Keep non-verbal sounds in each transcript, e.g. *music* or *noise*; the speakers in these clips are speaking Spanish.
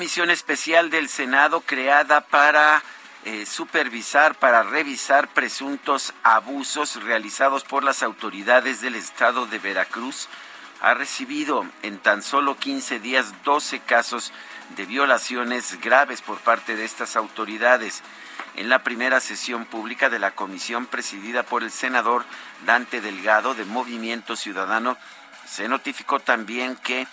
Comisión Especial del Senado creada para eh, supervisar, para revisar presuntos abusos realizados por las autoridades del estado de Veracruz, ha recibido en tan solo 15 días 12 casos de violaciones graves por parte de estas autoridades. En la primera sesión pública de la comisión presidida por el senador Dante Delgado de Movimiento Ciudadano, se notificó también que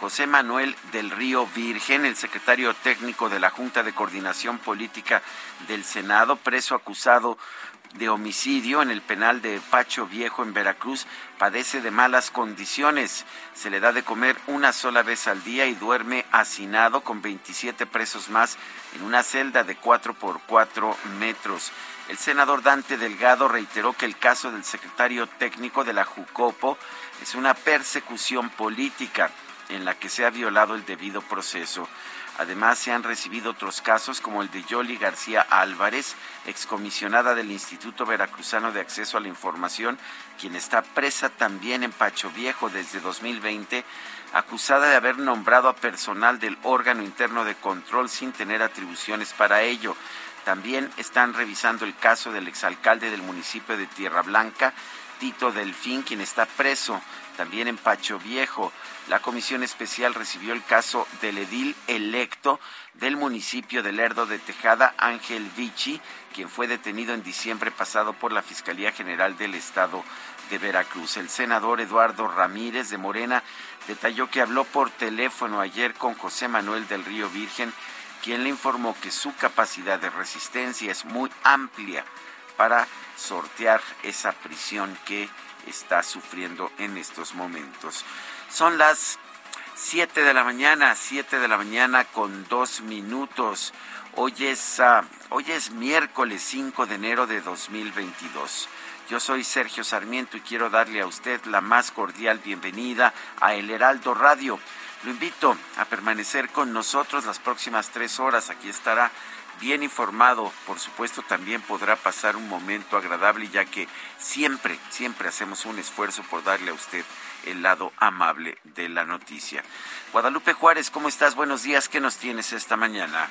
José Manuel del Río Virgen, el secretario técnico de la Junta de Coordinación Política del Senado, preso acusado de homicidio en el penal de Pacho Viejo en Veracruz, padece de malas condiciones. Se le da de comer una sola vez al día y duerme hacinado con 27 presos más en una celda de 4 por 4 metros. El senador Dante Delgado reiteró que el caso del secretario técnico de la Jucopo es una persecución política en la que se ha violado el debido proceso. Además, se han recibido otros casos como el de Yoli García Álvarez, excomisionada del Instituto Veracruzano de Acceso a la Información, quien está presa también en Pacho Viejo desde 2020, acusada de haber nombrado a personal del órgano interno de control sin tener atribuciones para ello. También están revisando el caso del exalcalde del municipio de Tierra Blanca, Tito Delfín, quien está preso también en Pacho Viejo. La comisión especial recibió el caso del edil electo del municipio de Lerdo de Tejada, Ángel Vichy, quien fue detenido en diciembre pasado por la Fiscalía General del Estado de Veracruz. El senador Eduardo Ramírez de Morena detalló que habló por teléfono ayer con José Manuel del Río Virgen, quien le informó que su capacidad de resistencia es muy amplia para sortear esa prisión que está sufriendo en estos momentos. Son las 7 de la mañana, 7 de la mañana con dos minutos. Hoy es, ah, hoy es miércoles 5 de enero de 2022. Yo soy Sergio Sarmiento y quiero darle a usted la más cordial bienvenida a El Heraldo Radio. Lo invito a permanecer con nosotros las próximas tres horas. Aquí estará bien informado, por supuesto, también podrá pasar un momento agradable, ya que siempre, siempre hacemos un esfuerzo por darle a usted el lado amable de la noticia. Guadalupe Juárez, ¿cómo estás? Buenos días, ¿qué nos tienes esta mañana?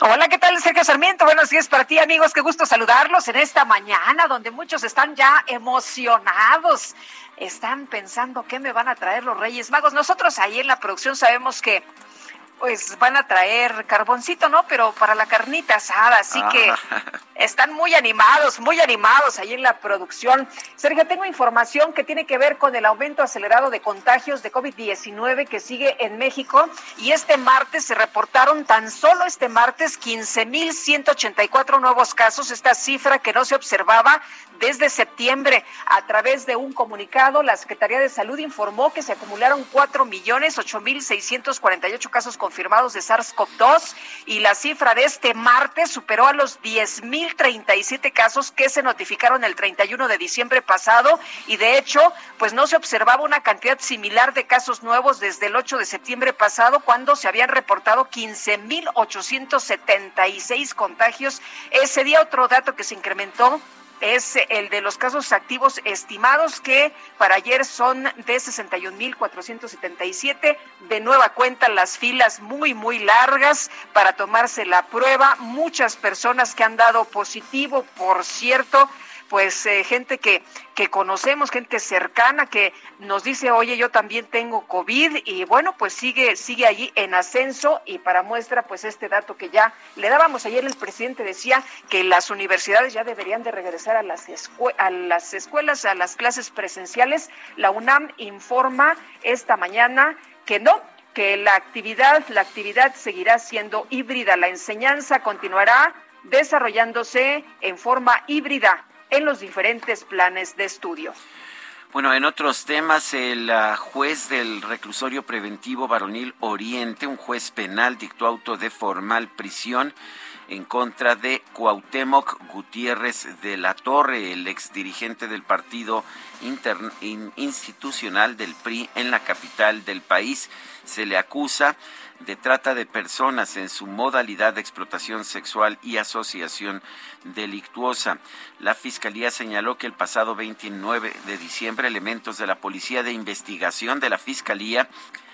Hola, ¿qué tal, Sergio Sarmiento? Buenos días para ti, amigos. Qué gusto saludarlos en esta mañana donde muchos están ya emocionados. Están pensando qué me van a traer los Reyes Magos. Nosotros ahí en la producción sabemos que pues van a traer carboncito, ¿no? Pero para la carnita asada, así que Ah. *laughs* están muy animados, muy animados ahí en la producción. Sergio, tengo información que tiene que ver con el aumento acelerado de contagios de COVID-19 que sigue en México y este martes se reportaron tan solo este martes 15.184 nuevos casos, esta cifra que no se observaba desde septiembre. A través de un comunicado, la Secretaría de Salud informó que se acumularon 4 millones 8 mil 648 casos confirmados de SARS-CoV-2 y la cifra de este martes superó a los 10 mil 37 casos que se notificaron el 31 de diciembre pasado y de hecho, pues no se observaba una cantidad similar de casos nuevos desde el 8 de septiembre pasado cuando se habían reportado 15 mil 876 contagios. Ese día otro dato que se incrementó es el de los casos activos estimados que para ayer son de 61.477. De nueva cuenta las filas muy, muy largas para tomarse la prueba. Muchas personas que han dado positivo, por cierto pues eh, gente que, que conocemos, gente cercana que nos dice, oye, yo también tengo COVID y bueno, pues sigue, sigue allí en ascenso y para muestra, pues este dato que ya le dábamos. Ayer, el presidente decía que las universidades ya deberían de regresar a las, a las escuelas, a las clases presenciales. La UNAM informa esta mañana que no, que la actividad, la actividad seguirá siendo híbrida, la enseñanza continuará desarrollándose en forma híbrida en los diferentes planes de estudio. Bueno, en otros temas, el ah, juez del reclusorio preventivo varonil Oriente, un juez penal, dictó auto de formal prisión en contra de Cuauhtémoc Gutiérrez de la Torre, el exdirigente del partido institucional del PRI en la capital del país. Se le acusa de trata de personas en su modalidad de explotación sexual y asociación delictuosa. La Fiscalía señaló que el pasado 29 de diciembre elementos de la Policía de Investigación de la Fiscalía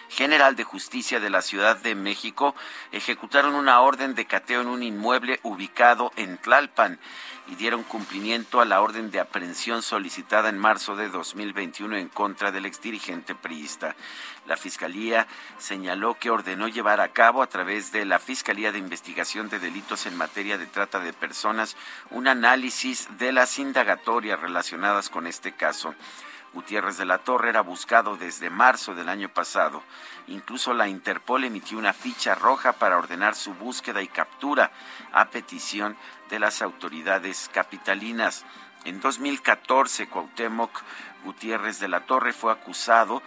General de Justicia de la Ciudad de México ejecutaron una orden de cateo en un inmueble ubicado en Tlalpan y dieron cumplimiento a la orden de aprehensión solicitada en marzo de 2021 en contra del exdirigente priista. La Fiscalía señaló que ordenó llevar a cabo a través de la Fiscalía de Investigación de Delitos en materia de trata de personas un análisis de las indagatorias relacionadas con este caso. Gutiérrez de la Torre era buscado desde marzo del año pasado. Incluso la Interpol emitió una ficha roja para ordenar su búsqueda y captura a petición de las autoridades capitalinas. En 2014, Cuauhtémoc Gutiérrez de la Torre fue acusado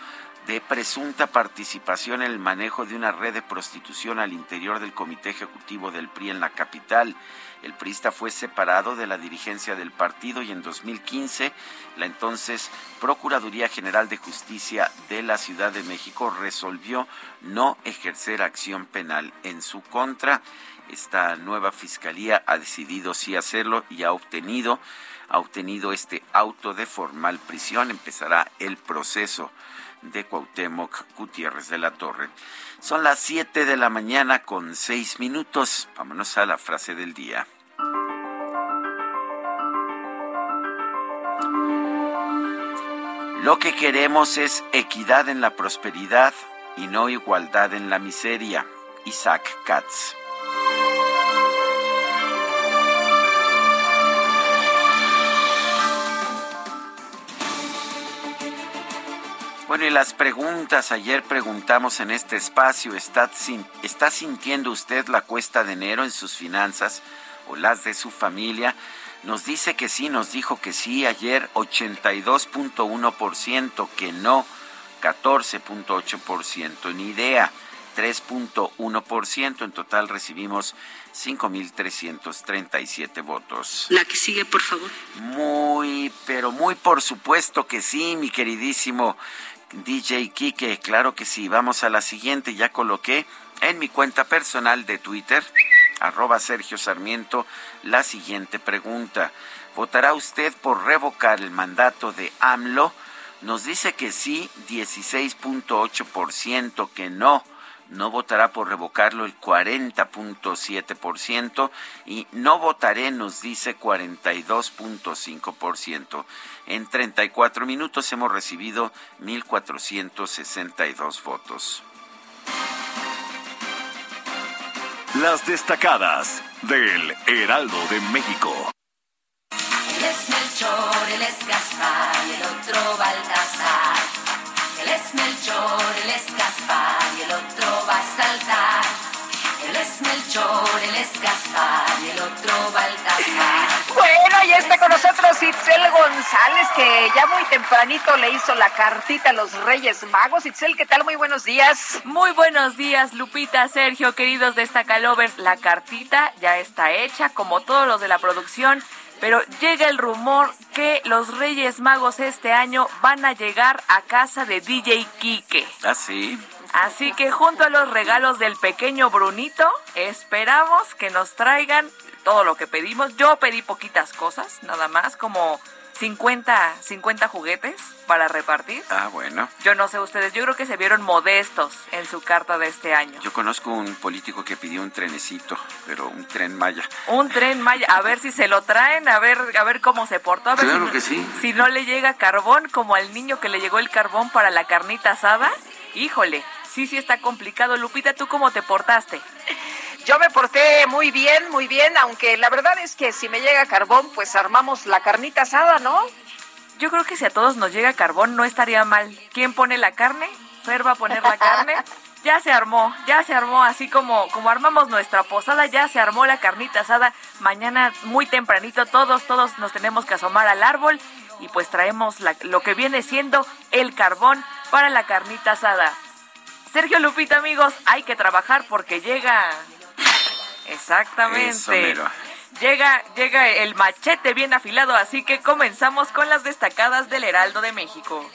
de presunta participación en el manejo de una red de prostitución al interior del Comité Ejecutivo del PRI en la capital. El priista fue separado de la dirigencia del partido y en 2015 la entonces Procuraduría General de Justicia de la Ciudad de México resolvió no ejercer acción penal en su contra. Esta nueva fiscalía ha decidido sí hacerlo y ha obtenido ha obtenido este auto de formal prisión. Empezará el proceso de Cuauhtémoc Gutiérrez de la Torre. Son las 7 de la mañana con 6 minutos. Vámonos a la frase del día. Lo que queremos es equidad en la prosperidad y no igualdad en la miseria. Isaac Katz. Bueno, y las preguntas, ayer preguntamos en este espacio, ¿está, ¿está sintiendo usted la cuesta de enero en sus finanzas o las de su familia? Nos dice que sí, nos dijo que sí ayer 82.1%, que no 14.8%, ni idea 3.1%. En total recibimos 5.337 votos. La que sigue, por favor. Muy, pero muy por supuesto que sí, mi queridísimo DJ Kike, claro que sí. Vamos a la siguiente, ya coloqué en mi cuenta personal de Twitter, arroba Sergio Sarmiento, la siguiente pregunta. ¿Votará usted por revocar el mandato de AMLO? Nos dice que sí, 16.8%, que no, no votará por revocarlo el 40.7% y no votaré nos dice 42.5%. En 34 minutos hemos recibido 1.462 votos. Las destacadas del Heraldo de México. Él es Melchor, él es Gaspar y el otro Baltasar. Él es Melchor, él es Gaspar y el otro va a saltar. Él es Melchor, él es Gaspar y el otro Baltasar. Bueno, y está con nosotros Itzel González, que ya muy tempranito le hizo la cartita a los Reyes Magos. Itzel, ¿qué tal? Muy buenos días. Muy buenos días, Lupita, Sergio, queridos Destacalovers. La cartita ya está hecha, como todos los de la producción. Pero llega el rumor que los Reyes Magos este año van a llegar a casa de DJ Kike. ¿Ah, sí? Así que junto a los regalos del pequeño Brunito, esperamos que nos traigan todo lo que pedimos. Yo pedí poquitas cosas, nada más, como 50, 50 juguetes para repartir. Ah, bueno. Yo no sé ustedes, yo creo que se vieron modestos en su carta de este año. Yo conozco un político que pidió un trenecito, pero un tren Maya. Un tren Maya, a ver si se lo traen, a ver, a ver cómo se portó, a ver claro si, que sí. si no le llega carbón, como al niño que le llegó el carbón para la carnita asada. Híjole, sí, sí está complicado. Lupita, ¿tú cómo te portaste? *laughs* Yo me porté muy bien, muy bien, aunque la verdad es que si me llega carbón, pues armamos la carnita asada, ¿no? Yo creo que si a todos nos llega carbón no estaría mal. ¿Quién pone la carne? Fer va a poner la carne. *laughs* Ya se armó, ya se armó, así como, como armamos nuestra posada, ya se armó la carnita asada. Mañana muy tempranito todos, todos nos tenemos que asomar al árbol y pues traemos la- lo que viene siendo el carbón para la carnita asada. Sergio Lupita, amigos, hay que trabajar porque llega. Exactamente. Eso. Llega, llega el machete bien afilado, así que comenzamos con las destacadas del Heraldo de México.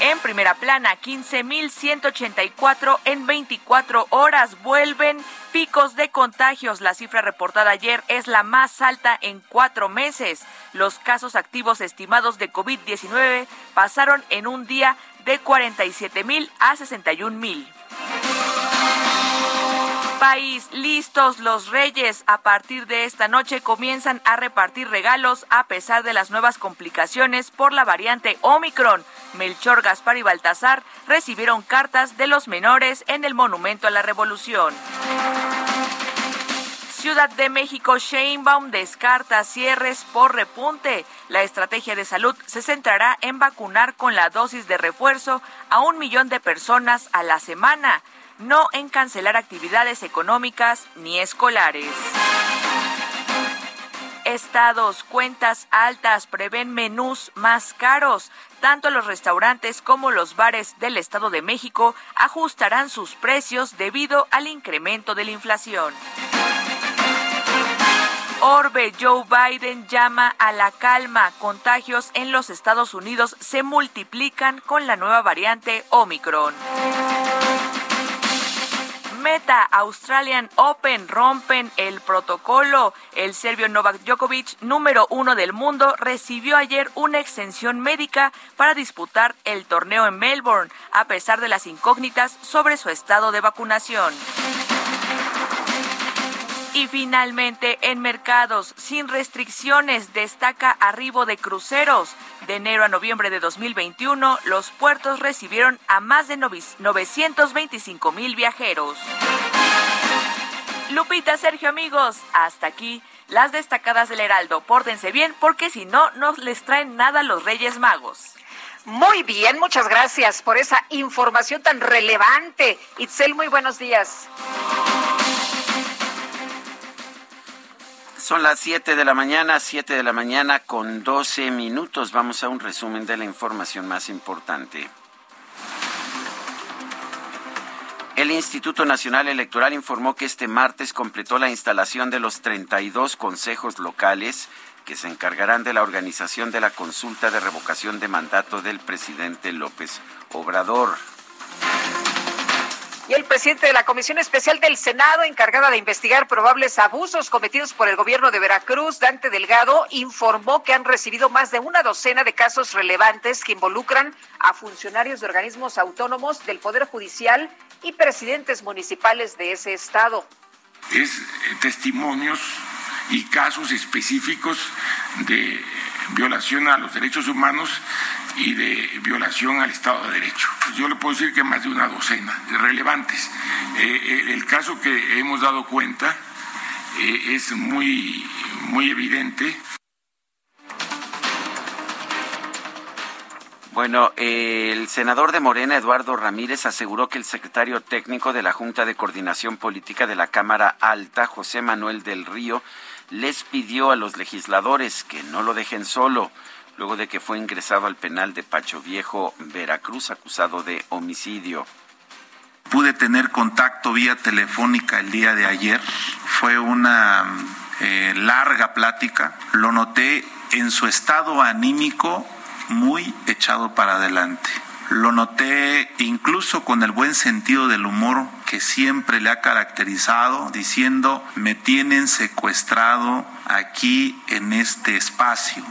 En primera plana, 15.184 en 24 horas. Vuelven picos de contagios. La cifra reportada ayer es la más alta en cuatro meses. Los casos activos estimados de COVID-19 pasaron en un día de 47.000 a 61.000. País, listos los reyes. A partir de esta noche comienzan a repartir regalos a pesar de las nuevas complicaciones por la variante Omicron. Melchor, Gaspar y Baltasar recibieron cartas de los menores en el Monumento a la Revolución. Ciudad de México, Sheinbaum descarta cierres por repunte. La estrategia de salud se centrará en vacunar con la dosis de refuerzo a un millón de personas a la semana, no en cancelar actividades económicas ni escolares. Estados, cuentas altas prevén menús más caros. Tanto los restaurantes como los bares del Estado de México ajustarán sus precios debido al incremento de la inflación. Orbe, Joe Biden llama a la calma. Contagios en los Estados Unidos se multiplican con la nueva variante Omicron. Meta, Australian Open rompen el protocolo. El serbio Novak Djokovic, número uno del mundo, recibió ayer una extensión médica para disputar el torneo en Melbourne, a pesar de las incógnitas sobre su estado de vacunación. Y finalmente, en mercados sin restricciones, destaca arribo de cruceros. De enero a noviembre de 2021, los puertos recibieron a más de 925 mil viajeros. Lupita, Sergio, amigos, hasta aquí las destacadas del Heraldo. Pórtense bien porque si no, no les traen nada los Reyes Magos. Muy bien, muchas gracias por esa información tan relevante. Itzel, muy buenos días. Son las 7 de la mañana, 7 de la mañana con 12 minutos. Vamos a un resumen de la información más importante. El Instituto Nacional Electoral informó que este martes completó la instalación de los 32 consejos locales que se encargarán de la organización de la consulta de revocación de mandato del presidente López Obrador. Y el presidente de la Comisión Especial del Senado, encargada de investigar probables abusos cometidos por el gobierno de Veracruz, Dante Delgado, informó que han recibido más de una docena de casos relevantes que involucran a funcionarios de organismos autónomos del Poder Judicial y presidentes municipales de ese estado. Es eh, testimonios y casos específicos de violación a los derechos humanos y de violación al Estado de Derecho. Yo le puedo decir que más de una docena relevantes. Eh, el, el caso que hemos dado cuenta eh, es muy, muy evidente. Bueno, eh, el senador de Morena, Eduardo Ramírez, aseguró que el secretario técnico de la Junta de Coordinación Política de la Cámara Alta, José Manuel del Río, les pidió a los legisladores que no lo dejen solo, luego de que fue ingresado al penal de Pacho Viejo, Veracruz, acusado de homicidio. Pude tener contacto vía telefónica el día de ayer. Fue una eh, larga plática. Lo noté en su estado anímico muy echado para adelante. Lo noté incluso con el buen sentido del humor que siempre le ha caracterizado diciendo me tienen secuestrado aquí en este espacio.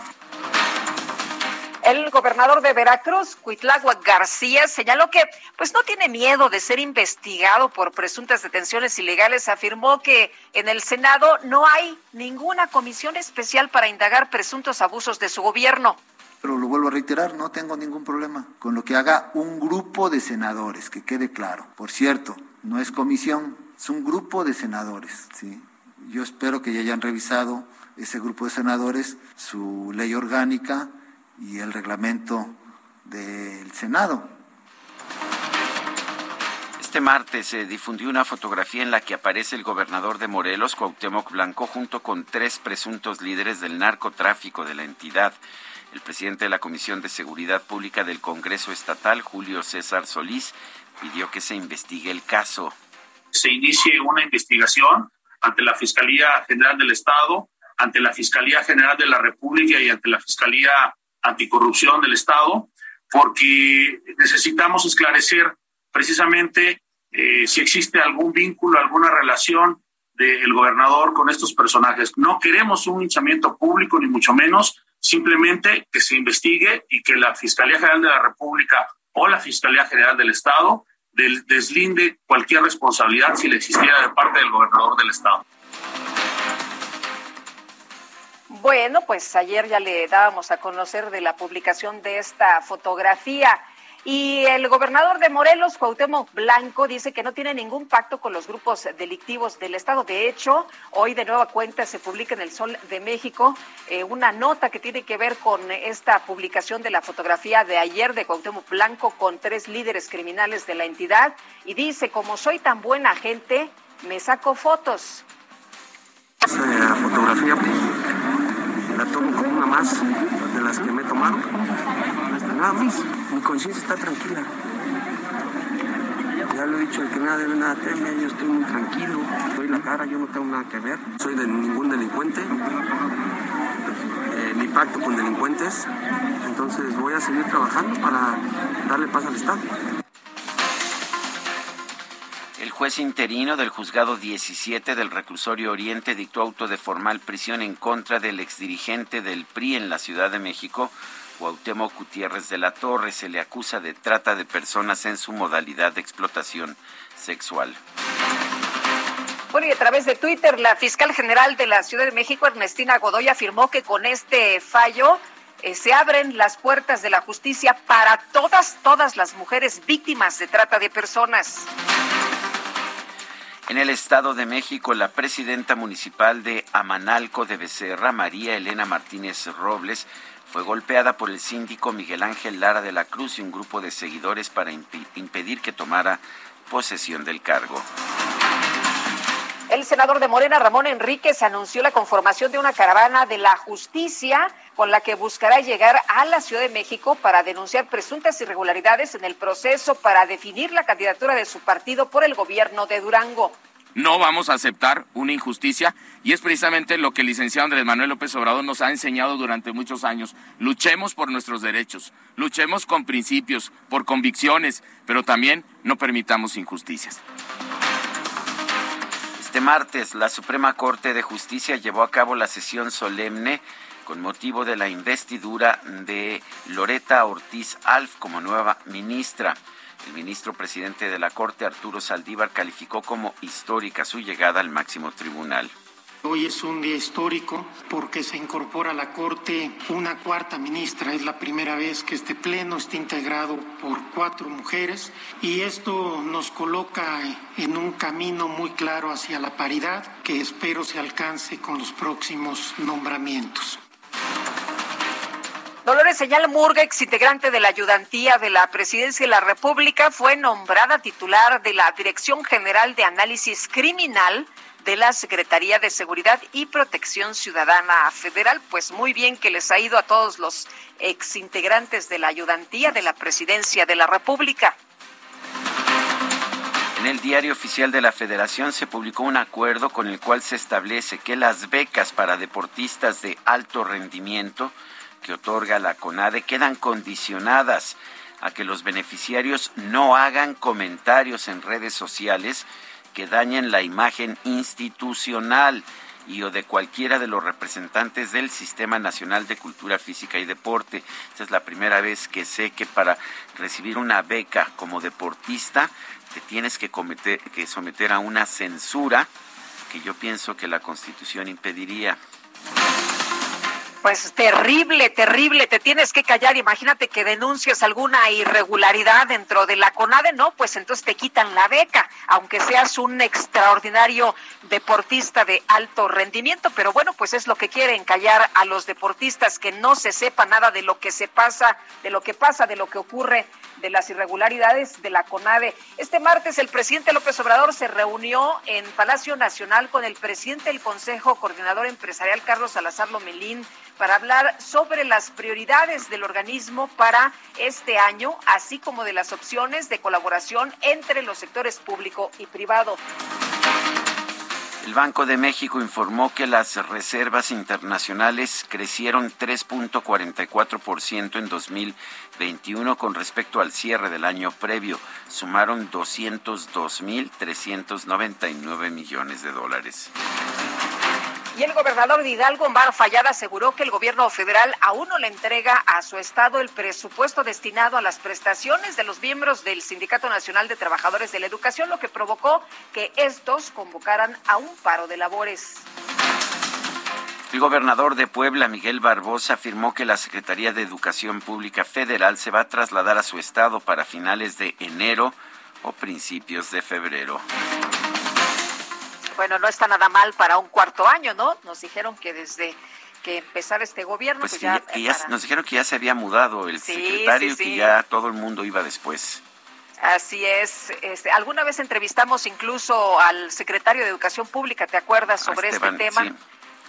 El gobernador de Veracruz, Cuitláhuac García, señaló que pues no tiene miedo de ser investigado por presuntas detenciones ilegales. Afirmó que en el Senado no hay ninguna comisión especial para indagar presuntos abusos de su gobierno. Pero lo vuelvo a reiterar, no tengo ningún problema con lo que haga un grupo de senadores, que quede claro. Por cierto, no es comisión, es un grupo de senadores. Yo espero que ya hayan revisado ese grupo de senadores su ley orgánica y el reglamento del Senado. Este martes se difundió una fotografía en la que aparece el gobernador de Morelos, Cuauhtémoc Blanco, junto con tres presuntos líderes del narcotráfico de la entidad. El presidente de la Comisión de Seguridad Pública del Congreso Estatal, Julio César Solís, pidió que se investigue el caso. Se inicie una investigación ante la Fiscalía General del Estado, ante la Fiscalía General de la República y ante la Fiscalía anticorrupción del Estado, porque necesitamos esclarecer precisamente eh, si existe algún vínculo, alguna relación del gobernador con estos personajes. No queremos un hinchamiento público, ni mucho menos, simplemente que se investigue y que la Fiscalía General de la República o la Fiscalía General del Estado deslinde cualquier responsabilidad si le existiera de parte del gobernador del Estado. Bueno, pues ayer ya le dábamos a conocer de la publicación de esta fotografía. Y el gobernador de Morelos, Cuauhtémoc Blanco, dice que no tiene ningún pacto con los grupos delictivos del Estado. De hecho, hoy de nueva cuenta se publica en el Sol de México eh, una nota que tiene que ver con esta publicación de la fotografía de ayer de Cuauhtémoc Blanco con tres líderes criminales de la entidad. Y dice, como soy tan buena gente, me saco fotos. Esa fotografía la tomo como una más de las que me he tomado. Nada más, mi conciencia está tranquila. Ya lo he dicho, el que nada debe, nada teme, yo estoy muy tranquilo, doy la cara, yo no tengo nada que ver, soy de ningún delincuente, eh, ni pacto con delincuentes, entonces voy a seguir trabajando para darle paz al Estado. El juez interino del juzgado 17 del reclusorio Oriente dictó auto de formal prisión en contra del exdirigente del PRI en la Ciudad de México, Cuauhtémoc Gutiérrez de la Torre. Se le acusa de trata de personas en su modalidad de explotación sexual. Bueno, y a través de Twitter, la fiscal general de la Ciudad de México, Ernestina Godoy, afirmó que con este fallo eh, se abren las puertas de la justicia para todas, todas las mujeres víctimas de trata de personas. En el Estado de México, la presidenta municipal de Amanalco de Becerra, María Elena Martínez Robles, fue golpeada por el síndico Miguel Ángel Lara de la Cruz y un grupo de seguidores para impedir que tomara posesión del cargo. El senador de Morena, Ramón Enríquez, anunció la conformación de una caravana de la justicia con la que buscará llegar a la Ciudad de México para denunciar presuntas irregularidades en el proceso para definir la candidatura de su partido por el gobierno de Durango. No vamos a aceptar una injusticia y es precisamente lo que el licenciado Andrés Manuel López Obrador nos ha enseñado durante muchos años. Luchemos por nuestros derechos, luchemos con principios, por convicciones, pero también no permitamos injusticias. Este martes, la Suprema Corte de Justicia llevó a cabo la sesión solemne con motivo de la investidura de Loreta Ortiz Alf como nueva ministra. El ministro presidente de la Corte, Arturo Saldívar, calificó como histórica su llegada al máximo tribunal. Hoy es un día histórico porque se incorpora a la Corte una cuarta ministra. Es la primera vez que este pleno está integrado por cuatro mujeres y esto nos coloca en un camino muy claro hacia la paridad que espero se alcance con los próximos nombramientos. Dolores Señal Murga, ex integrante de la ayudantía de la Presidencia de la República, fue nombrada titular de la Dirección General de Análisis Criminal de la Secretaría de Seguridad y Protección Ciudadana Federal. Pues muy bien que les ha ido a todos los ex integrantes de la ayudantía de la Presidencia de la República. En el diario oficial de la Federación se publicó un acuerdo con el cual se establece que las becas para deportistas de alto rendimiento que otorga la CONADE quedan condicionadas a que los beneficiarios no hagan comentarios en redes sociales que dañen la imagen institucional y o de cualquiera de los representantes del Sistema Nacional de Cultura Física y Deporte. Esta es la primera vez que sé que para recibir una beca como deportista te tienes que, someter a una censura que yo pienso que la Constitución impediría. Pues terrible, terrible, te tienes que callar. Imagínate que denuncias alguna irregularidad dentro de la CONADE, no, pues entonces te quitan la beca, aunque seas un extraordinario deportista de alto rendimiento. Pero bueno, pues es lo que quieren callar a los deportistas, que no se sepa nada de lo que se pasa, de lo que pasa, de lo que ocurre de las irregularidades de la CONADE. Este martes el presidente López Obrador se reunió en Palacio Nacional con el presidente del Consejo Coordinador Empresarial Carlos Salazar Lomelín para hablar sobre las prioridades del organismo para este año, así como de las opciones de colaboración entre los sectores público y privado. El Banco de México informó que las reservas internacionales crecieron 3.44% en 2021 con respecto al cierre del año previo. Sumaron 202.399 millones de dólares. Y el gobernador de Hidalgo, Omar Fallada, aseguró que el gobierno federal aún no le entrega a su estado el presupuesto destinado a las prestaciones de los miembros del Sindicato Nacional de Trabajadores de la Educación, lo que provocó que estos convocaran a un paro de labores. El gobernador de Puebla, Miguel Barbosa, afirmó que la Secretaría de Educación Pública Federal se va a trasladar a su estado para finales de enero o principios de febrero bueno, no está nada mal para un cuarto año, ¿no? Nos dijeron que desde que empezara este gobierno, pues, pues ya, nos dijeron que ya se había mudado el secretario y que ya todo el mundo iba después. Así es. Este, alguna vez entrevistamos incluso al secretario de Educación Pública, ¿te acuerdas sobre este tema?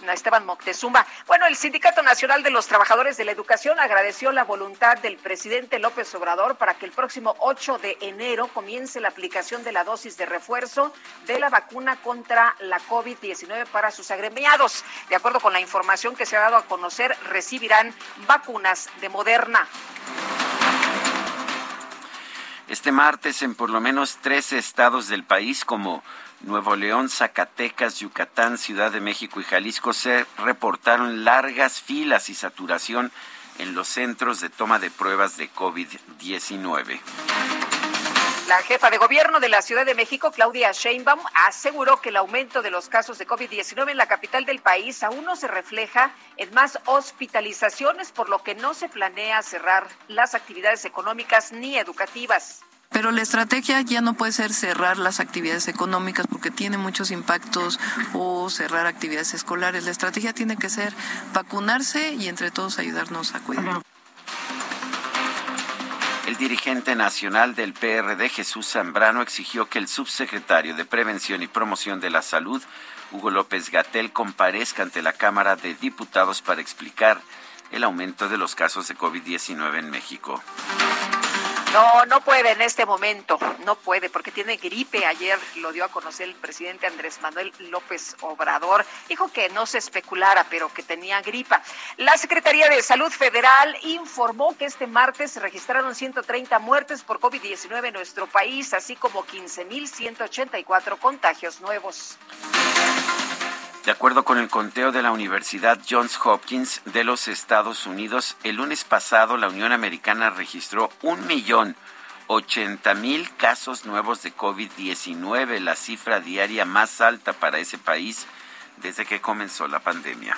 Esteban Moctezuma. Bueno, el Sindicato Nacional de los Trabajadores de la Educación agradeció la voluntad del presidente López Obrador para que el próximo 8 de enero comience la aplicación de la dosis de refuerzo de la vacuna contra la COVID-19 para sus agremiados. De acuerdo con la información que se ha dado a conocer, recibirán vacunas de Moderna. Este martes en por lo menos tres estados del país como Nuevo León, Zacatecas, Yucatán, Ciudad de México y Jalisco se reportaron largas filas y saturación en los centros de toma de pruebas de COVID-19. La jefa de gobierno de la Ciudad de México, Claudia Sheinbaum, aseguró que el aumento de los casos de COVID-19 en la capital del país aún no se refleja en más hospitalizaciones, por lo que no se planea cerrar las actividades económicas ni educativas. Pero la estrategia ya no puede ser cerrar las actividades económicas porque tiene muchos impactos o cerrar actividades escolares. La estrategia tiene que ser vacunarse y entre todos ayudarnos a cuidar. El dirigente nacional del PRD, Jesús Zambrano, exigió que el subsecretario de Prevención y Promoción de la Salud, Hugo López Gatel, comparezca ante la Cámara de Diputados para explicar el aumento de los casos de COVID-19 en México. No, no puede en este momento, no puede porque tiene gripe. Ayer lo dio a conocer el presidente Andrés Manuel López Obrador. Dijo que no se especulara, pero que tenía gripa. La Secretaría de Salud Federal informó que este martes se registraron 130 muertes por COVID-19 en nuestro país, así como 15.184 contagios nuevos. De acuerdo con el conteo de la Universidad Johns Hopkins de los Estados Unidos, el lunes pasado la Unión Americana registró un millón ochenta mil casos nuevos de COVID-19, la cifra diaria más alta para ese país desde que comenzó la pandemia.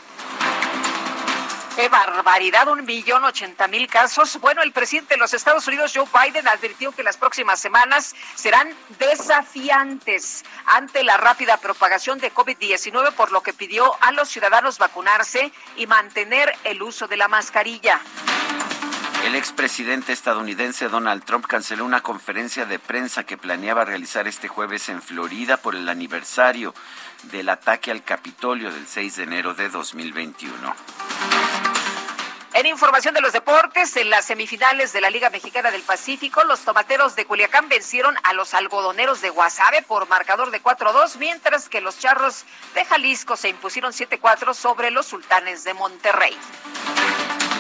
¡Qué barbaridad! Un millón ochenta mil casos. Bueno, el presidente de los Estados Unidos, Joe Biden, advirtió que las próximas semanas serán desafiantes ante la rápida propagación de COVID-19, por lo que pidió a los ciudadanos vacunarse y mantener el uso de la mascarilla. El expresidente estadounidense Donald Trump canceló una conferencia de prensa que planeaba realizar este jueves en Florida por el aniversario del ataque al Capitolio del 6 de enero de 2021. En información de los deportes, en las semifinales de la Liga Mexicana del Pacífico, los tomateros de Culiacán vencieron a los algodoneros de Guasave por marcador de 4-2, mientras que los charros de Jalisco se impusieron 7-4 sobre los sultanes de Monterrey.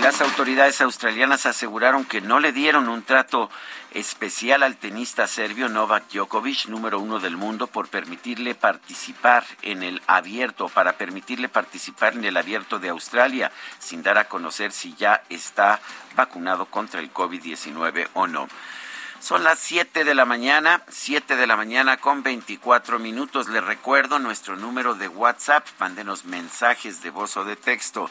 Las autoridades australianas aseguraron que no le dieron un trato especial al tenista serbio Novak Djokovic, número uno del mundo, por permitirle participar en el abierto, para permitirle participar en el abierto de Australia, sin dar a conocer si ya está vacunado contra el COVID-19 o no. Son las 7 de la mañana, 7 de la mañana con 24 minutos. Les recuerdo nuestro número de WhatsApp. Mándenos mensajes de voz o de texto.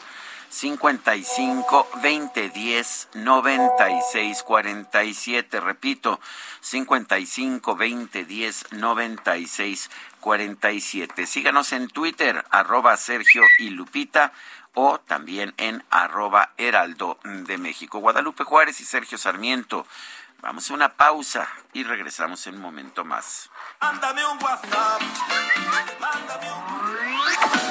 55 20 10 96 47. Repito, 55 20 10 96 47. Síganos en Twitter, arroba Sergio y Lupita o también en arroba Heraldo de México. Guadalupe Juárez y Sergio Sarmiento. Vamos a una pausa y regresamos en un momento más. Mándame un WhatsApp. Mándame un...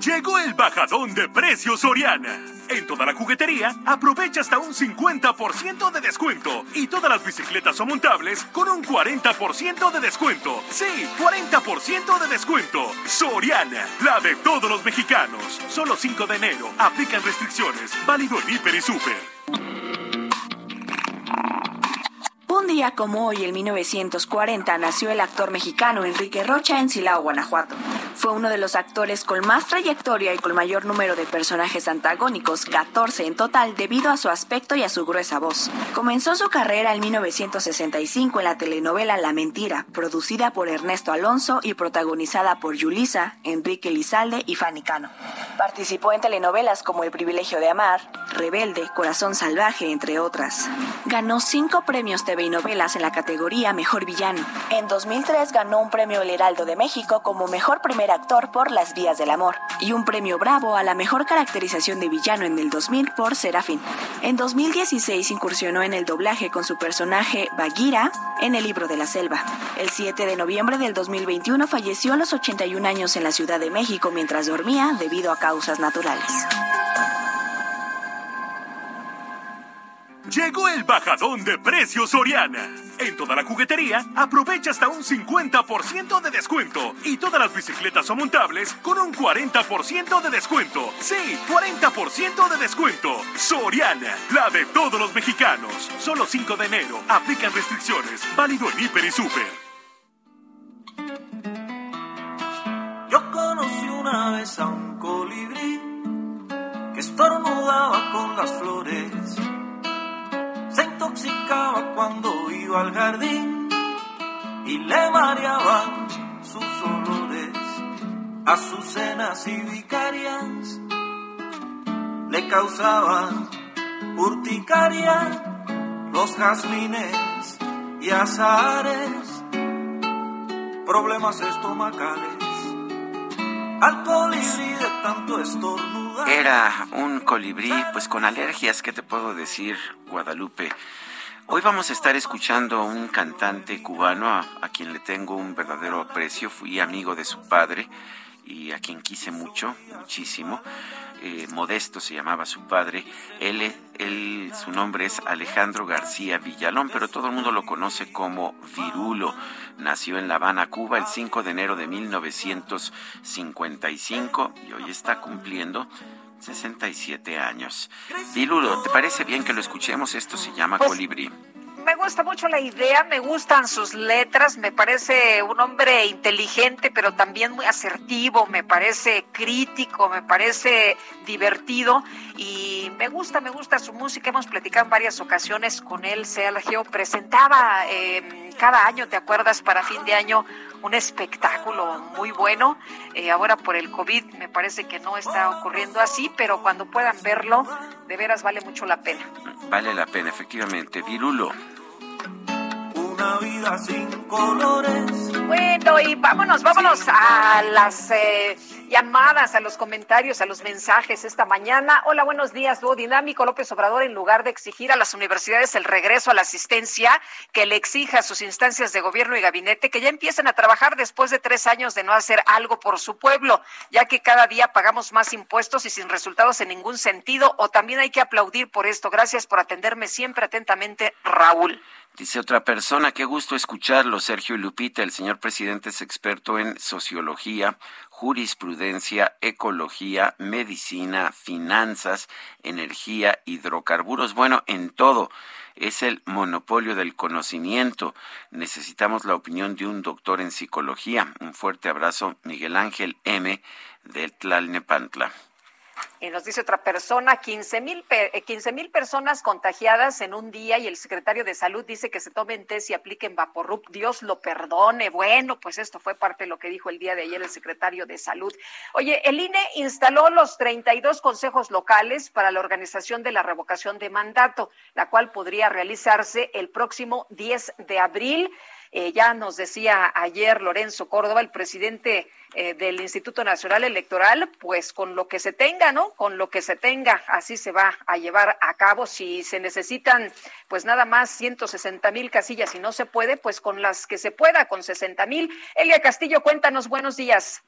Llegó el bajadón de precios Soriana. En toda la juguetería, aprovecha hasta un 50% de descuento. Y todas las bicicletas son montables con un 40% de descuento. Sí, 40% de descuento. Soriana, la de todos los mexicanos. Solo 5 de enero. Aplican restricciones. Válido en Hiper y Super. Un día como hoy, en 1940, nació el actor mexicano Enrique Rocha en Silao, Guanajuato. Fue uno de los actores con más trayectoria y con mayor número de personajes antagónicos, 14 en total, debido a su aspecto y a su gruesa voz. Comenzó su carrera en 1965 en la telenovela La Mentira, producida por Ernesto Alonso y protagonizada por Yulisa, Enrique Lizalde y Fanny Cano. Participó en telenovelas como El privilegio de amar, Rebelde, Corazón salvaje, entre otras. Ganó cinco premios TV y novelas en la categoría Mejor Villano. En 2003 ganó un premio El Heraldo de México como Mejor Primer Actor por Las Vías del Amor y un premio Bravo a la Mejor Caracterización de Villano en el 2000 por Serafín. En 2016 incursionó en el doblaje con su personaje Bagheera en El Libro de la Selva. El 7 de noviembre del 2021 falleció a los 81 años en la Ciudad de México mientras dormía debido a causas naturales. Llegó el bajadón de precios Soriana. En toda la juguetería, aprovecha hasta un 50% de descuento. Y todas las bicicletas son montables con un 40% de descuento. Sí, 40% de descuento. Soriana, la de todos los mexicanos. Solo 5 de enero. Aplican restricciones. Válido en Hiper y Super. Yo conocí una vez a un colibrí que estornudaba con las flores intoxicaba cuando iba al jardín y le mareaban sus olores. Azucenas y vicarias le causaban urticaria los jazmines y azares, problemas estomacales. Al colibrí de tanto estornudar. Era un colibrí, pues con alergias, ¿qué te puedo decir, Guadalupe? Hoy vamos a estar escuchando a un cantante cubano a, quien le tengo un verdadero aprecio. Fui amigo de su padre y a quien quise mucho, muchísimo. Eh, Modesto se llamaba su padre. Él, él, su nombre es Alejandro García Villalón, pero todo el mundo lo conoce como Virulo. Nació en La Habana, Cuba, el 5 de enero de 1955 y hoy está cumpliendo 67 años. Virulo, ¿te parece bien que lo escuchemos? Esto se llama Pues, Colibrí. me gusta mucho la idea, me gustan sus letras, me parece un hombre inteligente, pero también muy asertivo, me parece crítico, me parece divertido y me gusta, me gusta su música. Hemos platicado en varias ocasiones con él, Sergio. Presentaba eh, cada año, ¿te acuerdas? Para fin de año un espectáculo muy bueno. Eh, ahora por el COVID me parece que no está ocurriendo así, pero cuando puedan verlo, de veras vale mucho la pena. Vale la pena, efectivamente. Virulo. Una vida sin colores. Bueno, y vámonos, vámonos a las eh, llamadas, a los comentarios, a los mensajes esta mañana. Hola, buenos días. Dúo Dinámico López Obrador, en lugar de exigir a las universidades el regreso a la asistencia, que le exija a sus instancias de gobierno y gabinete que ya empiecen a trabajar después de tres años de no hacer algo por su pueblo, ya que cada día pagamos más impuestos y sin resultados en ningún sentido, o también hay que aplaudir por esto. Gracias por atenderme siempre atentamente, Raúl. Dice otra persona, qué gusto escucharlo, Sergio Lupita. El señor presidente es experto en sociología, jurisprudencia, ecología, medicina, finanzas, energía, hidrocarburos, bueno, en todo. Es el monopolio del conocimiento. Necesitamos la opinión de un doctor en psicología. Un fuerte abrazo, Miguel Ángel M. de Tlalnepantla. Y nos dice otra persona, 15 mil eh, mil personas contagiadas en un día y el secretario de salud dice que se tomen test y apliquen Vaporrup. Dios lo perdone. Bueno, pues esto fue parte de lo que dijo el día de ayer el secretario de salud. Oye, el INE instaló los 32 consejos locales para la organización de la revocación de mandato, la cual podría realizarse el próximo 10 de abril. Eh, ya nos decía ayer Lorenzo Córdoba, el presidente eh, del Instituto Nacional Electoral, pues con lo que se tenga, ¿no? Con lo que se tenga, así se va a llevar a cabo. Si se necesitan, pues nada más 160 mil casillas y no se puede, pues con las que se pueda, con 60 mil. Elia Castillo, cuéntanos, buenos días.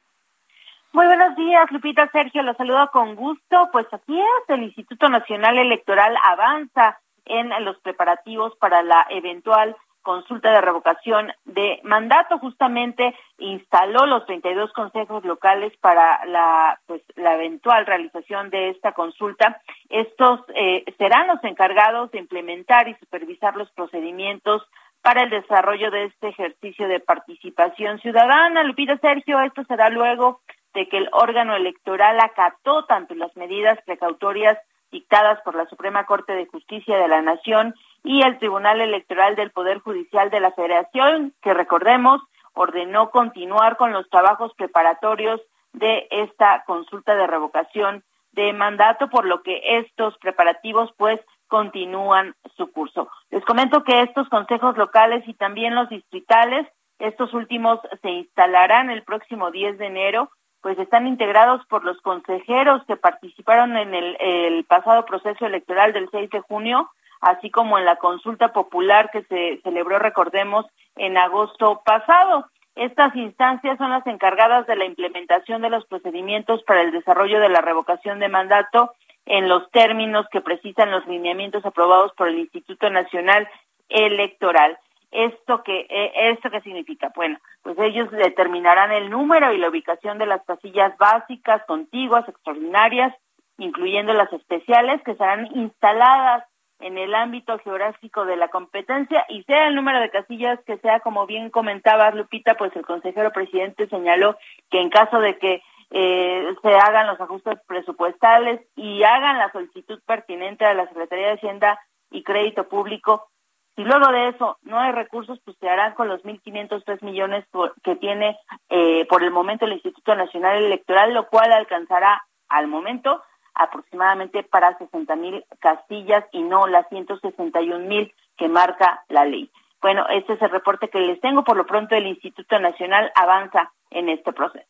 Muy buenos días, Lupita Sergio, los saludo con gusto. Pues aquí es, el Instituto Nacional Electoral avanza en los preparativos para la eventual consulta de revocación de mandato. Justamente instaló los 32 consejos locales para la pues la eventual realización de esta consulta. Estos eh, serán los encargados de implementar y supervisar los procedimientos para el desarrollo de este ejercicio de participación ciudadana. Lupita Sergio esto será luego de que el órgano electoral acató tanto las medidas precautorias dictadas por la Suprema Corte de Justicia de la Nación y el Tribunal Electoral del Poder Judicial de la Federación, que recordemos, ordenó continuar con los trabajos preparatorios de esta consulta de revocación de mandato, por lo que estos preparativos pues continúan su curso. Les comento que estos consejos locales y también los distritales, estos últimos se instalarán el próximo 10 de enero, pues están integrados por los consejeros que participaron en el, pasado proceso electoral del 6 de junio así como en la consulta popular que se celebró, recordemos, en agosto pasado. Estas instancias son las encargadas de la implementación de los procedimientos para el desarrollo de la revocación de mandato en los términos que precisan los lineamientos aprobados por el Instituto Nacional Electoral. ¿Esto qué, eh, ¿Esto qué significa? Bueno, pues ellos determinarán el número y la ubicación de las casillas básicas, contiguas, extraordinarias, incluyendo las especiales, que serán instaladas en el ámbito geográfico de la competencia y sea el número de casillas que sea, como bien comentaba Lupita, pues el consejero presidente señaló que en caso de que eh, se hagan los ajustes presupuestales y hagan la solicitud pertinente a la Secretaría de Hacienda y Crédito Público, si luego de eso no hay recursos, pues se harán con los 1.503 millones que tiene eh, por el momento el Instituto Nacional Electoral, lo cual alcanzará al momento aproximadamente para 60 mil castillas y no las 161 mil que marca la ley. Bueno, este es el reporte que les tengo. Por lo pronto, el Instituto Nacional avanza en este proceso.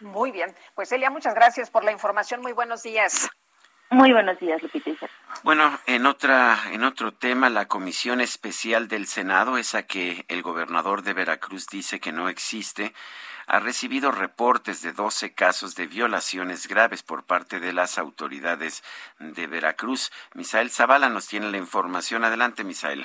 Muy bien. Pues Elia, muchas gracias por la información. Muy buenos días. Muy buenos días, Lupita. Bueno, en otra, en otro tema, la comisión especial del Senado, esa que el gobernador de Veracruz dice que no existe, ha recibido reportes de 12 casos de violaciones graves por parte de las autoridades de Veracruz. Misael Zavala nos tiene la información. Adelante, Misael.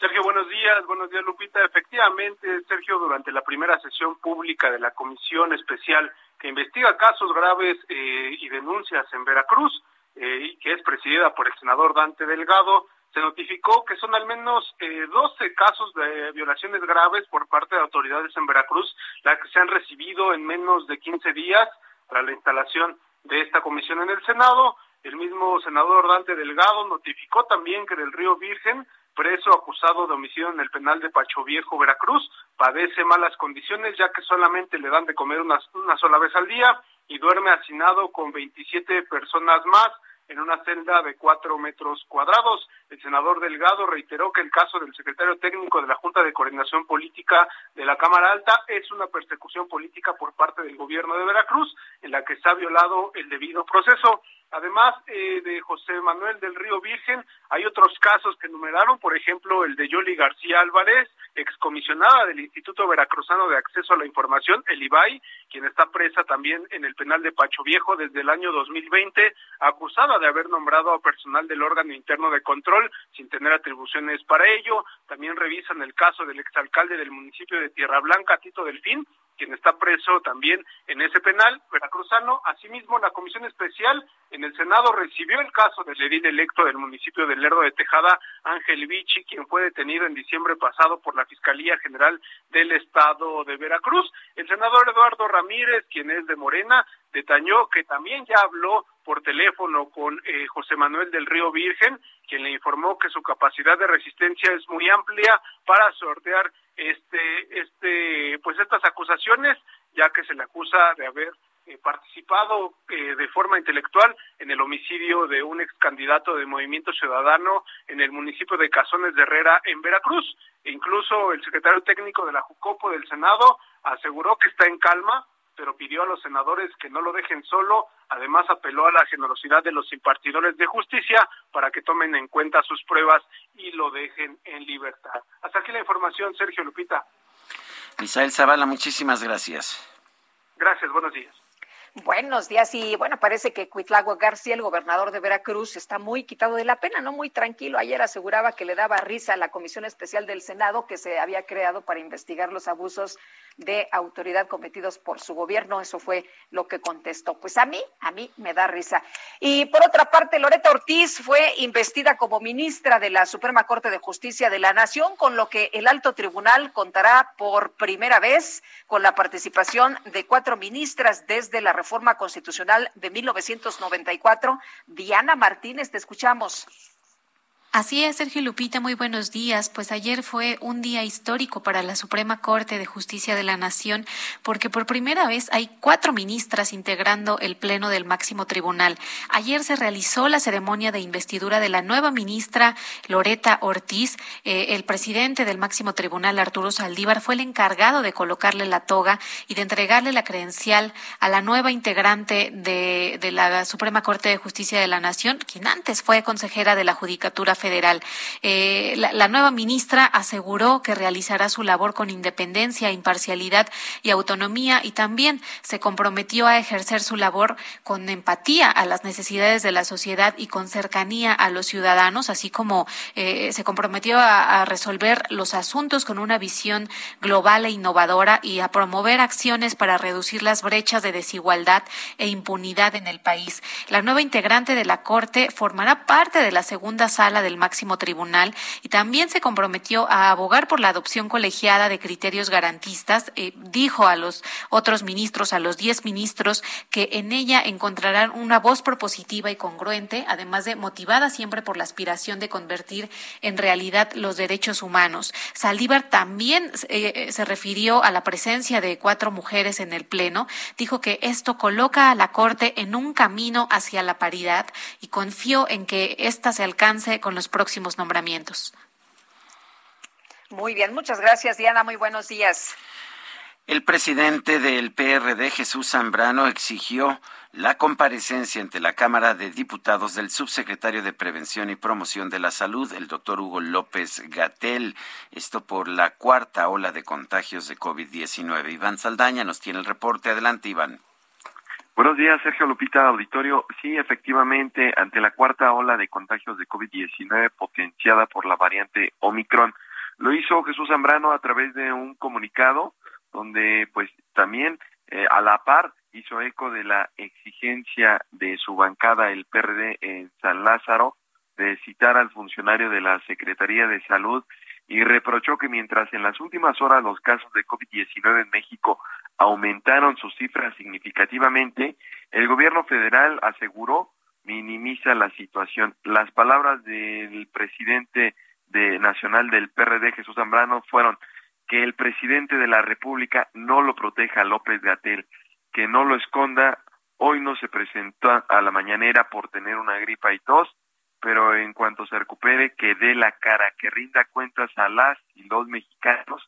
Sergio, buenos días. Buenos días, Lupita. Efectivamente, Sergio, durante la primera sesión pública de la Comisión Especial que investiga casos graves eh, y denuncias en Veracruz, eh, que es presidida por el senador Dante Delgado, se notificó que son al menos eh, 12 casos de violaciones graves por parte de autoridades en Veracruz, las que se han recibido en menos de 15 días tras la instalación de esta comisión en el Senado. El mismo senador Dante Delgado notificó también que del Río Virgen, preso acusado de homicidio en el penal de Pacho Viejo, Veracruz, padece malas condiciones ya que solamente le dan de comer una, una sola vez al día y duerme hacinado con 27 personas más en una celda de cuatro metros cuadrados. El senador Delgado reiteró que el caso del secretario técnico de la Junta de Coordinación Política de la Cámara Alta es una persecución política por parte del gobierno de Veracruz, en la que se ha violado el debido proceso. Además eh, de José Manuel del Río Virgen, hay otros casos que enumeraron, por ejemplo, el de Yoli García Álvarez, excomisionada del Instituto Veracruzano de Acceso a la Información, el IBAI, quien está presa también en el penal de Pacho Viejo desde el año 2020, acusada de haber nombrado a personal del órgano interno de control sin tener atribuciones para ello. También revisan el caso del exalcalde del municipio de Tierra Blanca, Tito Delfín, quien está preso también en ese penal veracruzano. Asimismo, la Comisión Especial en el Senado recibió el caso del edil electo del municipio de Lerdo de Tejada, Ángel Vichy, quien fue detenido en diciembre pasado por la Fiscalía General del Estado de Veracruz. El senador Eduardo Ramírez, quien es de Morena, detalló que también ya habló por teléfono con eh, José Manuel del Río Virgen, quien le informó que su capacidad de resistencia es muy amplia para sortear este, este, pues estas acusaciones, ya que se le acusa de haber eh, participado eh, de forma intelectual en el homicidio de un ex candidato de Movimiento Ciudadano en el municipio de Cazones de Herrera, en Veracruz. E incluso el secretario técnico de la Jucopo del Senado aseguró que está en calma, pero pidió a los senadores que no lo dejen solo. Además, apeló a la generosidad de los impartidores de justicia para que tomen en cuenta sus pruebas y lo dejen en libertad. Hasta aquí la información, Sergio Lupita. Misael Zavala, muchísimas gracias. Gracias, buenos días. Buenos días y bueno, parece que Cuitlagua García, el gobernador de Veracruz, está muy quitado de la pena, no muy tranquilo. Ayer aseguraba que le daba risa a la Comisión Especial del Senado que se había creado para investigar los abusos de autoridad cometidos por su gobierno. Eso fue lo que contestó. Pues a mí, a mí me da risa. Y por otra parte, Loreta Ortiz fue investida como ministra de la Suprema Corte de Justicia de la Nación, con lo que el alto tribunal contará por primera vez con la participación de cuatro ministras desde la reforma constitucional de 1994. Diana Martínez, te escuchamos. Así es, Sergio Lupita, muy buenos días. Pues ayer fue un día histórico para la Suprema Corte de Justicia de la Nación, porque por primera vez hay cuatro ministras integrando el Pleno del Máximo Tribunal. Ayer se realizó la ceremonia de investidura de la nueva ministra Loreta Ortiz. Eh, el presidente del Máximo Tribunal, Arturo Saldívar, fue el encargado de colocarle la toga y de entregarle la credencial a la nueva integrante de, de la Suprema Corte de Justicia de la Nación, quien antes fue consejera de la Judicatura Federal. Eh, la, nueva ministra aseguró que realizará su labor con independencia, imparcialidad y autonomía y también se comprometió a ejercer su labor con empatía a las necesidades de la sociedad y con cercanía a los ciudadanos, así como eh, se comprometió a, a resolver los asuntos con una visión global e innovadora y a promover acciones para reducir las brechas de desigualdad e impunidad en el país. La nueva integrante de la Corte formará parte de la segunda sala del máximo tribunal y también se comprometió a abogar por la adopción colegiada de criterios garantistas. Eh, dijo a los otros ministros, a los diez ministros, que en ella encontrarán una voz propositiva y congruente, además de motivada siempre por la aspiración de convertir en realidad los derechos humanos. Saldívar también eh, se refirió a la presencia de cuatro mujeres en el Pleno. Dijo que esto coloca a la Corte en un camino hacia la paridad y confió en que ésta se alcance con los próximos nombramientos. Muy bien, muchas gracias Diana, muy buenos días. El presidente del PRD, Jesús Zambrano, exigió la comparecencia ante la Cámara de Diputados del subsecretario de Prevención y Promoción de la Salud, el doctor Hugo López Gatel, esto por la cuarta ola de contagios de COVID-19. Iván Saldaña nos tiene el reporte. Adelante, Iván. Buenos días, Sergio Lupita, auditorio. Sí, efectivamente, ante la cuarta ola de contagios de COVID-19 potenciada por la variante Omicron, lo hizo Jesús Zambrano a través de un comunicado donde, pues, también eh, a la par hizo eco de la exigencia de su bancada, el PRD en San Lázaro, de citar al funcionario de la Secretaría de Salud y reprochó que mientras en las últimas horas los casos de COVID-19 en México aumentaron sus cifras significativamente, el gobierno federal aseguró minimiza la situación. Las palabras del presidente de nacional del PRD, Jesús Zambrano, fueron que el presidente de la República no lo proteja López Gatel, que no lo esconda Hoy no se presentó a la mañanera por tener una gripa y tos, pero en cuanto se recupere, que dé la cara, que rinda cuentas a las y los mexicanos,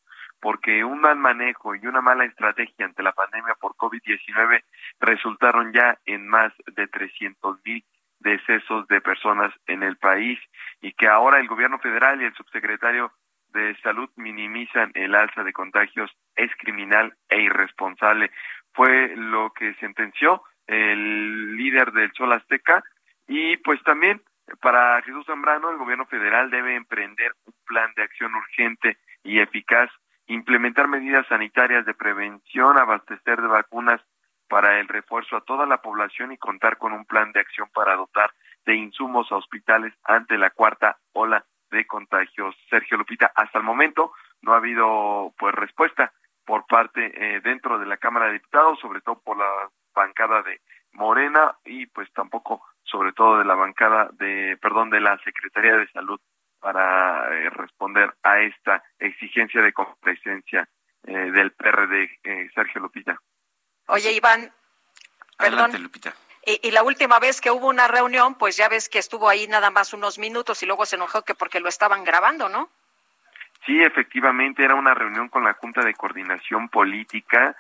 porque un mal manejo y una mala estrategia ante la pandemia por COVID-19 resultaron ya en más de 300 mil decesos de personas en el país y que ahora el gobierno federal y el subsecretario de salud minimizan el alza de contagios es criminal e irresponsable. Fue lo que sentenció el líder del Sol Azteca y pues también para Jesús Zambrano el gobierno federal debe emprender un plan de acción urgente y eficaz, implementar medidas sanitarias de prevención, abastecer de vacunas para el refuerzo a toda la población y contar con un plan de acción para dotar de insumos a hospitales ante la cuarta ola de contagios. Sergio Lupita, hasta el momento no ha habido pues respuesta por parte eh, dentro de la Cámara de Diputados, sobre todo por la bancada de Morena y pues tampoco sobre todo de la bancada de perdón de la Secretaría de Salud para eh, responder a esta exigencia de compresencia eh, del PRD Sergio Lupita. Oye, Iván, perdón. Lupita. Y, y, la última vez que hubo una reunión, pues ya ves que estuvo ahí nada más unos minutos y luego se enojó que porque lo estaban grabando, ¿no? Sí, efectivamente, era una reunión con la Junta de Coordinación Política.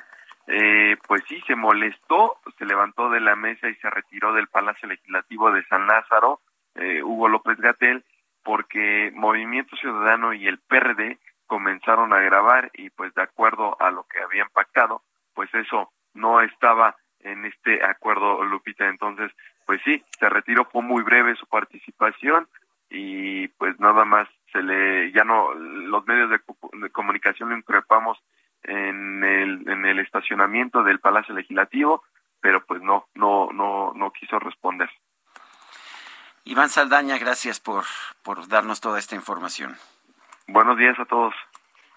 Eh, pues sí, se molestó, se levantó de la mesa y se retiró del Palacio Legislativo de San Lázaro, eh, Hugo López Gatel, porque Movimiento Ciudadano y el PRD comenzaron a grabar y pues de acuerdo a lo que habían pactado, pues eso no estaba en este acuerdo, Lupita. Entonces, pues sí, se retiró, fue muy breve su participación y pues nada más se le, ya no, los medios de, comunicación lo increpamos en el, en el estacionamiento del Palacio Legislativo, pero pues no, no, no, no quiso responder. Iván Saldaña, gracias por, por darnos toda esta información. Buenos días a todos.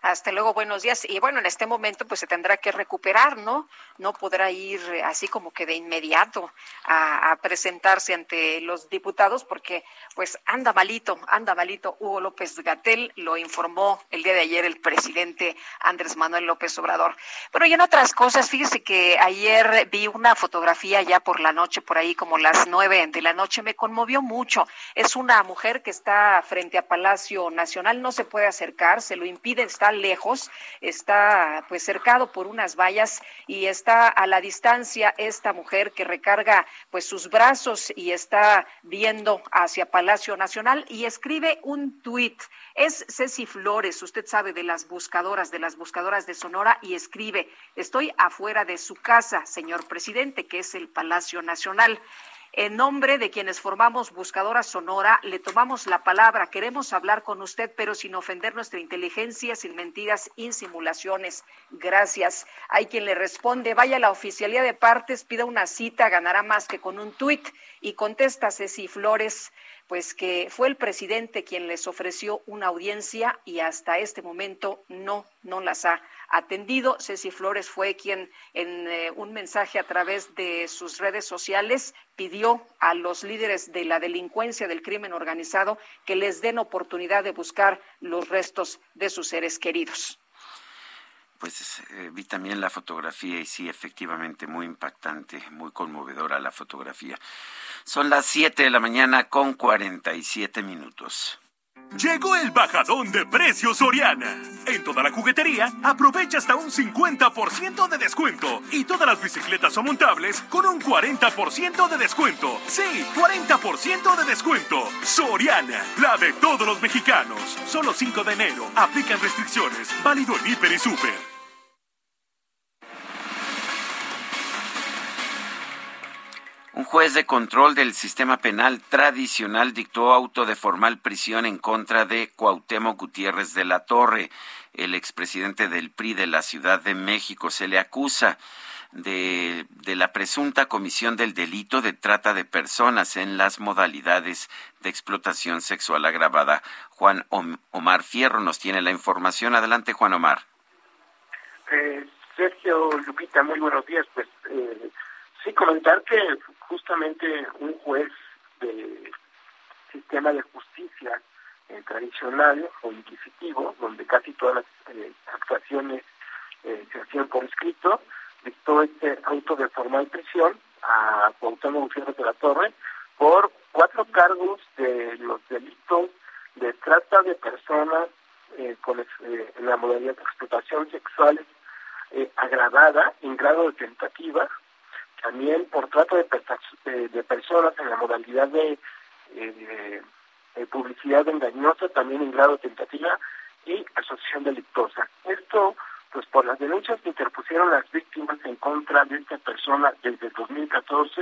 Hasta luego, buenos días. Y bueno, en este momento pues se tendrá que recuperar, ¿no? No podrá ir así como que de inmediato a, presentarse ante los diputados porque pues anda malito, anda malito. Hugo López Gatel lo informó el día de ayer el presidente Andrés Manuel López Obrador. Pero y en otras cosas, fíjese que ayer vi una fotografía ya por la noche, por ahí como las nueve de la noche, me conmovió mucho. Es una mujer que está frente a Palacio Nacional, no se puede acercar, se lo impide lejos, está pues cercado por unas vallas y está a la distancia esta mujer que recarga pues sus brazos y está viendo hacia Palacio Nacional y escribe un tuit. Es Ceci Flores, usted sabe de las buscadoras, de las buscadoras de Sonora y escribe, estoy afuera de su casa, señor presidente, que es el Palacio Nacional. En nombre de quienes formamos Buscadora Sonora, le tomamos la palabra. Queremos hablar con usted, pero sin ofender nuestra inteligencia, sin mentiras y simulaciones. Gracias. Hay quien le responde, vaya a la oficialía de partes, pida una cita, ganará más que con un tuit. Y contesta Ceci Flores, pues que fue el presidente quien les ofreció una audiencia y hasta este momento no, no las ha atendido. Ceci Flores fue quien en eh, un mensaje a través de sus redes sociales pidió a los líderes de la delincuencia del crimen organizado que les den oportunidad de buscar los restos de sus seres queridos. Pues eh, vi también la fotografía y sí, efectivamente, muy impactante, muy conmovedora la fotografía. Son las 7 de la mañana con 47 minutos. Llegó el bajadón de precios Soriana. En toda la juguetería, aprovecha hasta un 50% de descuento y todas las bicicletas o montables con un 40% de descuento. Sí, 40% de descuento. Soriana, la de todos los mexicanos. Solo 5 de enero. Aplican restricciones. Válido en Hiper y Super. Un juez de control del sistema penal tradicional dictó auto de formal prisión en contra de Cuauhtémoc Gutiérrez de la Torre, el expresidente del PRI de la Ciudad de México. Se le acusa de, de, la presunta comisión del delito de trata de personas en las modalidades de explotación sexual agravada. Juan Omar Fierro nos tiene la información. Adelante, Juan Omar. Eh, Sergio Lupita, muy buenos días. Pues eh, sí, comentar que justamente un juez del sistema de justicia eh, tradicional o inquisitivo, donde casi todas las eh, actuaciones eh, se hacían por escrito, dictó este auto de formal prisión a Cuauhtémoc Gutiérrez de la Torre por cuatro cargos de los delitos de trata de personas con eh, la modalidad de explotación sexual agravada en grado de tentativa, también por trata de, de, personas en la modalidad de publicidad engañosa, también en grado tentativa y asociación delictuosa. Esto, pues por las denuncias que interpusieron las víctimas en contra de esta persona desde 2014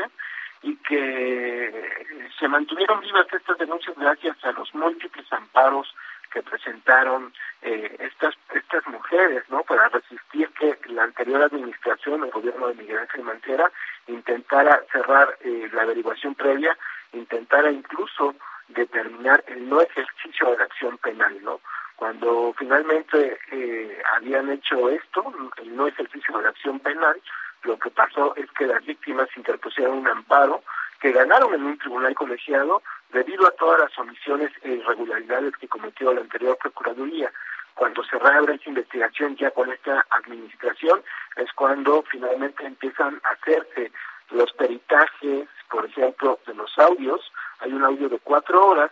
y que se mantuvieron vivas estas denuncias gracias a los múltiples amparos que presentaron eh, estas estas mujeres, ¿no? Para resistir que la anterior administración, el gobierno de Miguel Ángel Mancera, intentara cerrar eh, la averiguación previa, intentara incluso determinar el no ejercicio de la acción penal, ¿no? Cuando finalmente eh, habían hecho esto, el no ejercicio de la acción penal, lo que pasó es que las víctimas interpusieron un amparo que ganaron en un tribunal colegiado debido a todas las omisiones e irregularidades que cometió la anterior Procuraduría. Cuando se reabre esa investigación ya con esta administración es cuando finalmente empiezan a hacerse los peritajes, por ejemplo, de los audios. Hay un audio de cuatro horas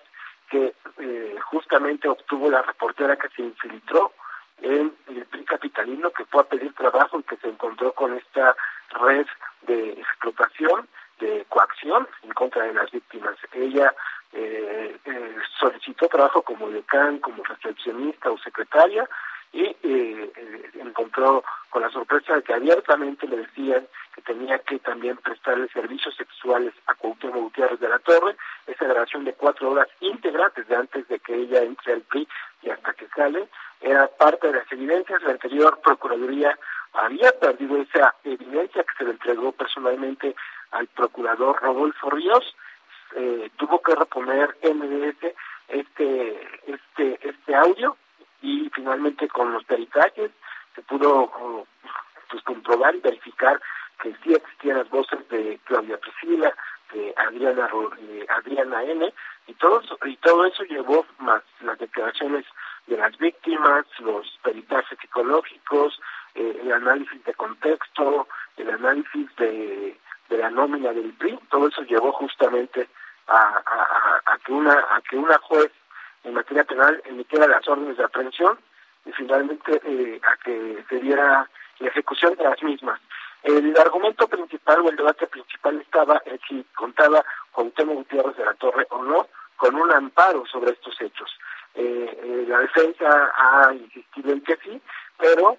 que eh, justamente obtuvo la reportera que se infiltró en el PRI capitalino que fue a pedir trabajo y que se encontró con esta red de explotación, de coacción en contra de las víctimas. Ella eh, eh, solicitó trabajo como decán, como recepcionista o secretaria y eh, eh, encontró con la sorpresa de que abiertamente le decían que tenía que también prestarle servicios sexuales a Cuauhtémoc Gutiérrez de la Torre, esa grabación de cuatro horas íntegras desde antes de que ella entre al PRI y hasta que sale, era parte de las evidencias, la anterior Procuraduría había perdido esa evidencia que se le entregó personalmente al procurador Rodolfo Ríos, eh, tuvo que reponer MDS este, este, este audio y finalmente con los peritajes se pudo pues, comprobar y verificar que sí existían las voces de Claudia Priscila, de Adriana, de Adriana N, y todo, y todo eso llevó más las declaraciones de las víctimas, los peritajes psicológicos, eh, el análisis de contexto, el análisis de, de la nómina del PRI, todo eso llevó justamente a, a, que una a que una juez en materia penal emitiera las órdenes de aprehensión y finalmente eh, a que se diera la ejecución de las mismas. El argumento principal o el debate principal estaba en si contaba con Temo Gutiérrez de la Torre o no con un amparo sobre estos hechos. Eh, eh, la defensa ha insistido en que sí, pero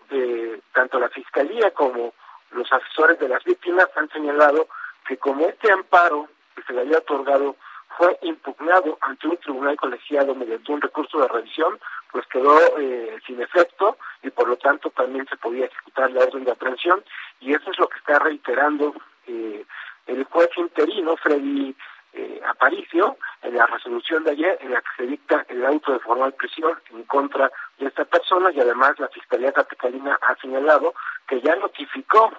tanto la Fiscalía como los asesores de las víctimas han señalado que como este amparo que se le había otorgado fue impugnado ante un tribunal colegiado mediante un recurso de revisión, pues quedó eh, sin efecto y por lo tanto también se podía ejecutar la orden de aprehensión. Y eso es lo que está reiterando eh, el juez interino Freddy eh, Aparicio en la resolución de ayer en la que se dicta el auto de formal prisión en contra de esta persona y además la Fiscalía Capitalina ha señalado que ya notificó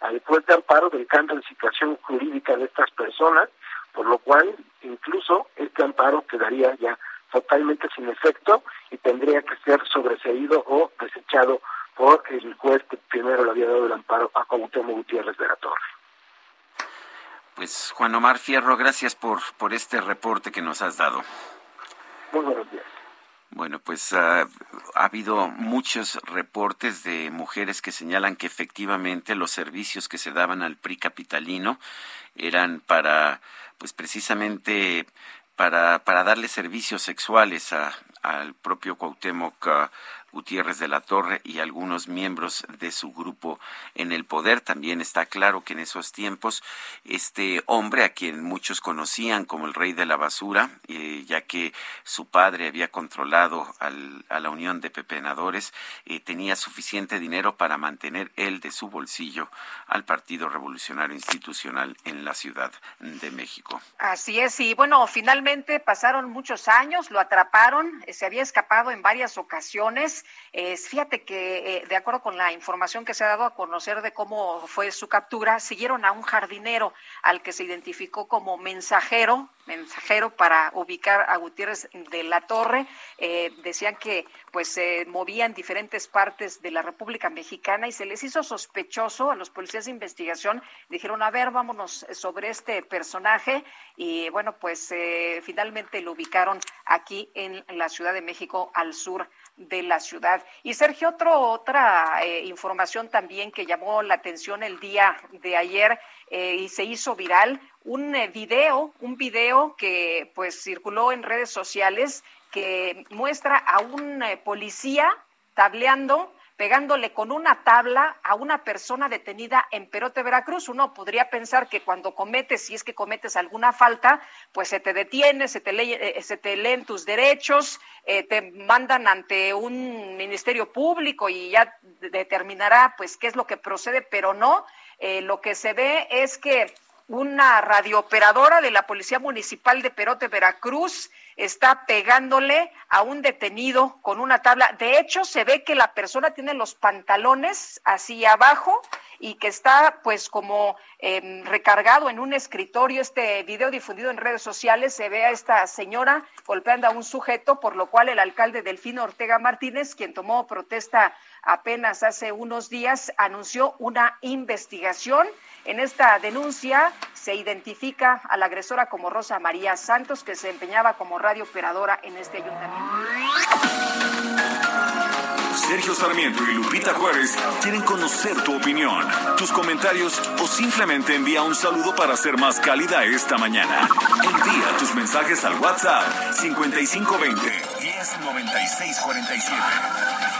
al juez de amparo del cambio de situación jurídica de estas personas por lo cual incluso este amparo quedaría ya totalmente sin efecto y tendría que ser sobreseído o desechado por el juez que primero le había dado el amparo a Cuauhtémoc Gutiérrez de la Torre. Pues Juan Omar Fierro, gracias por, por este reporte que nos has dado. Muy buenos días. Bueno, pues uh, ha habido muchos reportes de mujeres que señalan que efectivamente los servicios que se daban al PRI capitalino eran para pues precisamente para, para darle servicios sexuales a, al propio Cuauhtémoc Gutiérrez de la Torre y algunos miembros de su grupo en el poder. También está claro que en esos tiempos este hombre, a quien muchos conocían como el rey de la basura, eh, ya que su padre había controlado al, a la Unión de Pepenadores, eh, tenía suficiente dinero para mantener él de su bolsillo al Partido Revolucionario Institucional en la Ciudad de México. Así es, y bueno, finalmente pasaron muchos años, lo atraparon, se había escapado en varias ocasiones Juárez. fíjate que, eh, de acuerdo con la información que se ha dado a conocer de cómo fue su captura, siguieron a un jardinero al que se identificó como mensajero, mensajero para ubicar a Gutiérrez de la Torre. Eh, decían que pues se movía en diferentes partes de la República Mexicana y se les hizo sospechoso a los policías de investigación. Dijeron, a ver, vámonos sobre este personaje y bueno, pues eh, finalmente lo ubicaron aquí en la Ciudad de México al sur de la ciudad. Y Sergio, otro, otra eh, información también que llamó la atención el día de ayer eh, y se hizo viral, un eh, video, un video que pues circuló en redes sociales que muestra a un policía tableando pegándole con una tabla a una persona detenida en Perote, Veracruz. Uno podría pensar que cuando cometes, si es que cometes alguna falta, pues se te detiene, se te, eh, se te leen tus derechos, eh, te mandan ante un ministerio público y ya determinará pues qué es lo que procede, pero no. Eh, lo que se ve es que una radiooperadora de la Policía Municipal de Perote, Veracruz, está pegándole a un detenido con una tabla. De hecho, se ve que la persona tiene los pantalones hacia abajo y que está pues como em, recargado en un escritorio. Este video difundido en redes sociales se ve a esta señora golpeando a un sujeto, por lo cual el alcalde Delfino Ortega Martínez, quien tomó protesta apenas hace unos días, anunció una investigación en esta denuncia se identifica a la agresora como Rosa María Santos, que se empeñaba como radiooperadora en este ayuntamiento. Sergio Sarmiento y Lupita Juárez quieren conocer tu opinión, tus comentarios o simplemente envía un saludo para ser más cálida esta mañana. Envía tus mensajes al WhatsApp 5520 109647.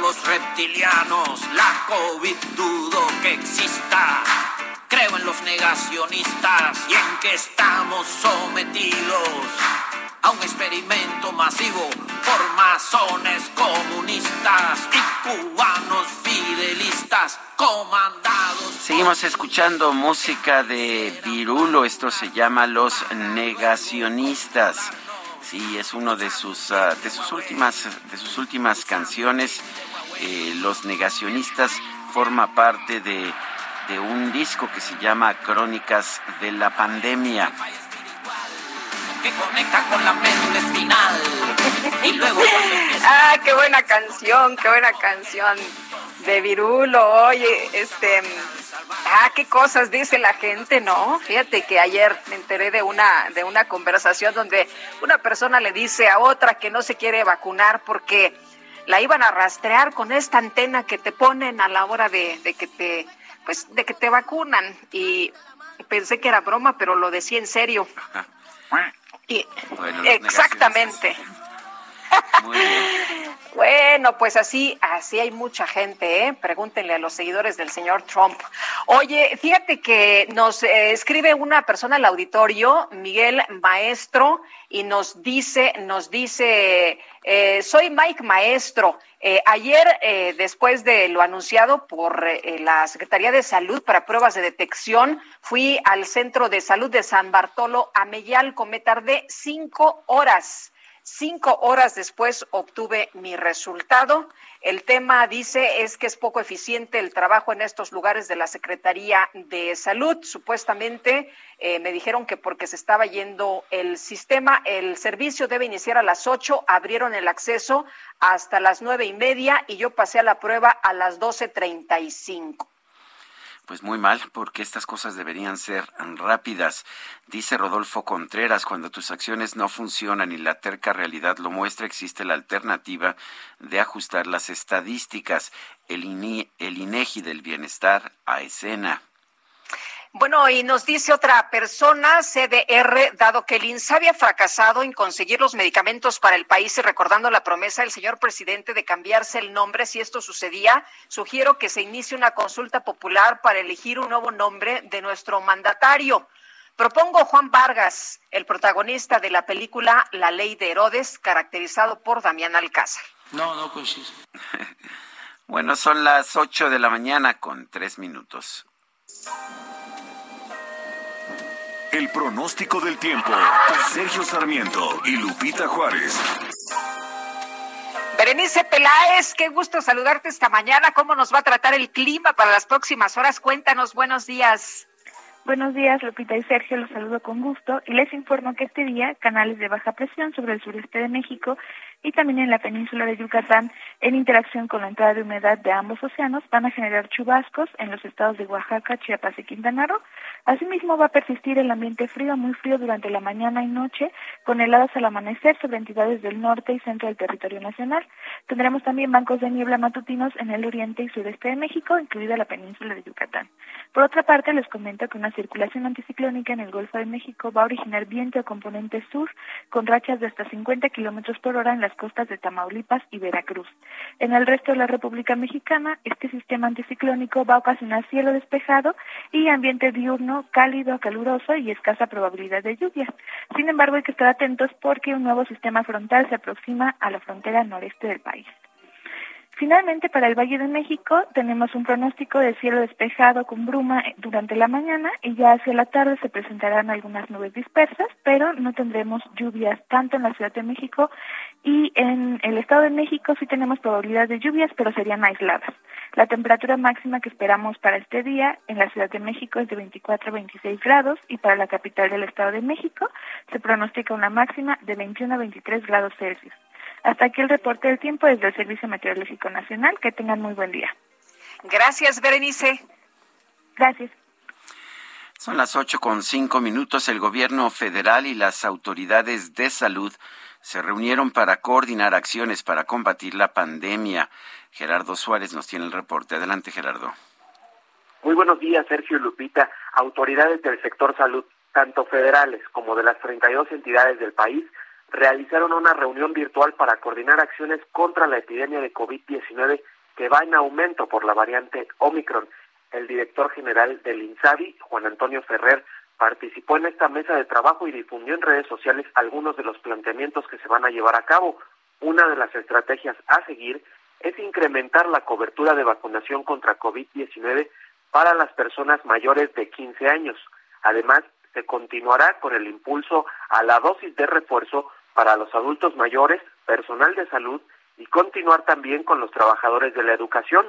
Los reptilianos. La COVID dudo que exista. Creo en los negacionistas y en que estamos sometidos a un experimento masivo por masones comunistas y cubanos fidelistas comandados. Seguimos escuchando música de Virulo, esto se llama Los Negacionistas. Sí, es uno de sus ah, de sus últimas de sus últimas canciones. Eh, Los negacionistas forma parte de, de un disco que se llama Crónicas de la Pandemia que conecta con la mente espinal. Y luego. *laughs* ah, qué buena canción, qué buena canción de Virulo. Oye, este. Ah, qué cosas dice la gente, ¿no? Fíjate que ayer me enteré de una, de una conversación donde una persona le dice a otra que no se quiere vacunar porque la iban a rastrear con esta antena que te ponen a la hora de, de que te, pues, de que te vacunan. Y pensé que era broma, pero lo decía en serio. Y, exactamente. Bueno, pues así, así hay mucha gente, ¿eh? Pregúntenle a los seguidores del señor Trump. Oye, fíjate que nos eh, escribe una persona al auditorio, Miguel Maestro, y nos dice, nos dice, eh, soy Mike Maestro. Eh, ayer, después de lo anunciado por la Secretaría de Salud para pruebas de detección, fui al Centro de Salud de San Bartolo a Meyalco. Me tardé cinco horas Cinco horas después obtuve mi resultado. El tema, dice, es que es poco eficiente el trabajo en estos lugares de la Secretaría de Salud. Supuestamente eh, me dijeron que porque se estaba yendo el sistema, el servicio debe iniciar a las ocho, abrieron el acceso hasta las nueve y media y yo pasé a la prueba a las doce treinta y cinco. Pues muy mal, porque estas cosas deberían ser rápidas. Dice Rodolfo Contreras, cuando tus acciones no funcionan y la terca realidad lo muestra, existe la alternativa de ajustar las estadísticas, el, el INEGI del bienestar a escena. Bueno, y nos dice otra persona, CDR, dado que el INSABI ha fracasado en conseguir los medicamentos para el país y recordando la promesa del señor presidente de cambiarse el nombre si esto sucedía, sugiero que se inicie una consulta popular para elegir un nuevo nombre de nuestro mandatario. Propongo Juan Vargas, el protagonista de la película La Ley de Herodes, caracterizado por Damián Alcázar. No, no coincide. *laughs* bueno, son las ocho de la mañana con tres minutos. El pronóstico del tiempo. Sergio Sarmiento y Lupita Juárez. Berenice Peláez, qué gusto saludarte esta mañana. ¿Cómo nos va a tratar el clima para las próximas horas? Cuéntanos, buenos días. Buenos días, Lupita y Sergio, los saludo con gusto y les informo que este día canales de baja presión sobre el sureste de México y también en la península de Yucatán, en interacción con la entrada de humedad de ambos océanos, van a generar chubascos en los estados de Oaxaca, Chiapas y Quintana Roo. Asimismo, va a persistir el ambiente frío, muy frío durante la mañana y noche, con heladas al amanecer sobre entidades del norte y centro del territorio nacional. Tendremos también bancos de niebla matutinos en el oriente y sureste de México, incluida la península de Yucatán. Por otra parte, les comento que una circulación anticiclónica en el Golfo de México va a originar viento a componente sur, con rachas de hasta 50 kilómetros por hora en las costas de Tamaulipas y Veracruz. En el resto de la República Mexicana, este sistema anticiclónico va a ocasionar cielo despejado y ambiente diurno cálido caluroso y escasa probabilidad de lluvia. Sin embargo, hay que estar atentos porque un nuevo sistema frontal se aproxima a la frontera noreste del país. Finalmente, para el Valle de México tenemos un pronóstico de cielo despejado con bruma durante la mañana y ya hacia la tarde se presentarán algunas nubes dispersas, pero no tendremos lluvias tanto en la Ciudad de México y en el Estado de México sí tenemos probabilidad de lluvias, pero serían aisladas. La temperatura máxima que esperamos para este día en la Ciudad de México es de 24 a 26 grados y para la capital del Estado de México se pronostica una máxima de 21 a 23 grados Celsius. Hasta aquí el reporte del tiempo desde el Servicio Meteorológico Nacional. Que tengan muy buen día. Gracias, Berenice. Gracias. Son las ocho con cinco minutos. El gobierno federal y las autoridades de salud se reunieron para coordinar acciones para combatir la pandemia. Gerardo Suárez nos tiene el reporte. Adelante, Gerardo. Muy buenos días, Sergio y Lupita. Autoridades del sector salud, tanto federales como de las 32 entidades del país, realizaron una reunión virtual para coordinar acciones contra la epidemia de COVID-19 que va en aumento por la variante Omicron. El director general del INSABI, Juan Antonio Ferrer, participó en esta mesa de trabajo y difundió en redes sociales algunos de los planteamientos que se van a llevar a cabo. Una de las estrategias a seguir es incrementar la cobertura de vacunación contra COVID-19 para las personas mayores de 15 años. Además, se continuará con el impulso a la dosis de refuerzo para los adultos mayores, personal de salud y continuar también con los trabajadores de la educación.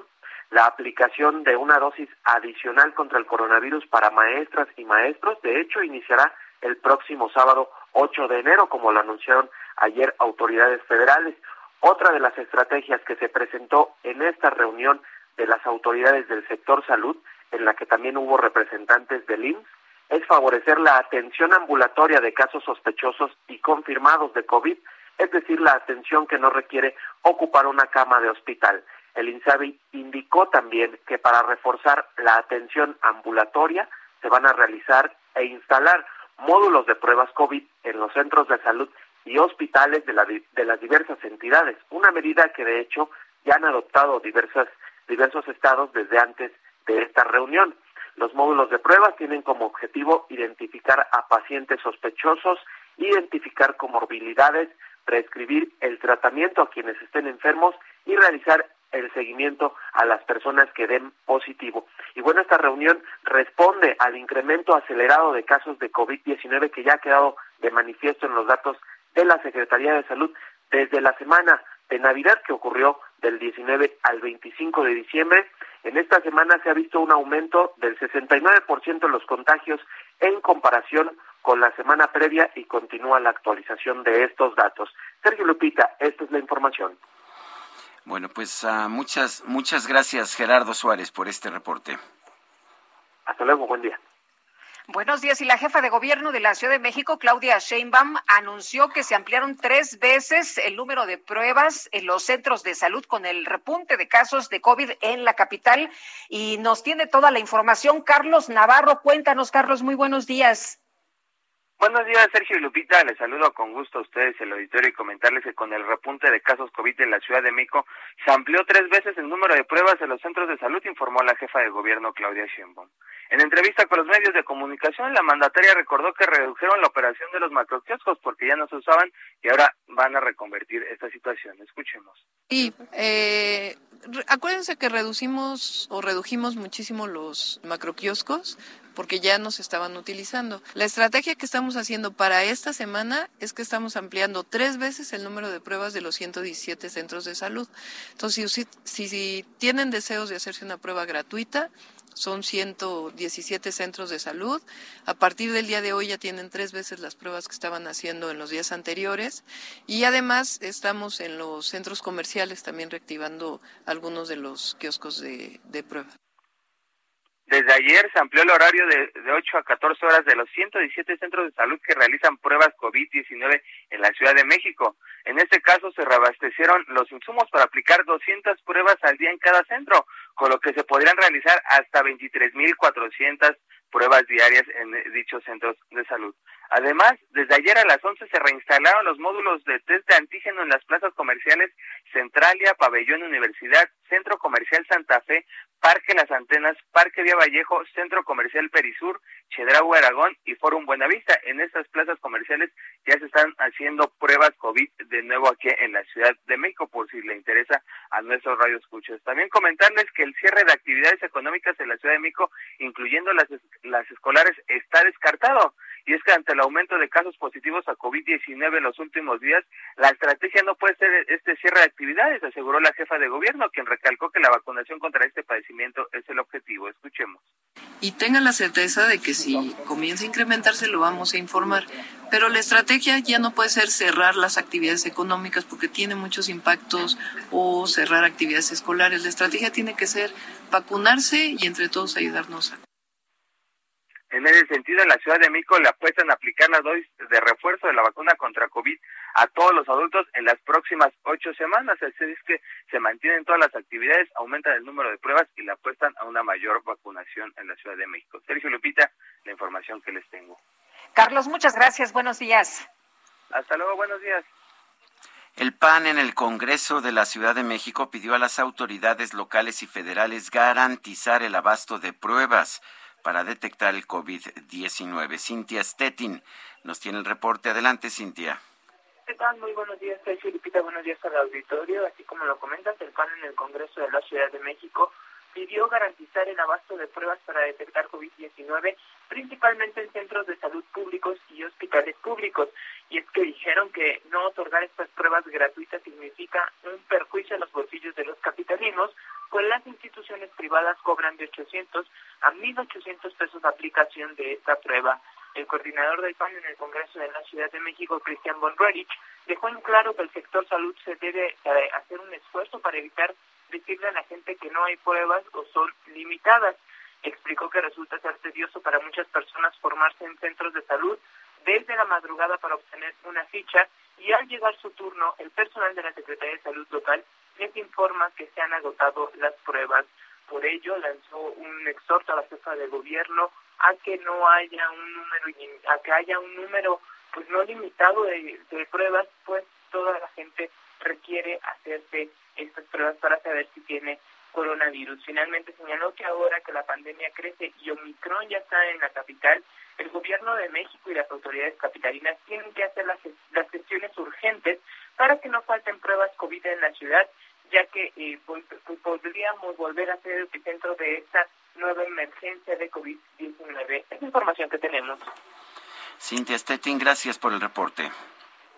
La aplicación de una dosis adicional contra el coronavirus para maestras y maestros, de hecho, iniciará el próximo sábado 8 de enero, como lo anunciaron ayer autoridades federales. Otra de las estrategias que se presentó en esta reunión de las autoridades del sector salud, en la que también hubo representantes del IMSS, es favorecer la atención ambulatoria de casos sospechosos y confirmados de COVID, es decir, la atención que no requiere ocupar una cama de hospital. El INSABI indicó también que para reforzar la atención ambulatoria se van a realizar e instalar módulos de pruebas COVID en los centros de salud y hospitales de, de las diversas entidades, una medida que de hecho ya han adoptado diversas, diversos estados desde antes de esta reunión. Los módulos de pruebas tienen como objetivo identificar a pacientes sospechosos, identificar comorbilidades, prescribir el tratamiento a quienes estén enfermos y realizar el seguimiento a las personas que den positivo. Y bueno, esta reunión responde al incremento acelerado de casos de COVID-19 que ya ha quedado de manifiesto en los datos de la Secretaría de Salud desde la semana de Navidad que ocurrió del 19 al 25 de diciembre. En esta semana se ha visto un aumento del 69% en los contagios en comparación con la semana previa y continúa la actualización de estos datos. Sergio Lupita, esta es la información. Bueno, pues uh, muchas muchas gracias Gerardo Suárez por este reporte. Hasta luego, buen día. Buenos días. Y la jefa de gobierno de la Ciudad de México, Claudia Sheinbaum, anunció que se ampliaron tres veces el número de pruebas en los centros de salud con el repunte de casos de COVID en la capital. Y nos tiene toda la información Carlos Navarro. Cuéntanos, Carlos, muy buenos días. Buenos días, Sergio y Lupita. Les saludo con gusto a ustedes, el auditorio, y comentarles que con el repunte de casos COVID en la Ciudad de México se amplió tres veces el número de pruebas en los centros de salud, informó la jefa de gobierno, Claudia Sheinbaum. En entrevista con los medios de comunicación, la mandataria recordó que redujeron la operación de los macroquioscos porque ya no se usaban y ahora van a reconvertir esta situación. Escuchemos. Y eh, acuérdense que reducimos o redujimos muchísimo los macroquioscos porque ya nos estaban utilizando. La estrategia que estamos haciendo para esta semana es que estamos ampliando tres veces el número de pruebas de los 117 centros de salud. Entonces, si, si, tienen deseos de hacerse una prueba gratuita, son 117 centros de salud. A partir del día de hoy ya tienen tres veces las pruebas que estaban haciendo en los días anteriores. Y además estamos en los centros comerciales también reactivando algunos de los kioscos de, de prueba. Desde ayer se amplió el horario de, de 8 a 14 horas de los 117 centros de salud que realizan pruebas COVID-19 en la Ciudad de México. En este caso se reabastecieron los insumos para aplicar 200 pruebas al día en cada centro, con lo que se podrían realizar hasta 23.400 pruebas diarias en dichos centros de salud. Además, desde ayer a las 11 se reinstalaron los módulos de test de antígeno en las plazas comerciales Centralia, Pabellón Universidad, Centro Comercial Santa Fe, Parque Las Antenas, Parque Vía Vallejo, Centro Comercial Perisur, Chedraui Aragón y Forum Buenavista. En estas plazas comerciales ya se están haciendo pruebas COVID de nuevo aquí en la Ciudad de México, por si le interesa a nuestros radioescuchos. También comentarles que el cierre de actividades económicas en la Ciudad de México, incluyendo las, las escolares, está descartado y es que ante el aumento de casos positivos a COVID-19 en los últimos días, la estrategia no puede ser este cierre de actividades, aseguró la jefa de gobierno, quien recalcó que la vacunación contra este padecimiento es el objetivo. Escuchemos. Y tengan la certeza de que si comienza a incrementarse lo vamos a informar. Pero la estrategia ya no puede ser cerrar las actividades económicas porque tiene muchos impactos o cerrar actividades escolares. La estrategia tiene que ser vacunarse y entre todos ayudarnos a en ese sentido, en la Ciudad de México le apuestan a aplicar las dosis de refuerzo de la vacuna contra COVID a todos los adultos en las próximas ocho semanas. Así es que se mantienen todas las actividades, aumentan el número de pruebas y le apuestan a una mayor vacunación en la Ciudad de México. Sergio Lupita, la información que les tengo. Carlos, muchas gracias. Buenos días. Hasta luego, buenos días. El PAN en el Congreso de la Ciudad de México pidió a las autoridades locales y federales garantizar el abasto de pruebas para detectar el COVID-19. Cintia Stettin nos tiene el reporte. Adelante, Cintia. ¿Qué tal? Muy buenos días, Sergio Lupita. Buenos días al auditorio. Así como lo comentas, el PAN en el Congreso de la Ciudad de México pidió garantizar el abasto de pruebas para detectar COVID-19, principalmente en centros de salud públicos y hospitales públicos. Y es que dijeron que no otorgar estas pruebas gratuitas significa un perjuicio a los bolsillos de los capitalinos, pues las instituciones privadas cobran de 800 a 1.800 pesos la aplicación de esta prueba. El coordinador del PAN en el Congreso de la Ciudad de México, Cristian Bonrerich, dejó en claro que el sector salud se debe hacer un esfuerzo para evitar decirle a la gente que no hay pruebas o son limitadas. Explicó que resulta ser tedioso para muchas personas formarse en centros de salud desde la madrugada para obtener una ficha y al llegar su turno, el personal de la Secretaría de Salud local les informa que se han agotado las pruebas. Por ello, lanzó un exhorto a la jefa de gobierno a que no haya un número, a que haya un número pues no limitado de, de pruebas, pues toda la gente requiere hacerse estas pruebas para saber si tiene coronavirus. Finalmente señaló que ahora que la pandemia crece y Omicron ya está en la capital, el gobierno de México y las autoridades capitalinas tienen que hacer las, las gestiones urgentes para que no falten pruebas COVID en la ciudad, ya que eh, podríamos volver a ser el epicentro de esta nueva emergencia de COVID-19. Es información que tenemos. Cintia Stettin, gracias por el reporte.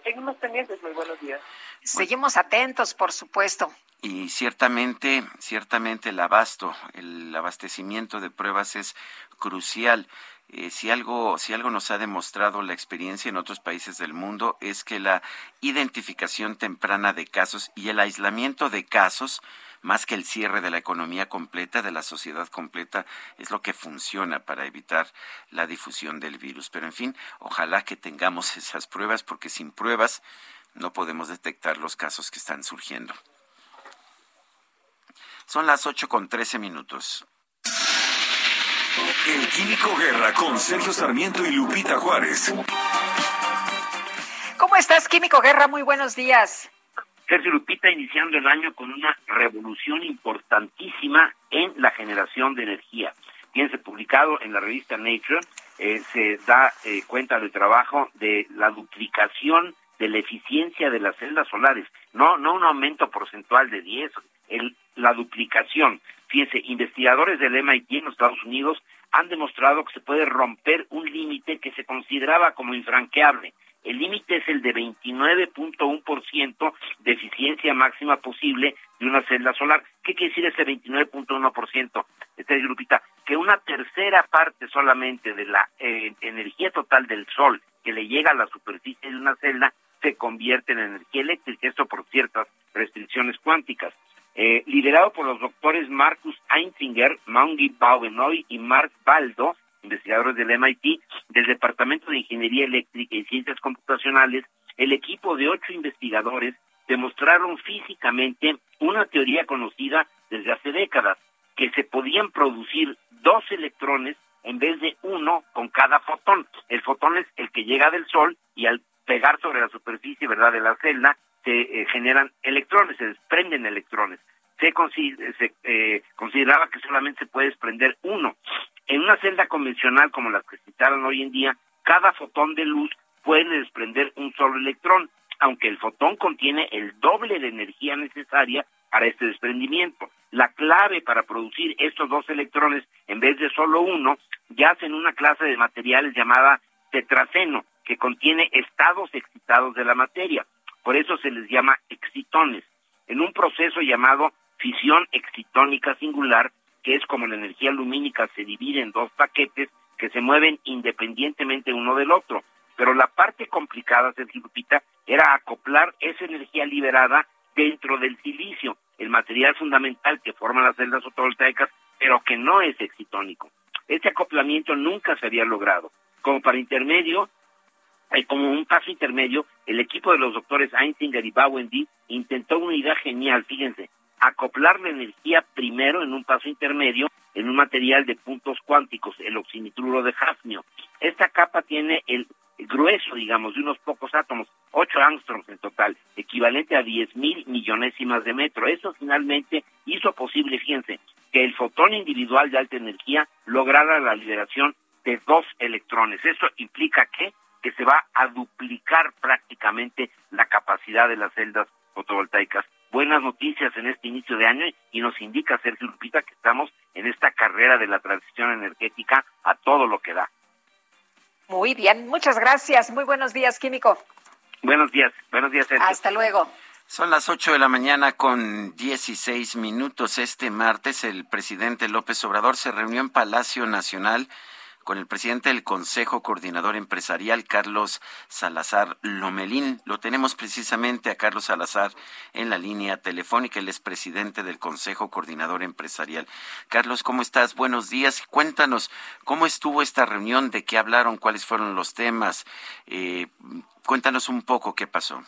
Seguimos pendientes, muy buenos días. Seguimos atentos, por supuesto. Y ciertamente, ciertamente el abasto, el abastecimiento de pruebas es crucial. Eh, si algo, si algo nos ha demostrado la experiencia en otros países del mundo es que la identificación temprana de casos y el aislamiento de casos más que el cierre de la economía completa, de la sociedad completa, es lo que funciona para evitar la difusión del virus. Pero en fin, ojalá que tengamos *laughs* esas pruebas, porque sin pruebas no podemos detectar los casos que están surgiendo. Son las ocho con trece minutos. El Químico Guerra con Sergio Sarmiento y Lupita Juárez. ¿Cómo estás, Químico Guerra? Muy buenos días. Sergio Lupita iniciando el año con una revolución importantísima en la generación de energía. Fíjense, publicado en la revista Nature, eh, se da eh, cuenta del trabajo de la duplicación de la eficiencia de las celdas solares, no, no un aumento porcentual de 10, el, la duplicación. Fíjense, investigadores del MIT en los Estados Unidos han demostrado que se puede romper un límite que se consideraba como infranqueable. El límite es el de 29.1% de eficiencia máxima posible de una celda solar. ¿Qué quiere decir ese 29.1%? Este grupita, que una tercera parte solamente de la eh, energía total del sol que le llega a la superficie de una celda se convierte en energía eléctrica, esto por ciertas restricciones cuánticas. Eh, liderado por los doctores Marcus Einzinger, Maungi Bauenoy y Mark Baldo, investigadores del MIT, del Departamento de Ingeniería Eléctrica y Ciencias Computacionales, el equipo de ocho investigadores demostraron físicamente una teoría conocida desde hace décadas, que se podían producir dos electrones en vez de uno con cada fotón. El fotón es el que llega del Sol y al pegar sobre la superficie, ¿verdad?, de la celda, se eh, generan electrones, se desprenden electrones. Se, eh, consideraba que solamente se puede desprender uno. En una celda convencional como las que se instalan hoy en día, cada fotón de luz puede desprender un solo electrón, aunque el fotón contiene el doble de energía necesaria para este desprendimiento. La clave para producir estos dos electrones en vez de solo uno yace en una clase de materiales llamada tetraceno, que contiene estados excitados de la materia. Por eso se les llama excitones. En un proceso llamado fisión excitónica singular, que es como la energía lumínica se divide en dos paquetes que se mueven independientemente uno del otro. Pero la parte complicada, Sergio Lupita, era acoplar esa energía liberada dentro del silicio, el material fundamental que forma las celdas fotovoltaicas, pero que no es excitónico. Este acoplamiento nunca se había logrado. Como para intermedio, eh, como un paso intermedio, el equipo de los doctores Einzinger y Bowendy intentó una idea genial, fíjense, acoplar la energía primero en un paso intermedio en un material de puntos cuánticos, el oxinitruro de hafnio. Esta capa tiene el grueso, digamos, de unos pocos átomos, 8 angstroms en total, equivalente a 10 mil millonésimas de metro. Eso finalmente hizo posible, fíjense, que el fotón individual de alta energía lograra la liberación de dos electrones. Eso implica que, que se va a duplicar prácticamente la capacidad de las celdas fotovoltaicas buenas noticias en este inicio de año y nos indica Sergio Lupita que estamos en esta carrera de la transición energética a todo lo que da. Muy bien, muchas gracias. Muy buenos días, Químico. Buenos días, buenos días, Sergio. Hasta luego. Son las 8 de la mañana con 16 minutos. Este martes el presidente López Obrador se reunió en Palacio Nacional con el presidente del Consejo Coordinador Empresarial, Carlos Salazar Lomelín. Lo tenemos precisamente a Carlos Salazar en la línea telefónica. Él es presidente del Consejo Coordinador Empresarial. Carlos, ¿cómo estás? Buenos días. Cuéntanos cómo estuvo esta reunión, de qué hablaron, cuáles fueron los temas. Eh, cuéntanos un poco qué pasó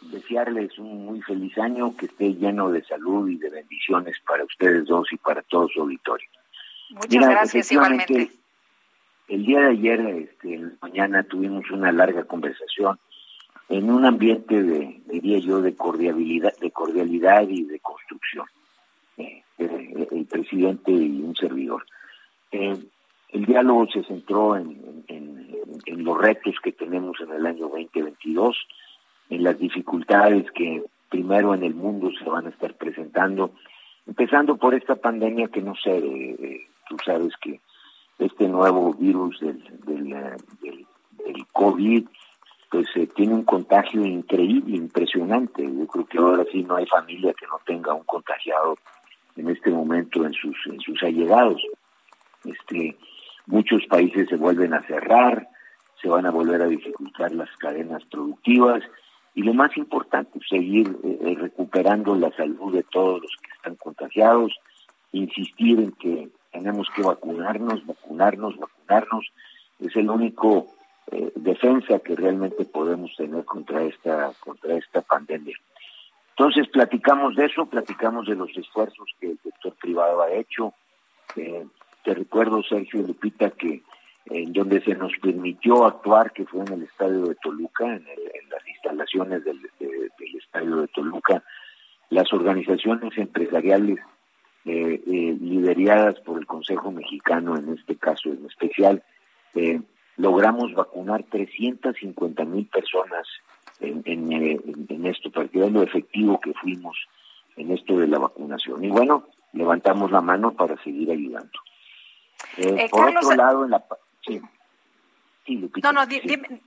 desearles un muy feliz año, que esté lleno de salud y de bendiciones para ustedes dos y para todo su auditorio. Muchas gracias, igualmente. El día de ayer, este, mañana, tuvimos una larga conversación en un ambiente de, diría yo, de cordialidad, de cordialidad y de construcción. Eh, eh, el presidente y un servidor. Eh, el diálogo se centró en, en, los retos que tenemos en el año 2022, en las dificultades que primero en el mundo se van a estar presentando, empezando por esta pandemia que no sé, tú sabes que este nuevo virus del, del, del, COVID, pues eh, tiene un contagio increíble, impresionante. Yo creo que ahora sí no hay familia que no tenga un contagiado en este momento en sus, en sus allegados. Este, muchos países se vuelven a cerrar, se van a volver a dificultar las cadenas productivas y lo más importante, seguir eh, eh, recuperando la salud de todos los que contagiados, insistir en que tenemos que vacunarnos, vacunarnos, vacunarnos. Es el único eh, defensa que realmente podemos tener contra esta contra esta pandemia. Entonces platicamos de eso, platicamos de los esfuerzos que el sector privado ha hecho. Eh, te recuerdo, Sergio Lupita, que en donde se nos permitió actuar, que fue en el estadio de Toluca, en, las instalaciones del, del, estadio de Toluca, las organizaciones empresariales eh, eh, lideradas por el Consejo Mexicano, en este caso en especial, eh, logramos vacunar 350 mil personas en, en, en, esto, para que lo efectivo que fuimos en esto de la vacunación. Y bueno, levantamos la mano para seguir ayudando. por otro lado, en la... Sí, sí No, no, dime,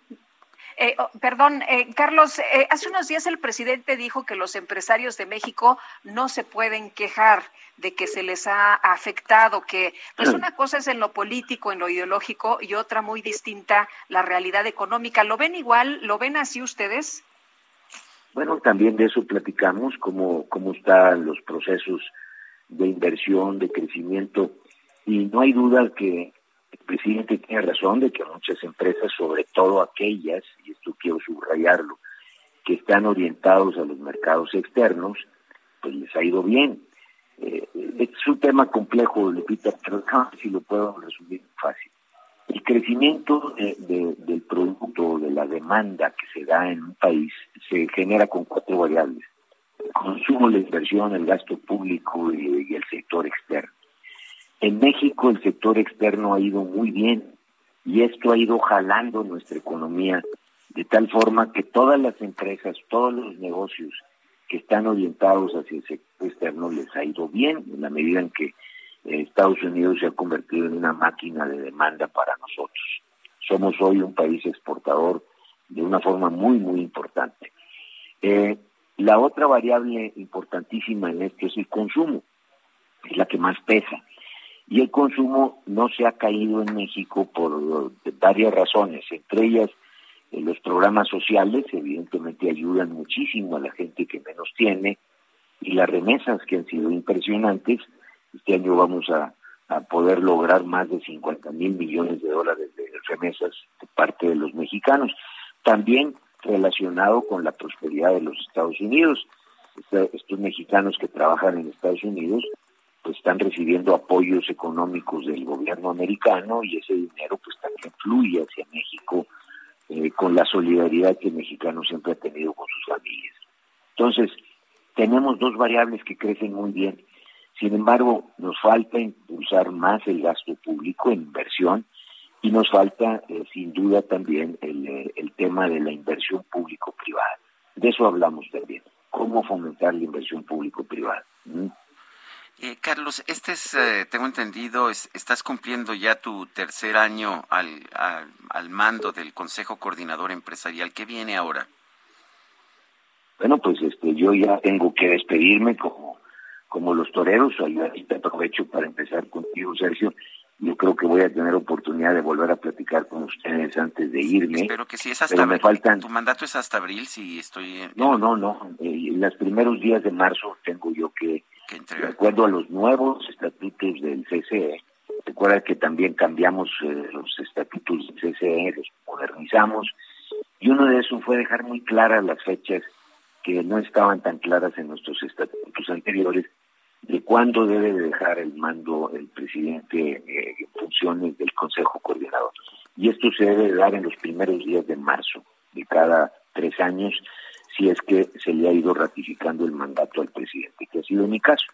eh, oh, perdón, eh, Carlos, eh, hace unos días el presidente dijo que los empresarios de México no se pueden quejar de que se les ha afectado, que pues una cosa es en lo político, en lo ideológico y otra muy distinta, la realidad económica. ¿Lo ven igual? ¿Lo ven así ustedes? Bueno, también de eso platicamos, cómo, cómo están los procesos de inversión, de crecimiento, y no hay duda que el presidente tiene razón de que muchas empresas, sobre todo aquellas, y esto quiero subrayarlo, que están orientados a los mercados externos, pues les ha ido bien. Eh, es un tema complejo, Lupita, pero si lo puedo resumir fácil. El crecimiento del producto, de la demanda que se da en un país, se genera con cuatro variables. El consumo, la inversión, el gasto público y el sector externo. En México el sector externo ha ido muy bien y esto ha ido jalando nuestra economía de tal forma que todas las empresas, todos los negocios que están orientados hacia el sector externo les ha ido bien en la medida en que eh, Estados Unidos se ha convertido en una máquina de demanda para nosotros. Somos hoy un país exportador de una forma muy, muy importante. Eh, la otra variable importantísima en esto es el consumo, es la que más pesa. Y el consumo no se ha caído en México por varias razones, entre ellas eh, los programas sociales evidentemente ayudan muchísimo a la gente que menos tiene y las remesas que han sido impresionantes. Este año vamos a, poder lograr más de 50 mil millones de dólares de remesas de parte de los mexicanos. También relacionado con la prosperidad de los Estados Unidos. Estos mexicanos que trabajan en Estados Unidos pues están recibiendo apoyos económicos del gobierno americano y ese dinero pues también fluye hacia México eh, con la solidaridad que el mexicano siempre ha tenido con sus familias. Entonces, tenemos dos variables que crecen muy bien. Sin embargo, nos falta impulsar más el gasto público en inversión y nos falta, eh, sin duda, también el, eh, el tema de la inversión público-privada. De eso hablamos también, cómo fomentar la inversión público-privada. Eh, Carlos, este es, eh, tengo entendido, estás cumpliendo ya tu tercer año al, al, mando del Consejo Coordinador Empresarial. ¿Qué viene ahora? Bueno, pues este, yo ya tengo que despedirme como, como los toreros. Ahorita aprovecho para empezar contigo, Sergio. Yo creo que voy a tener oportunidad de volver a platicar con ustedes antes de irme. Espero que sí, es hasta abril. Me faltan... Tu mandato es hasta abril, si estoy... No, no, no. Eh, en los primeros días de marzo tengo yo que de acuerdo a los nuevos estatutos del CCE, recuerda que también cambiamos eh, los estatutos del CCE, los modernizamos, y uno de esos fue dejar muy claras las fechas que no estaban tan claras en nuestros estatutos anteriores de cuándo debe dejar el mando el presidente eh, en funciones del Consejo Coordinador. Y esto se debe dar en los primeros días de marzo de cada tres años si es que se le ha ido ratificando el mandato al presidente, que ha sido mi caso.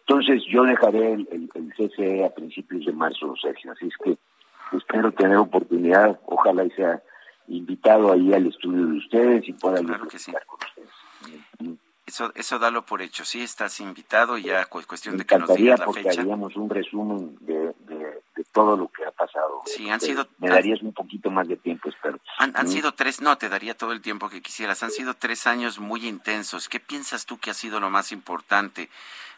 Entonces yo dejaré el, CCE a principios de marzo, Sergio, así es que espero tener oportunidad, ojalá y sea invitado ahí al estudio de ustedes y pueda claro que sí. con ustedes. Eso, eso dalo por hecho, sí, estás invitado, ya cuestión de que nos digas la porque haríamos un resumen de, todo lo que ha pasado. Sí, han sido... Me darías un poquito más de tiempo, espero. Han, han sido tres, no, te daría todo el tiempo que quisieras, han sido tres años muy intensos. ¿Qué piensas tú que ha sido lo más importante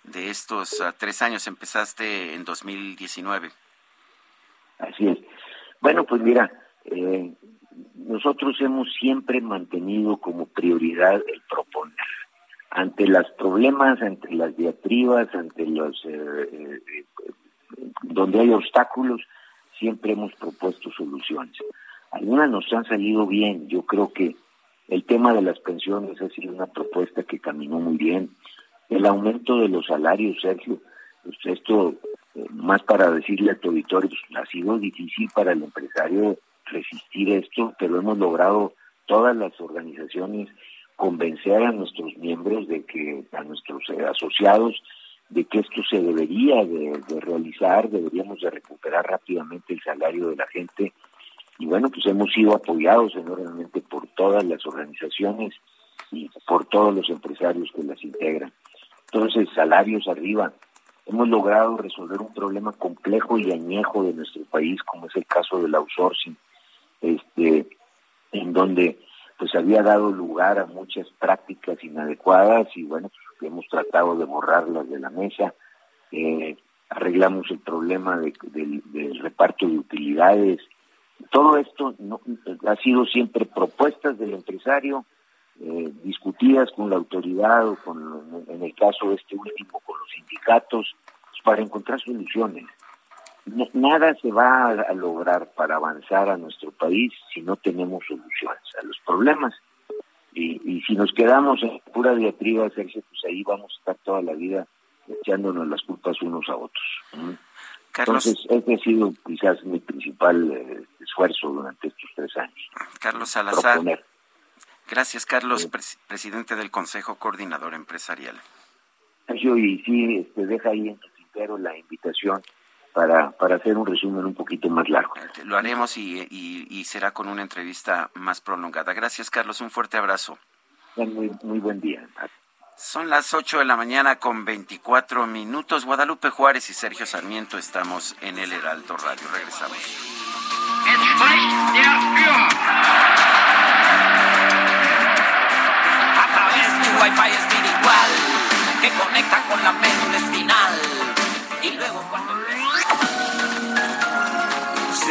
de estos ah, tres años? Empezaste en 2019. Así es. Bueno, pues mira, eh, nosotros hemos siempre mantenido como prioridad el proponer ante los problemas, ante las diatribas, ante los eh, eh, donde hay obstáculos, siempre hemos propuesto soluciones. Algunas nos han salido bien. Yo creo que el tema de las pensiones ha sido una propuesta que caminó muy bien. El aumento de los salarios, Sergio, pues esto eh, más para decirle a tu auditorio, pues, ha sido difícil para el empresario resistir esto, pero hemos logrado todas las organizaciones convencer a nuestros miembros de que, a nuestros eh, asociados, de que esto se debería de, realizar, deberíamos de recuperar rápidamente el salario de la gente. Y bueno, pues hemos sido apoyados enormemente por todas las organizaciones y por todos los empresarios que las integran. Entonces, salarios arriba. Hemos logrado resolver un problema complejo y añejo de nuestro país, como es el caso del outsourcing, este, en donde pues había dado lugar a muchas prácticas inadecuadas y bueno, pues, hemos tratado de borrarlas de la mesa. Eh, arreglamos el problema de, del reparto de utilidades. Todo esto no, ha sido siempre propuestas del empresario, eh, discutidas con la autoridad o con, en el caso de este último, con los sindicatos, pues, para encontrar soluciones nada se va a, lograr para avanzar a nuestro país si no tenemos soluciones a los problemas. Y, si nos quedamos en pura diatriba, Sergio, pues ahí vamos a estar toda la vida echándonos las culpas unos a otros. Entonces, ese ha sido quizás mi principal eh, esfuerzo durante estos tres años. Carlos Salazar. Gracias, Carlos, presidente del Consejo Coordinador Empresarial. Sergio, y sí, este, deja ahí en tu tintero la invitación para, para hacer un resumen un poquito más largo. Lo haremos y, y, será con una entrevista más prolongada. Gracias, Carlos. Un fuerte abrazo. Muy, muy buen día. Son las 8 de la mañana con 24 minutos. Guadalupe Juárez y Sergio Sarmiento estamos en el Heraldo Radio. Regresamos. A través de Wi-Fi espiritual que conecta con la médula espinal. Y luego cuando...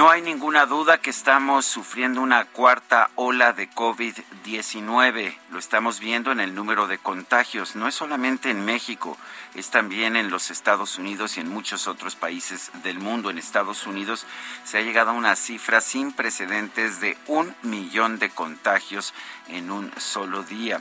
No hay ninguna duda que estamos sufriendo una cuarta ola de COVID-19. Lo estamos viendo en el número de contagios. No es solamente en México, es también en los Estados Unidos y en muchos otros países del mundo. En Estados Unidos se ha llegado a una cifra sin precedentes de un millón de contagios en un solo día.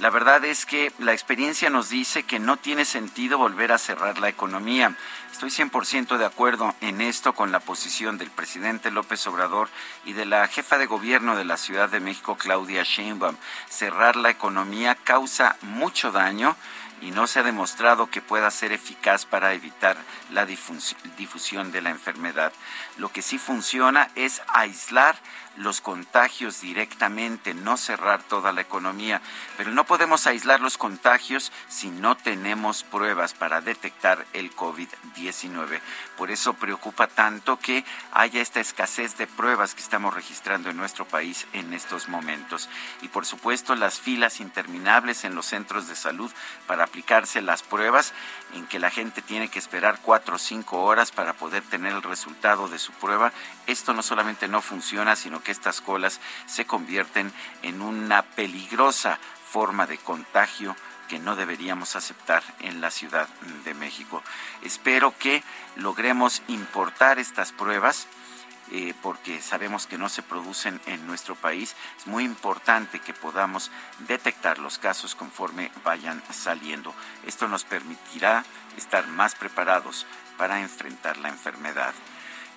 La verdad es que la experiencia nos dice que no tiene sentido volver a cerrar la economía. Estoy 100% de acuerdo en esto con la posición del presidente López Obrador y de la jefa de gobierno de la Ciudad de México, Claudia Sheinbaum. Cerrar la economía causa mucho daño y no se ha demostrado que pueda ser eficaz para evitar la difusión de la enfermedad. Lo que sí funciona es aislar los contagios directamente, no cerrar toda la economía. Pero no podemos aislar los contagios si no tenemos pruebas para detectar el COVID-19. Por eso preocupa tanto que haya esta escasez de pruebas que estamos registrando en nuestro país en estos momentos. Y por supuesto las filas interminables en los centros de salud para aplicarse las pruebas, en que la gente tiene que esperar cuatro o cinco horas para poder tener el resultado de su prueba. Esto no solamente no funciona, sino que estas colas se convierten en una peligrosa forma de contagio que no deberíamos aceptar en la Ciudad de México. Espero que logremos importar estas pruebas. Eh, porque sabemos que no se producen en nuestro país, es muy importante que podamos detectar los casos conforme vayan saliendo. Esto nos permitirá estar más preparados para enfrentar la enfermedad.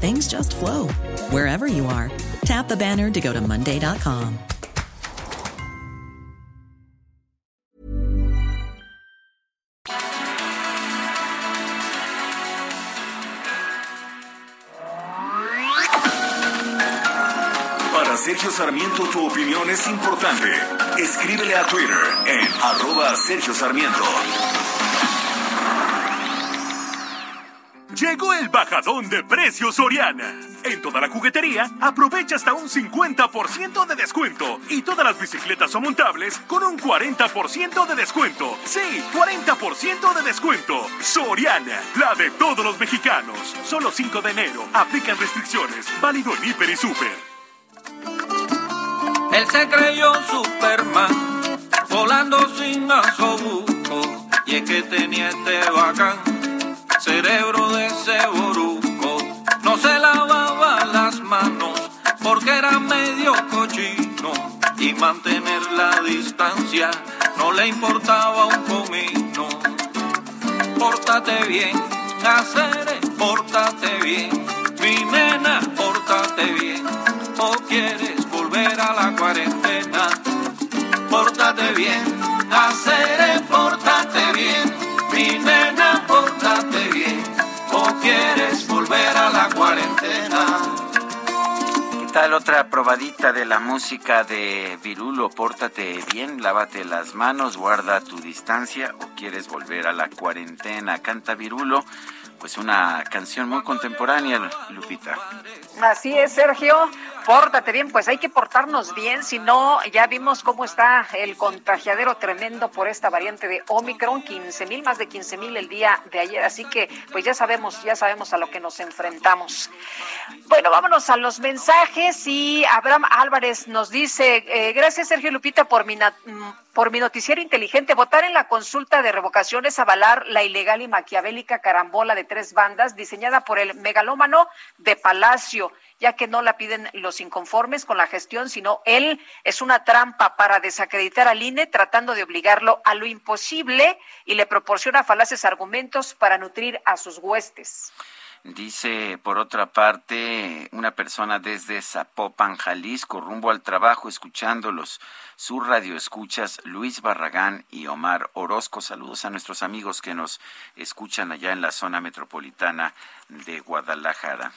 things just flow wherever you are. Tap the banner to go to Monday.com. Para Sergio Sarmiento tu opinión es importante. Escríbele a Twitter en arroba Sergio Sarmiento. Llegó el bajadón de precios Soriana. En toda la juguetería, aprovecha hasta un 50% de descuento. Y todas las bicicletas o montables con un 40% de descuento. Sí, 40% de descuento. Soriana, la de todos los mexicanos. Solo 5 de enero. Aplican restricciones. Válido en Hiper y Super. Él se creyó Superman, volando sin asobuco. Y es que tenía este bacán, cerebro de ceboruco. No se lavaba las manos porque era medio cochino. Y mantener la distancia no le importaba un comino. Pórtate bien, hacer, pórtate bien. Mi nena, pórtate bien. O quieres volver a la cuarentena. Pórtate bien, hacer, tal otra probadita de la música de Virulo? Pórtate bien, lávate las manos, guarda tu distancia o quieres volver a la cuarentena. Canta Virulo, pues una canción muy contemporánea, Lupita. Así es, Sergio. Pórtate bien, pues hay que portarnos bien, si no, ya vimos cómo está el contagiadero tremendo por esta variante de Omicron, 15 mil, más de 15 mil el día de ayer, así que pues ya sabemos, ya sabemos a lo que nos enfrentamos. Bueno, vámonos a los mensajes y Abraham Álvarez nos dice, eh, gracias Sergio Lupita por mi, mm, por mi noticiero inteligente, votar en la consulta de revocación es avalar la ilegal y maquiavélica carambola de tres bandas diseñada por el megalómano de Palacio ya que no la piden los inconformes con la gestión, sino él es una trampa para desacreditar al INE, tratando de obligarlo a lo imposible y le proporciona falaces argumentos para nutrir a sus huestes. Dice, por otra parte, una persona desde Zapopan, Jalisco, rumbo al trabajo, escuchándolos. Su radio escuchas, Luis Barragán y Omar Orozco. Saludos a nuestros amigos que nos escuchan allá en la zona metropolitana de Guadalajara.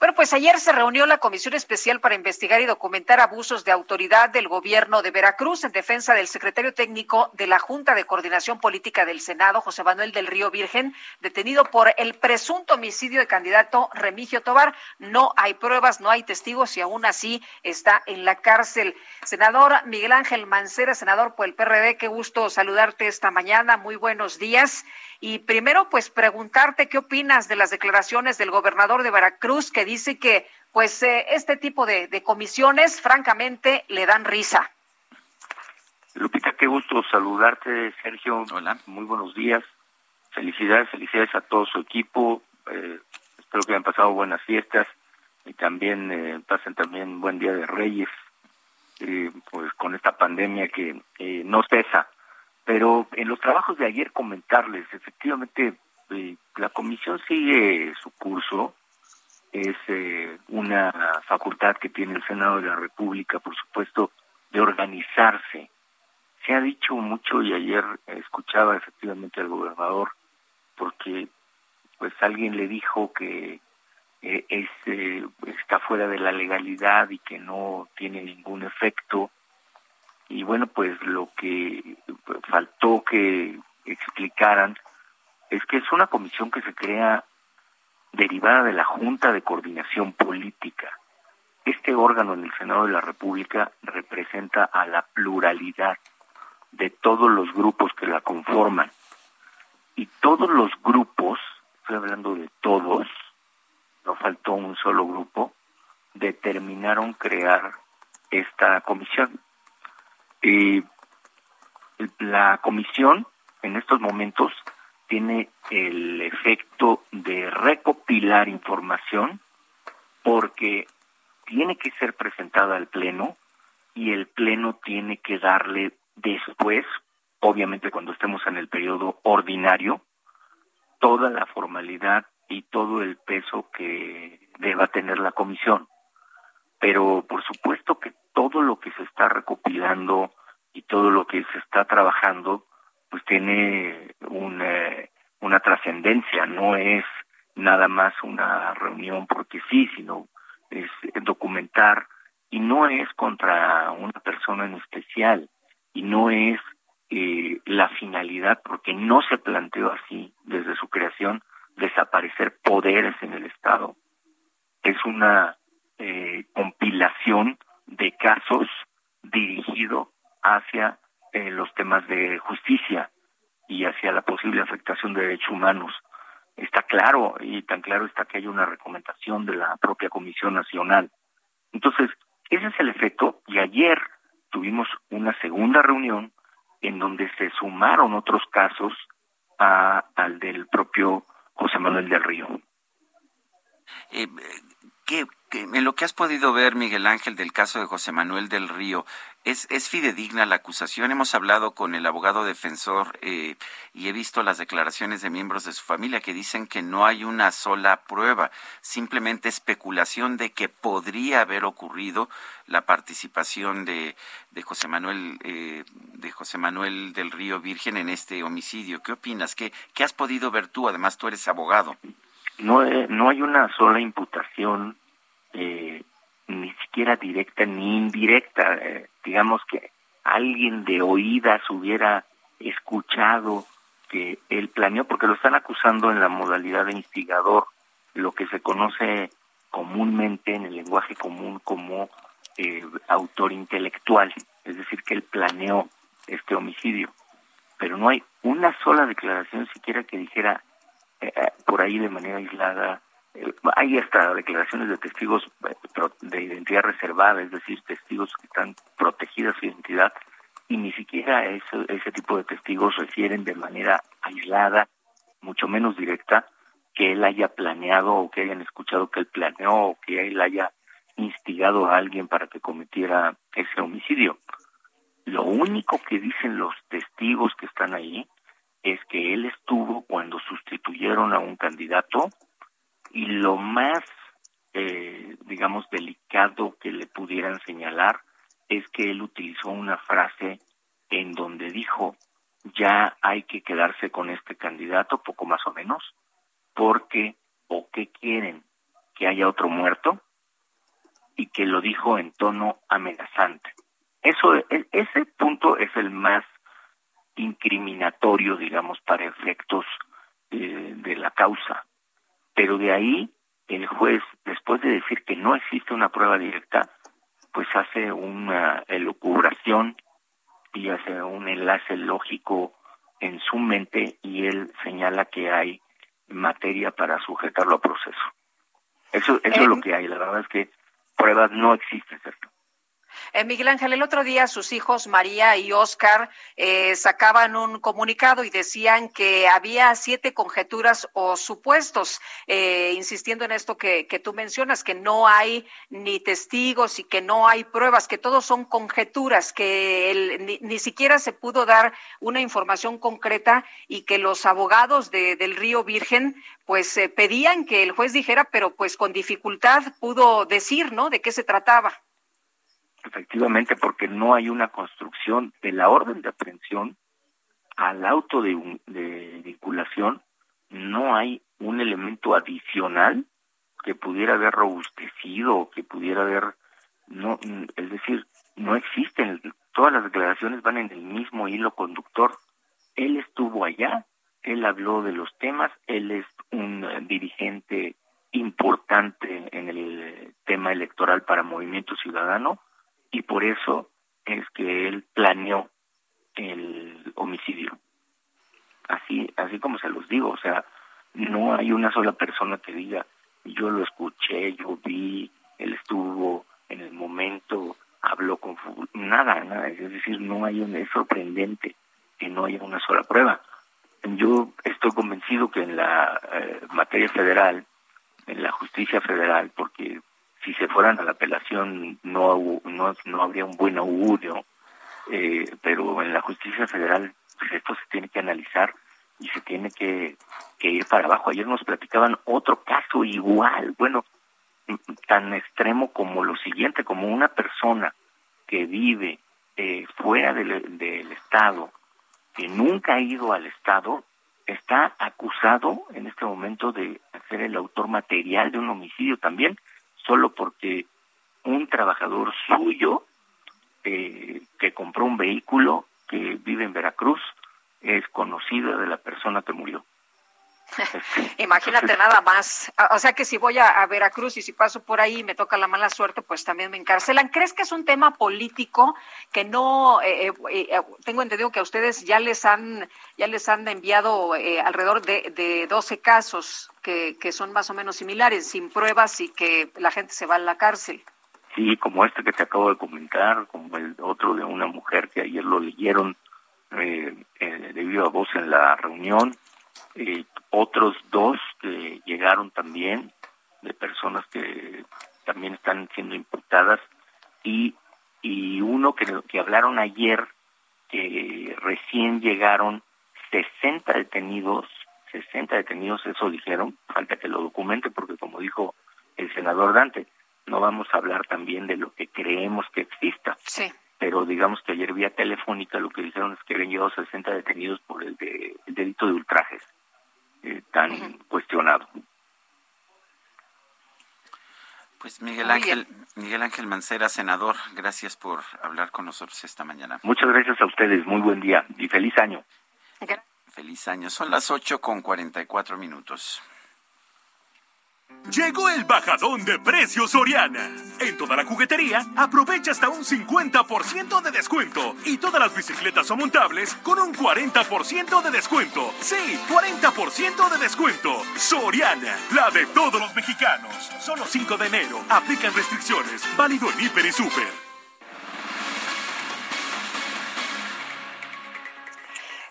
Bueno, pues ayer se reunió la Comisión Especial para investigar y documentar abusos de autoridad del gobierno de Veracruz en defensa del secretario técnico de la Junta de Coordinación Política del Senado, José Manuel del Río Virgen, detenido por el presunto homicidio de candidato Remigio Tobar. No hay pruebas, no hay testigos y aún así está en la cárcel. Senador Miguel Ángel Mancera, senador por el PRD, qué gusto saludarte esta mañana. Muy buenos días. Y primero, pues preguntarte qué opinas de las declaraciones del gobernador de Veracruz que dice que, pues, eh, este tipo de, de comisiones, francamente, le dan risa. Lupita, qué gusto saludarte, Sergio. Hola. Muy buenos días. Felicidades, felicidades a todo su equipo. Eh, espero que hayan pasado buenas fiestas y también eh, pasen también buen día de Reyes, eh, pues con esta pandemia que eh, no cesa. Pero en los trabajos de ayer comentarles, efectivamente, eh, la comisión sigue su curso. Es eh, una facultad que tiene el Senado de la República, por supuesto, de organizarse. Se ha dicho mucho y ayer escuchaba efectivamente al gobernador porque pues alguien le dijo que eh, es, eh, está fuera de la legalidad y que no tiene ningún efecto y bueno pues lo que faltó que explicaran es que es una comisión que se crea derivada de la Junta de Coordinación Política. Este órgano en el Senado de la República representa a la pluralidad de todos los grupos que la conforman. Y todos los grupos, estoy hablando de todos, no faltó un solo grupo, determinaron crear esta comisión. Y la comisión en estos momentos tiene el efecto de recopilar información porque tiene que ser presentada al Pleno y el Pleno tiene que darle después, obviamente cuando estemos en el periodo ordinario, toda la formalidad y todo el peso que deba tener la comisión. Pero por supuesto que todo lo que se está recopilando y todo lo que se está trabajando, pues tiene una, una trascendencia, no es nada más una reunión porque sí, sino es documentar. Y no es contra una persona en especial. Y no es eh, la finalidad, porque no se planteó así desde su creación, desaparecer poderes en el Estado. Es una eh, compilación de casos dirigido hacia eh, los temas de justicia y hacia la posible afectación de derechos humanos. Está claro, y tan claro está que hay una recomendación de la propia Comisión Nacional. Entonces, ese es el efecto, y ayer tuvimos una segunda reunión en donde se sumaron otros casos al del propio José Manuel del Río. Eh, ¿qué, en lo que has podido ver, Miguel Ángel, del caso de José Manuel del Río, ¿es, es fidedigna la acusación? Hemos hablado con el abogado defensor eh, y he visto las declaraciones de miembros de su familia que dicen que no hay una sola prueba, simplemente especulación de que podría haber ocurrido la participación de, de José Manuel eh, de José Manuel del Río Virgen en este homicidio. ¿Qué opinas? ¿Qué, qué has podido ver tú? Además, tú eres abogado. No, eh, no hay una sola imputación eh, ni siquiera directa ni indirecta. Eh, digamos que alguien de oídas hubiera escuchado que él planeó, porque lo están acusando en la modalidad de instigador, lo que se conoce comúnmente en el lenguaje común como eh, autor intelectual, es decir, que él planeó este homicidio. Pero no hay una sola declaración siquiera que dijera por ahí de manera aislada hay hasta declaraciones de testigos eh, de identidad reservada, es decir, testigos que están protegidas su identidad y ni siquiera ese, ese tipo de testigos refieren de manera aislada, mucho menos directa, que él haya planeado o que hayan escuchado que él planeó o que él haya instigado a alguien para que cometiera ese homicidio. Lo único que dicen los testigos que están ahí es que él estuvo cuando sustituyeron a un candidato y lo más, eh, digamos, delicado que le pudieran señalar es que él utilizó una frase en donde dijo, ya hay que quedarse con este candidato, poco más o menos, porque o qué quieren, que haya otro muerto, y que lo dijo en tono amenazante. Eso, e, ese punto es el más incriminatorio, digamos, para efectos eh, de la causa. Pero de ahí el juez, después de decir que no existe una prueba directa, pues hace una elucubración y hace un enlace lógico en su mente y él señala que hay materia para sujetarlo a proceso. Eso, eso es lo que hay. La verdad es que pruebas no existen, ¿cierto? Eh, Miguel Ángel, el otro día sus hijos María y Oscar eh, sacaban un comunicado y decían que había siete conjeturas o supuestos, eh, insistiendo en esto que, que, tú mencionas, que no hay ni testigos y que no hay pruebas, que todos son conjeturas, que ni, ni, siquiera se pudo dar una información concreta y que los abogados de, del Río Virgen pues eh, pedían que el juez dijera, pero pues con dificultad pudo decir, ¿no? De qué se trataba. Efectivamente, porque no hay una construcción de la orden de aprehensión al auto de, vinculación, no hay un elemento adicional que pudiera haber robustecido que pudiera haber, no, es decir, no existen, todas las declaraciones van en el mismo hilo conductor. Él estuvo allá, él habló de los temas, él es un dirigente importante en el tema electoral para Movimiento Ciudadano, y por eso es que él planeó el homicidio. Así, así como se los digo, o sea, no hay una sola persona que diga, yo lo escuché, yo vi, él estuvo en el momento, habló con nada, nada, es decir, no hay un, es sorprendente no haya una sola prueba. Yo estoy convencido que en la eh, materia federal, en la justicia federal, porque si se fueran a la apelación no, no, no habría un buen augurio, eh, pero en la justicia federal pues esto se tiene que analizar y se tiene que, que ir para abajo. Ayer nos platicaban otro caso igual, bueno, tan extremo como lo siguiente, como una persona que vive eh, fuera del, del Estado, que nunca ha ido al Estado, está acusado en este momento de ser el autor material de un homicidio también, solo porque un trabajador suyo eh, que compró un vehículo que vive en Veracruz es conocido de la persona que murió. *laughs* Imagínate nada más. O sea que si voy a, Veracruz y si paso por ahí y me toca la mala suerte, pues también me encarcelan. ¿Crees que es un tema político que no eh, eh, eh, tengo entendido que a ustedes ya les han ya les han enviado alrededor de, de 12 casos que, que son más o menos similares, sin pruebas y que la gente se va a la cárcel? Sí, como este que te acabo de comentar, como el otro de una mujer que ayer lo leyeron eh, de viva voz en la reunión eh, otros dos que llegaron también de personas que también están siendo imputadas y, y uno que, que hablaron ayer que recién llegaron 60 detenidos, 60 detenidos, eso dijeron, falta que lo documente porque como dijo el senador Dante, no vamos a hablar también de lo que creemos que exista. Sí. Pero digamos que ayer vía telefónica lo que dijeron es que habían llegado 60 detenidos por el, de, el delito de ultrajes. Eh, tan cuestionado. Pues Miguel Ángel, Miguel Ángel Mancera, senador, gracias por hablar con nosotros esta mañana. Muchas gracias a ustedes, muy buen día y feliz año. Feliz año, son las ocho con cuarenta y cuatro minutos. Llegó el bajadón de precios Soriana. En toda la juguetería, aprovecha hasta un 50% de descuento. Y todas las bicicletas o montables con un 40% de descuento. Sí, 40% de descuento. Soriana, la de todos los mexicanos. Solo 5 de enero. Aplican restricciones. Válido en Hiper y Super.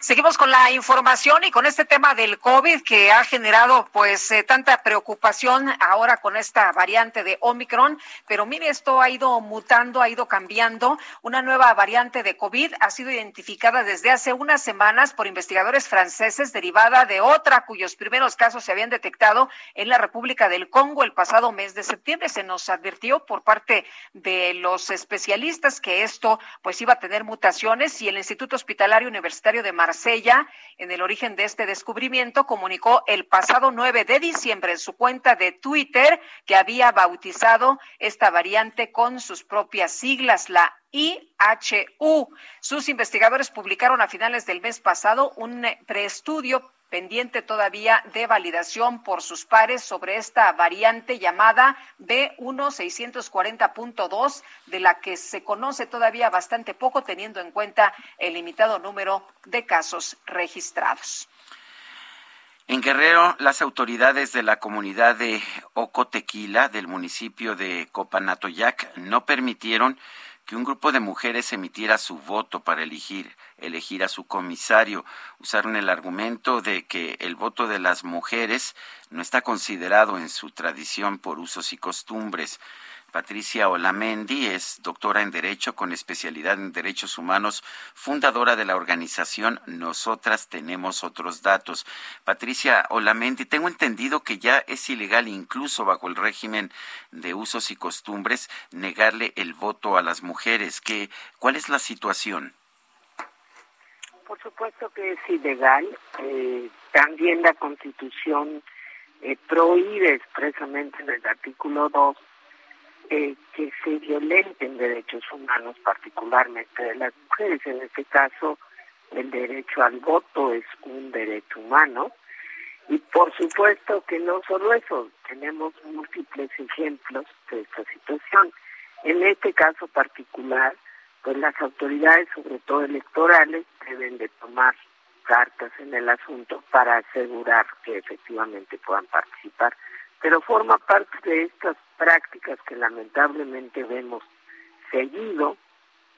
Seguimos con la información y con este tema del COVID que ha generado pues eh, tanta preocupación ahora con esta variante de Omicron, pero mire, esto ha ido mutando, ha ido cambiando. Una nueva variante de COVID ha sido identificada desde hace unas semanas por investigadores franceses derivada de otra cuyos primeros casos se habían detectado en la República del Congo el pasado mes de septiembre. Se nos advirtió por parte de los especialistas que esto pues iba a tener mutaciones y el Instituto Hospitalario Universitario de Mar Marsella, en el origen de este descubrimiento, comunicó el pasado 9 de diciembre en su cuenta de Twitter que había bautizado esta variante con sus propias siglas, la IHU. Sus investigadores publicaron a finales del mes pasado un preestudio pendiente todavía de validación por sus pares sobre esta variante llamada B1640.2, de la que se conoce todavía bastante poco, teniendo en cuenta el limitado número de casos registrados. En Guerrero, las autoridades de la comunidad de Ocotequila, del municipio de Copanatoyac, no permitieron que un grupo de mujeres emitiera su voto para elegir, elegir a su comisario. Usaron el argumento de que el voto de las mujeres no está considerado en su tradición por usos y costumbres. Patricia Olamendi es doctora en Derecho con especialidad en Derechos Humanos, fundadora de la organización Nosotras Tenemos Otros Datos. Patricia Olamendi, tengo entendido que ya es ilegal, incluso bajo el régimen de usos y costumbres, negarle el voto a las mujeres. ¿Qué, ¿Cuál es la situación? Por supuesto que es ilegal. Eh, también la Constitución eh, prohíbe expresamente en el artículo 2 eh, que se violenten derechos humanos, particularmente de las mujeres. En este caso, el derecho al voto es un derecho humano. Y por supuesto que no solo eso, tenemos múltiples ejemplos de esta situación. En este caso particular, pues las autoridades, sobre todo electorales, deben de tomar cartas en el asunto para asegurar que efectivamente puedan participar pero forma parte de estas prácticas que lamentablemente vemos seguido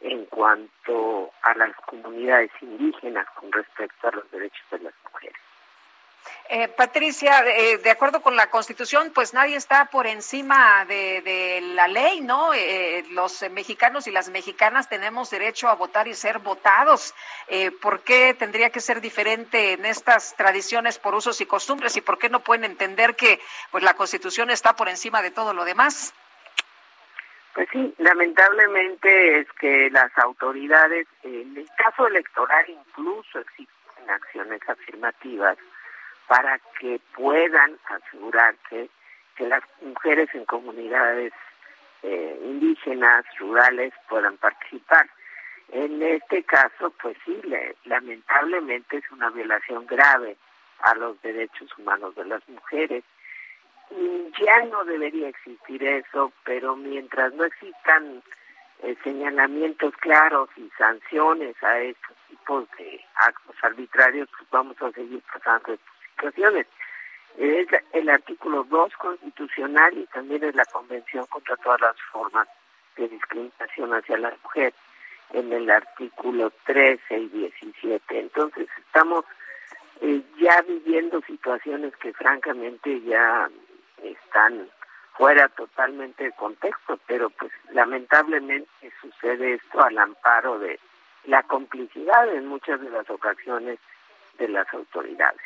en cuanto a las comunidades indígenas con respecto a los derechos de las mujeres. Eh, Patricia, eh, de acuerdo con la Constitución, pues nadie está por encima de, la ley, ¿no? Eh, los mexicanos y las mexicanas tenemos derecho a votar y ser votados. ¿Por qué tendría que ser diferente en estas tradiciones por usos y costumbres y por qué no pueden entender que pues la Constitución está por encima de todo lo demás? Pues sí, lamentablemente es que las autoridades, en el caso electoral incluso existen acciones afirmativas para que puedan asegurarse que las mujeres en comunidades eh, indígenas, rurales, puedan participar. En este caso, pues sí, lamentablemente es una violación grave a los derechos humanos de las mujeres. Ya no debería existir eso, pero mientras no existan eh, señalamientos claros y sanciones a estos tipos de actos arbitrarios, pues vamos a seguir pasando situaciones. Es el artículo 2 constitucional y también es la Convención contra todas las formas de discriminación hacia la mujer en el artículo 13 y 17. Entonces estamos eh, ya viviendo situaciones que francamente ya están fuera totalmente de contexto, pero pues lamentablemente sucede esto al amparo de la complicidad en muchas de las ocasiones de las autoridades.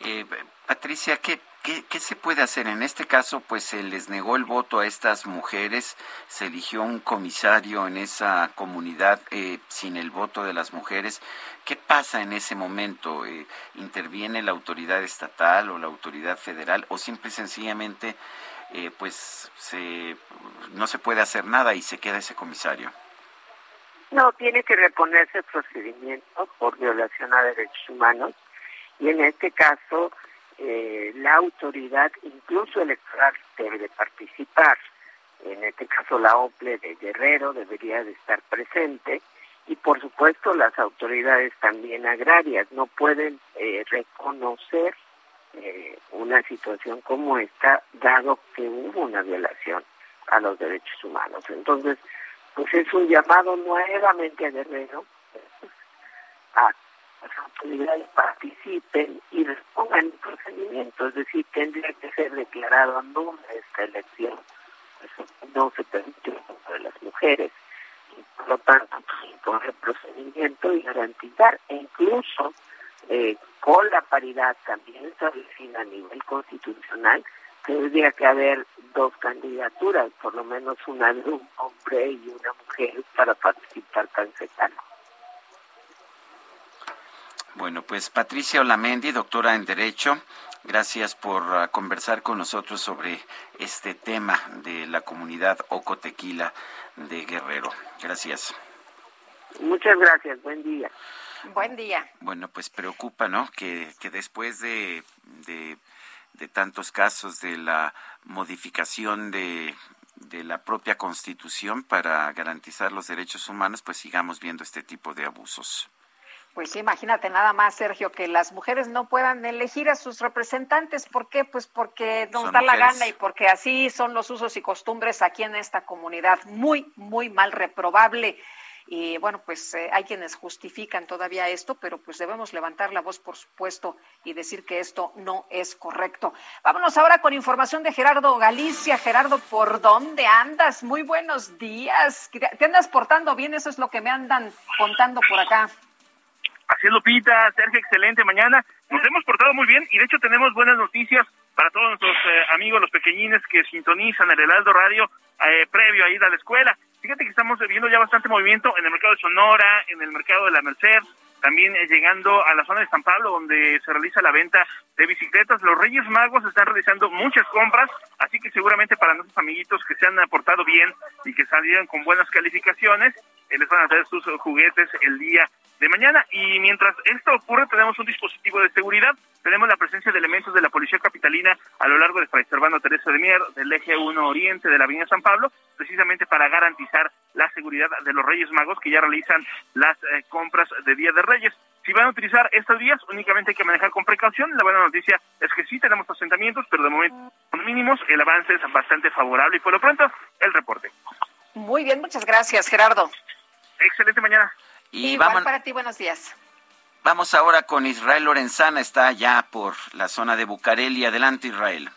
Eh, Patricia, ¿qué, ¿qué, se puede hacer? En este caso, pues se les negó el voto a estas mujeres, se eligió un comisario en esa comunidad eh, sin el voto de las mujeres. ¿Qué pasa en ese momento? Eh, ¿Interviene la autoridad estatal o la autoridad federal o simple y sencillamente eh, pues se, no se puede hacer nada y se queda ese comisario? No, tiene que reponerse el procedimiento por violación a derechos humanos y en este caso eh, la autoridad, incluso electoral, debe de participar. En este caso la OPLE de Guerrero debería de estar presente y por supuesto las autoridades también agrarias no pueden eh, reconocer eh, una situación como esta dado que hubo una violación a los derechos humanos. Entonces, pues es un llamado nuevamente a Guerrero a las autoridades participen y respondan el procedimiento, es decir, tendría que ser declarado nula esta elección. Eso no se permite de las mujeres. Y por lo tanto, pues, el procedimiento y garantizar, e incluso eh, con la paridad también establecida a nivel constitucional, tendría que haber dos candidaturas, por lo menos una de un hombre y una mujer para participar tan cercano. Bueno, pues Patricia Olamendi, doctora en Derecho, gracias por ah, conversar con nosotros sobre este tema de la comunidad Ocotequila de Guerrero. Gracias. Muchas gracias, buen día. Buen día. Bueno, pues preocupa, ¿no? Que, que después de, de, tantos casos de la modificación de, de la propia Constitución para garantizar los derechos humanos, pues sigamos viendo este tipo de abusos. Pues imagínate nada más, Sergio, que las mujeres no puedan elegir a sus representantes. ¿Por qué? Pues porque nos da la gana y porque así son los usos y costumbres aquí en esta comunidad. Muy, muy mal, reprobable. Y bueno, pues eh, hay quienes justifican todavía esto, pero pues debemos levantar la voz, por supuesto, y decir que esto no es correcto. Vámonos ahora con información de Gerardo Galicia. Gerardo, ¿por dónde andas? Muy buenos días. ¿Te andas portando bien? Eso es lo que me andan contando por acá. Así es, Lupita, Sergio, excelente mañana. Nos hemos portado muy bien y de hecho tenemos buenas noticias para todos nuestros eh, amigos, los pequeñines que sintonizan el Heraldo Radio eh, previo a ir a la escuela. Fíjate que estamos viendo ya bastante movimiento en el mercado de Sonora, en el mercado de la Merced, también eh, llegando a la zona de San Pablo, donde se realiza la venta de bicicletas. Los Reyes Magos están realizando muchas compras, así que seguramente para nuestros amiguitos que se han aportado bien y que salieron con buenas calificaciones, les van a traer sus juguetes el día de mañana. Y mientras esto ocurre, tenemos un dispositivo de seguridad. Tenemos la presencia de elementos de la Policía Capitalina a lo largo de Fray Servando Teresa de Mier, del eje 1 Oriente de la Avenida San Pablo, precisamente para garantizar la seguridad de los Reyes Magos que ya realizan las eh, compras de Día de Reyes. Si van a utilizar estos días, únicamente hay que manejar con precaución. La buena noticia es que sí tenemos asentamientos, pero de momento son mínimos. El avance es bastante favorable y por lo pronto, el reporte. Muy bien, muchas gracias, Gerardo. Excelente mañana. Y Igual para ti, buenos días. Vamos ahora con Israel Lorenzana, está ya por la zona de Bucareli. Adelante, Israel.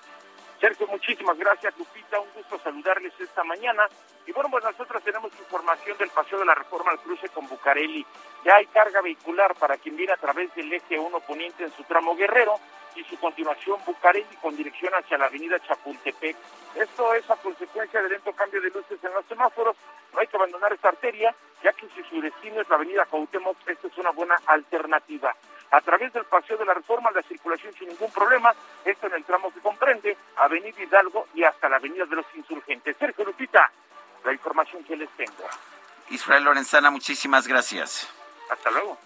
Sergio, muchísimas gracias, Lupita. Un gusto saludarles esta mañana. Y bueno, pues nosotros tenemos información del paseo de la reforma al cruce con Bucareli. Ya hay carga vehicular para quien viene a través del eje 1 poniente en su tramo Guerrero y su continuación Bucareli con dirección hacia la avenida Chapultepec. Esto es a consecuencia del lento cambio de luces en los semáforos. No hay que abandonar esta arteria, ya que si su destino es la avenida Cuauhtémoc, esta es una buena alternativa. A través del paseo de la reforma, la circulación sin ningún problema, esto en el tramo que comprende Avenida Hidalgo y hasta la Avenida de los Insurgentes. Sergio Lupita, la información que les tengo. Israel Lorenzana, muchísimas gracias. Hasta luego.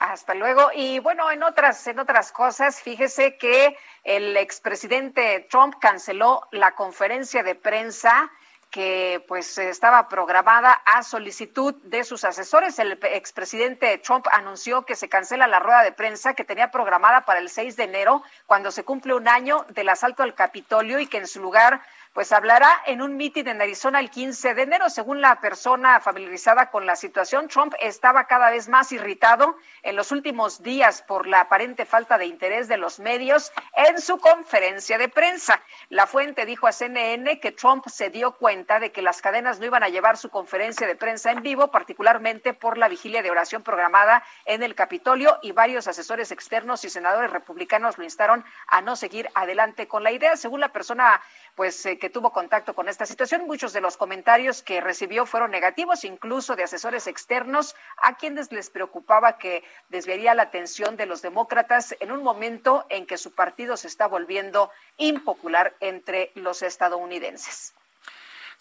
Hasta luego. Y bueno, en otras, en otras cosas, fíjese que el expresidente Trump canceló la conferencia de prensa que pues estaba programada a solicitud de sus asesores. El expresidente Trump anunció que se cancela la rueda de prensa que tenía programada para el 6 de enero, cuando se cumple un año del asalto al Capitolio y que en su lugar pues hablará en un mitin en Arizona el 15 de enero. Según la persona familiarizada con la situación, Trump estaba cada vez más irritado en los últimos días por la aparente falta de interés de los medios en su conferencia de prensa. La fuente dijo a CNN que Trump se dio cuenta de que las cadenas no iban a llevar su conferencia de prensa en vivo, particularmente por la vigilia de oración programada en el Capitolio y varios asesores externos y senadores republicanos lo instaron a no seguir adelante con la idea. Según la persona pues eh, que tuvo contacto con esta situación. Muchos de los comentarios que recibió fueron negativos, incluso de asesores externos, a quienes les preocupaba que desviaría la atención de los demócratas en un momento en que su partido se está volviendo impopular entre los estadounidenses.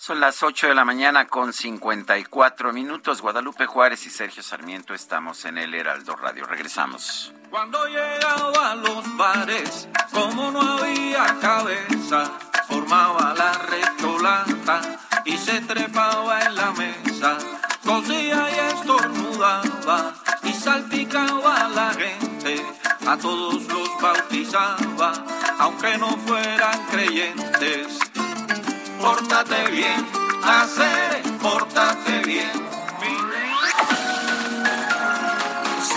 Son las 8 de la mañana con 54 minutos. Guadalupe Juárez y Sergio Sarmiento estamos en el Heraldo Radio. Regresamos. Cuando llegaba a los bares, como no había cabeza, formaba la retolata y se trepaba en la mesa. Cosía y estornudaba y salpicaba a la gente, a todos los bautizaba, aunque no fueran creyentes pórtate bien, hacer, pórtate bien.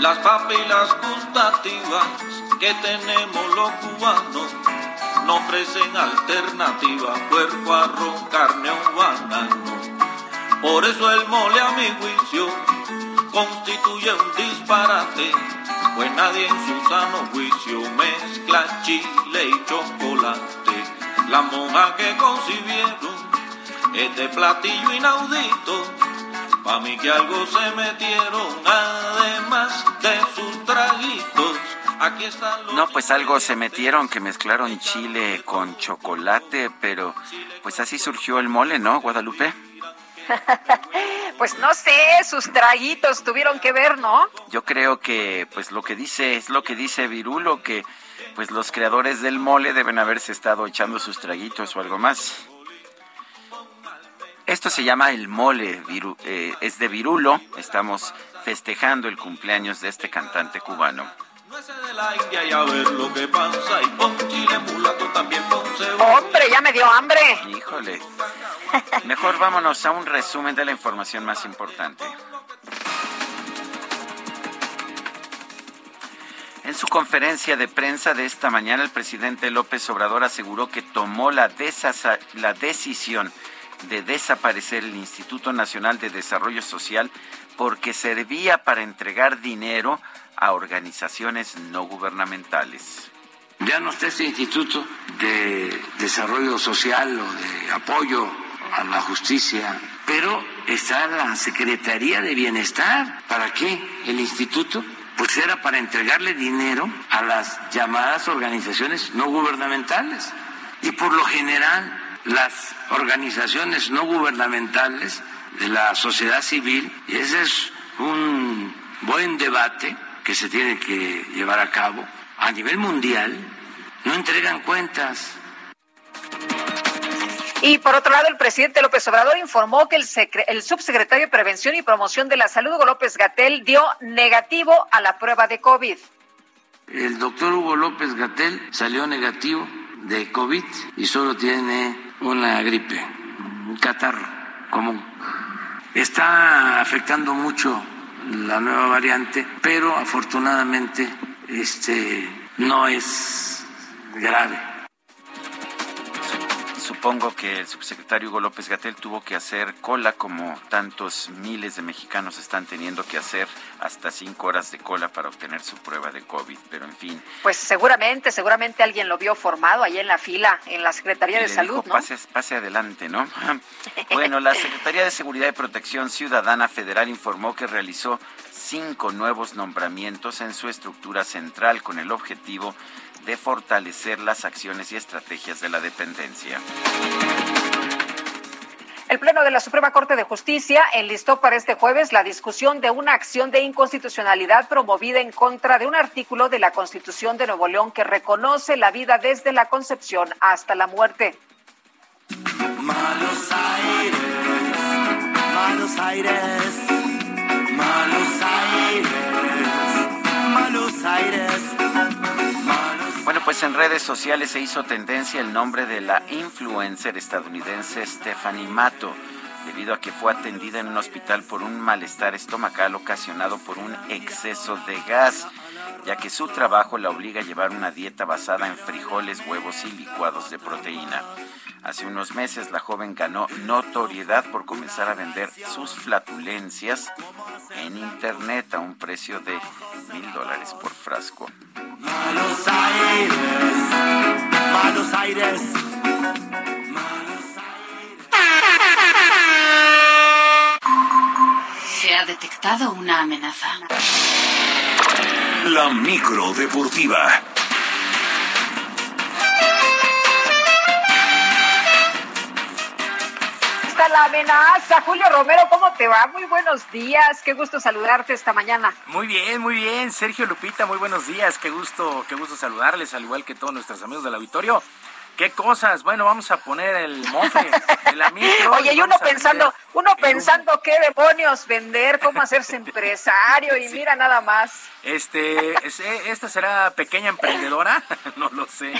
Las papilas gustativas que tenemos los cubanos no ofrecen alternativa, puerco, arroz, carne o banano. Por eso el mole a mi juicio constituye un disparate pues nadie en su sano juicio mezcla chile y chocolate. La monja que concibieron este platillo inaudito, pa' mí que algo se metieron, además de sus traguitos. Aquí están los no, pues algo se metieron que mezclaron chile con chocolate, pero pues así surgió el mole, ¿no, Guadalupe? *laughs* pues no sé, sus traguitos tuvieron que ver, ¿no? Yo creo que pues lo que dice es lo que dice Virulo que pues los creadores del mole deben haberse estado echando sus traguitos o algo más. Esto se llama el mole, eh, es de Virulo. Estamos festejando el cumpleaños de este cantante cubano. Hombre, ya me dio hambre. Híjole. Mejor vámonos a un resumen de la información más importante. En su conferencia de prensa de esta mañana, el presidente López Obrador aseguró que tomó la, la decisión de desaparecer el Instituto Nacional de Desarrollo Social porque servía para entregar dinero a organizaciones no gubernamentales. Ya no está este Instituto de Desarrollo Social o de apoyo a la justicia, pero está la Secretaría de Bienestar. ¿Para qué el instituto? Pues era para entregarle dinero a las llamadas organizaciones no gubernamentales. Y por lo general, las organizaciones no gubernamentales de la sociedad civil, y ese es un buen debate que se tiene que llevar a cabo a nivel mundial, no entregan cuentas. Y por otro lado, el presidente López Obrador informó que el, el subsecretario de Prevención y Promoción de la Salud, Hugo López Gatel, dio negativo a la prueba de COVID. El doctor Hugo López Gatel salió negativo de COVID y solo tiene una gripe, un catarro común. Está afectando mucho la nueva variante, pero afortunadamente este no es grave Supongo que el subsecretario Hugo López Gatel tuvo que hacer cola como tantos miles de mexicanos están teniendo que hacer hasta cinco horas de cola para obtener su prueba de COVID, pero en fin. Pues seguramente, seguramente alguien lo vio formado ahí en la fila, en la Secretaría de Salud, ¿no? Pase, pase adelante, ¿no? *laughs* bueno, la Secretaría de Seguridad y Protección Ciudadana Federal informó que realizó cinco nuevos nombramientos en su estructura central con el objetivo de fortalecer las acciones y estrategias de la dependencia. El Pleno de la Suprema Corte de Justicia enlistó para este jueves la discusión de una acción de inconstitucionalidad promovida en contra de un artículo de la Constitución de Nuevo León que reconoce la vida desde la concepción hasta la muerte. Malos aires, malos aires, malos aires, malos aires. Pues en redes sociales se hizo tendencia el nombre de la influencer estadounidense Stephanie Mato, debido a que fue atendida en un hospital por un malestar estomacal ocasionado por un exceso de gas, ya que su trabajo la obliga a llevar una dieta basada en frijoles, huevos y licuados de proteína. Hace unos meses la joven ganó notoriedad por comenzar a vender sus flatulencias en internet a un precio de mil dólares por frasco. Malos aires, malos aires. Se ha detectado una amenaza. La micro deportiva. la amenaza. Julio Romero, ¿cómo te va? Muy buenos días. Qué gusto saludarte esta mañana. Muy bien, muy bien. Sergio Lupita, muy buenos días. Qué gusto, qué gusto saludarles, al igual que todos nuestros amigos del auditorio. ¿Qué cosas? Bueno, vamos a poner el mofe el amigo. *laughs* Oye, y uno pensando, uno pensando qué demonios vender, cómo hacerse *laughs* empresario y mira nada más. Este, esta será pequeña emprendedora, *laughs* no lo sé.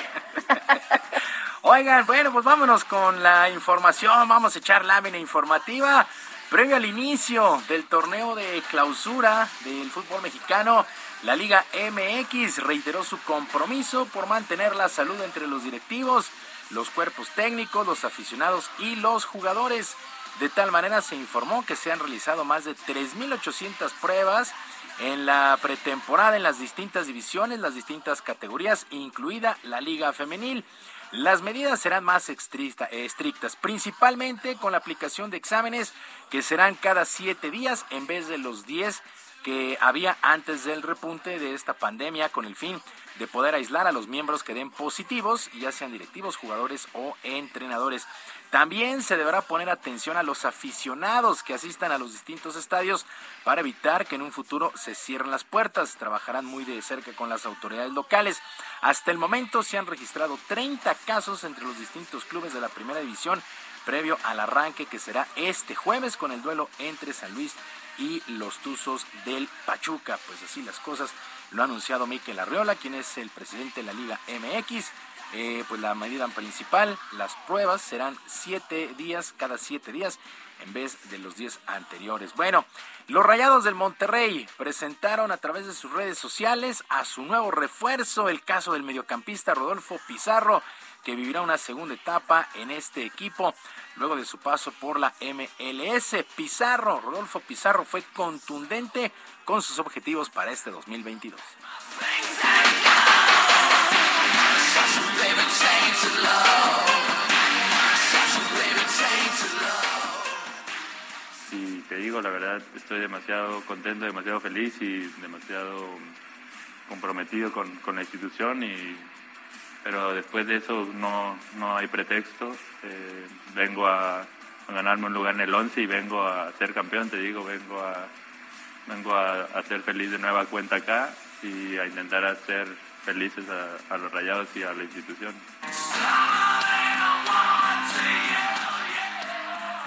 Oigan, bueno, pues vámonos con la información, vamos a echar lámina informativa. Previo al inicio del torneo de clausura del fútbol mexicano, la Liga MX reiteró su compromiso por mantener la salud entre los directivos, los cuerpos técnicos, los aficionados y los jugadores. De tal manera se informó que se han realizado más de 3.800 pruebas en la pretemporada en las distintas divisiones, las distintas categorías, incluida la Liga Femenil. Las medidas serán más estrictas, principalmente con la aplicación de exámenes que serán cada siete días en vez de los diez que había antes del repunte de esta pandemia con el fin de poder aislar a los miembros que den positivos, ya sean directivos, jugadores o entrenadores. También se deberá poner atención a los aficionados que asistan a los distintos estadios para evitar que en un futuro se cierren las puertas. Trabajarán muy de cerca con las autoridades locales. Hasta el momento se han registrado 30 casos entre los distintos clubes de la primera división previo al arranque que será este jueves con el duelo entre San Luis y los Tuzos del Pachuca. Pues así las cosas lo ha anunciado Miquel Arriola, quien es el presidente de la Liga MX. Eh, pues la medida principal, las pruebas serán siete días, cada siete días, en vez de los diez anteriores. Bueno, los Rayados del Monterrey presentaron a través de sus redes sociales a su nuevo refuerzo, el caso del mediocampista Rodolfo Pizarro, que vivirá una segunda etapa en este equipo luego de su paso por la MLS. Pizarro, Rodolfo Pizarro fue contundente con sus objetivos para este 2022. Y te digo, la verdad, estoy demasiado contento, demasiado feliz y demasiado comprometido con, la institución y pero después de eso no, no hay pretexto. Eh, vengo a, ganarme un lugar en el 11 y vengo a ser campeón, te digo, vengo a vengo a, a ser feliz de nueva cuenta acá y a intentar hacer felices a, a los rayados y a la institución.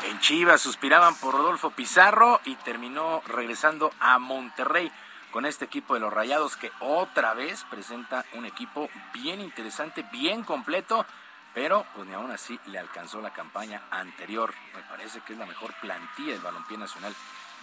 En Chivas suspiraban por Rodolfo Pizarro y terminó regresando a Monterrey con este equipo de los Rayados que otra vez presenta un equipo bien interesante, bien completo, pero pues ni aún así le alcanzó la campaña anterior. Me parece que es la mejor plantilla del balompié nacional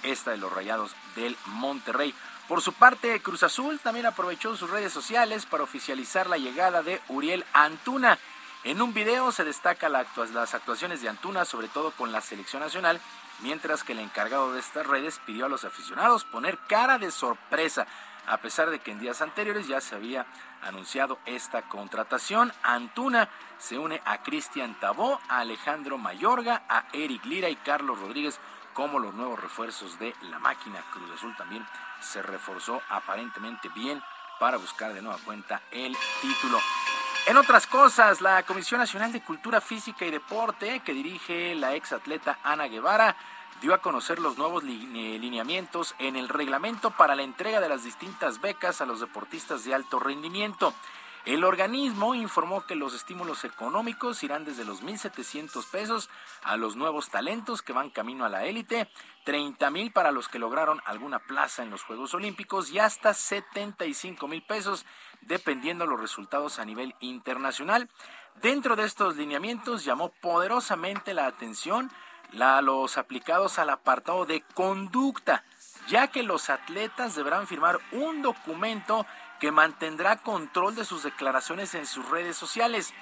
esta de los Rayados del Monterrey. Por su parte, Cruz Azul también aprovechó sus redes sociales para oficializar la llegada de Uriel Antuna. En un video se destaca las actuaciones de Antuna, sobre todo con la selección nacional, mientras que el encargado de estas redes pidió a los aficionados poner cara de sorpresa, a pesar de que en días anteriores ya se había anunciado esta contratación. Antuna se une a Cristian Tabó, a Alejandro Mayorga, a Eric Lira y Carlos Rodríguez como los nuevos refuerzos de la máquina. Cruz Azul también se reforzó aparentemente bien para buscar de nueva cuenta el título. En otras cosas, la Comisión Nacional de Cultura Física y Deporte, que dirige la ex atleta Ana Guevara, dio a conocer los nuevos lineamientos en el reglamento para la entrega de las distintas becas a los deportistas de alto rendimiento. El organismo informó que los estímulos económicos irán desde los 1.700 pesos a los nuevos talentos que van camino a la élite, 30 mil para los que lograron alguna plaza en los Juegos Olímpicos y hasta 75 mil pesos dependiendo los resultados a nivel internacional. Dentro de estos lineamientos llamó poderosamente la atención los aplicados al apartado de conducta, ya que los atletas deberán firmar un documento que mantendrá control de sus declaraciones en sus redes sociales.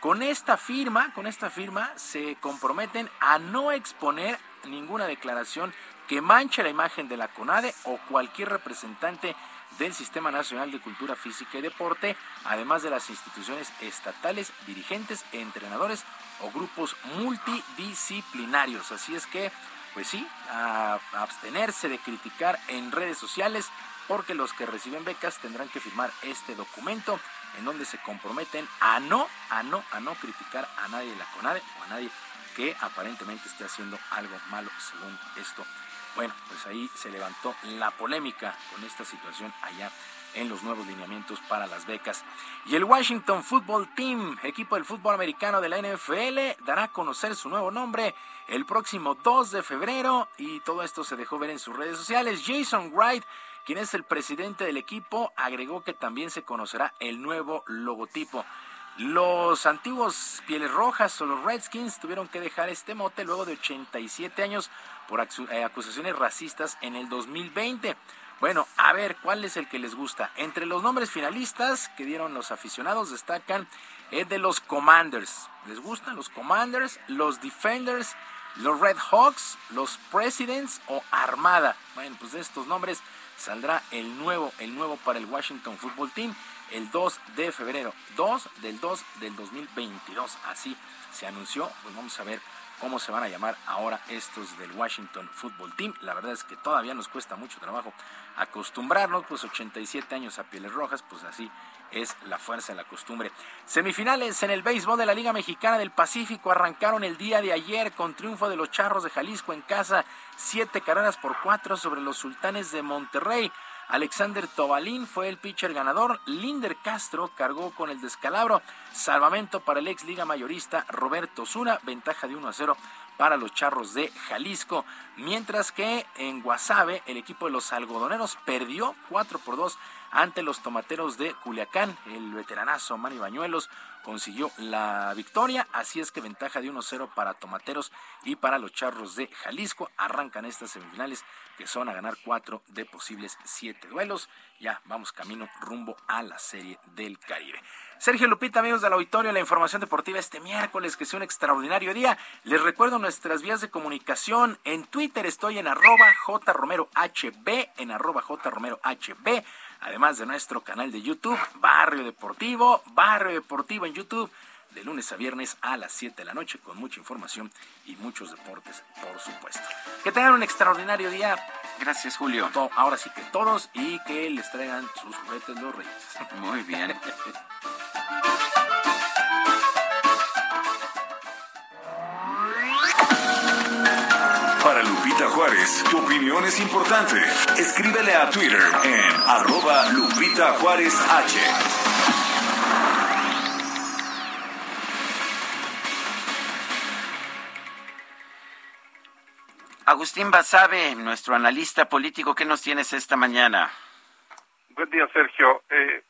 Con esta firma, con esta firma se comprometen a no exponer ninguna declaración que manche la imagen de la CONADE o cualquier representante del Sistema Nacional de Cultura Física y Deporte, además de las instituciones estatales, dirigentes, entrenadores o grupos multidisciplinarios. Así es que, pues sí, a abstenerse de criticar en redes sociales porque los que reciben becas tendrán que firmar este documento en donde se comprometen a no, a no, a no criticar a nadie de la CONADE o a nadie que aparentemente esté haciendo algo malo según esto. Bueno, pues ahí se levantó la polémica con esta situación allá en los nuevos lineamientos para las becas. Y el Washington Football Team, equipo del fútbol americano de la NFL, dará a conocer su nuevo nombre el próximo 2 de febrero y todo esto se dejó ver en sus redes sociales. Jason Wright quien es el presidente del equipo, agregó que también se conocerá el nuevo logotipo. Los antiguos Pieles Rojas o los Redskins tuvieron que dejar este mote luego de 87 años por eh, acusaciones racistas en el 2020. Bueno, a ver, ¿cuál es el que les gusta? Entre los nombres finalistas que dieron los aficionados destacan el de los Commanders. ¿Les gustan los Commanders, los Defenders, los Red Hawks, los Presidents o Armada? Bueno, pues de estos nombres saldrá el nuevo, el nuevo para el Washington Football Team el 2 de febrero, 2 del 2 del 2022. Así se anunció. Pues vamos a ver cómo se van a llamar ahora estos del Washington Football Team. La verdad es que todavía nos cuesta mucho trabajo acostumbrarnos, pues 87 años a pieles rojas, pues así es la fuerza de la costumbre. Semifinales en el béisbol de la Liga Mexicana del Pacífico arrancaron el día de ayer con triunfo de los Charros de Jalisco en casa, siete carreras por cuatro sobre los Sultanes de Monterrey. Alexander Tobalín fue el pitcher ganador. Linder Castro cargó con el descalabro. Salvamento para el ex liga mayorista Roberto Zuna. Ventaja de 1 a 0 para los charros de Jalisco. Mientras que en Guasave, el equipo de los algodoneros perdió 4 por 2 ante los tomateros de Culiacán. El veteranazo Manny Bañuelos consiguió la victoria, así es que ventaja de 1-0 para Tomateros y para los Charros de Jalisco. Arrancan estas semifinales que son a ganar cuatro de posibles siete duelos. Ya vamos camino rumbo a la Serie del Caribe. Sergio Lupita, amigos del auditorio, la información deportiva este miércoles, que sea un extraordinario día. Les recuerdo nuestras vías de comunicación. En Twitter estoy en arroba jromerohb, en arroba jromerohb además de nuestro canal de YouTube, Barrio Deportivo, Barrio Deportivo en YouTube, de lunes a viernes a las 7 de la noche, con mucha información y muchos deportes, por supuesto. Que tengan un extraordinario día. Gracias, Julio. Ahora sí que todos y que les traigan sus juguetes los reyes. Muy bien. *laughs* Lupita Juárez, tu opinión es importante. Escríbele a Twitter en arroba Lupita Juárez H. Agustín Basabe, nuestro analista político, ¿qué nos tienes esta mañana? Buen día, Sergio. Eh,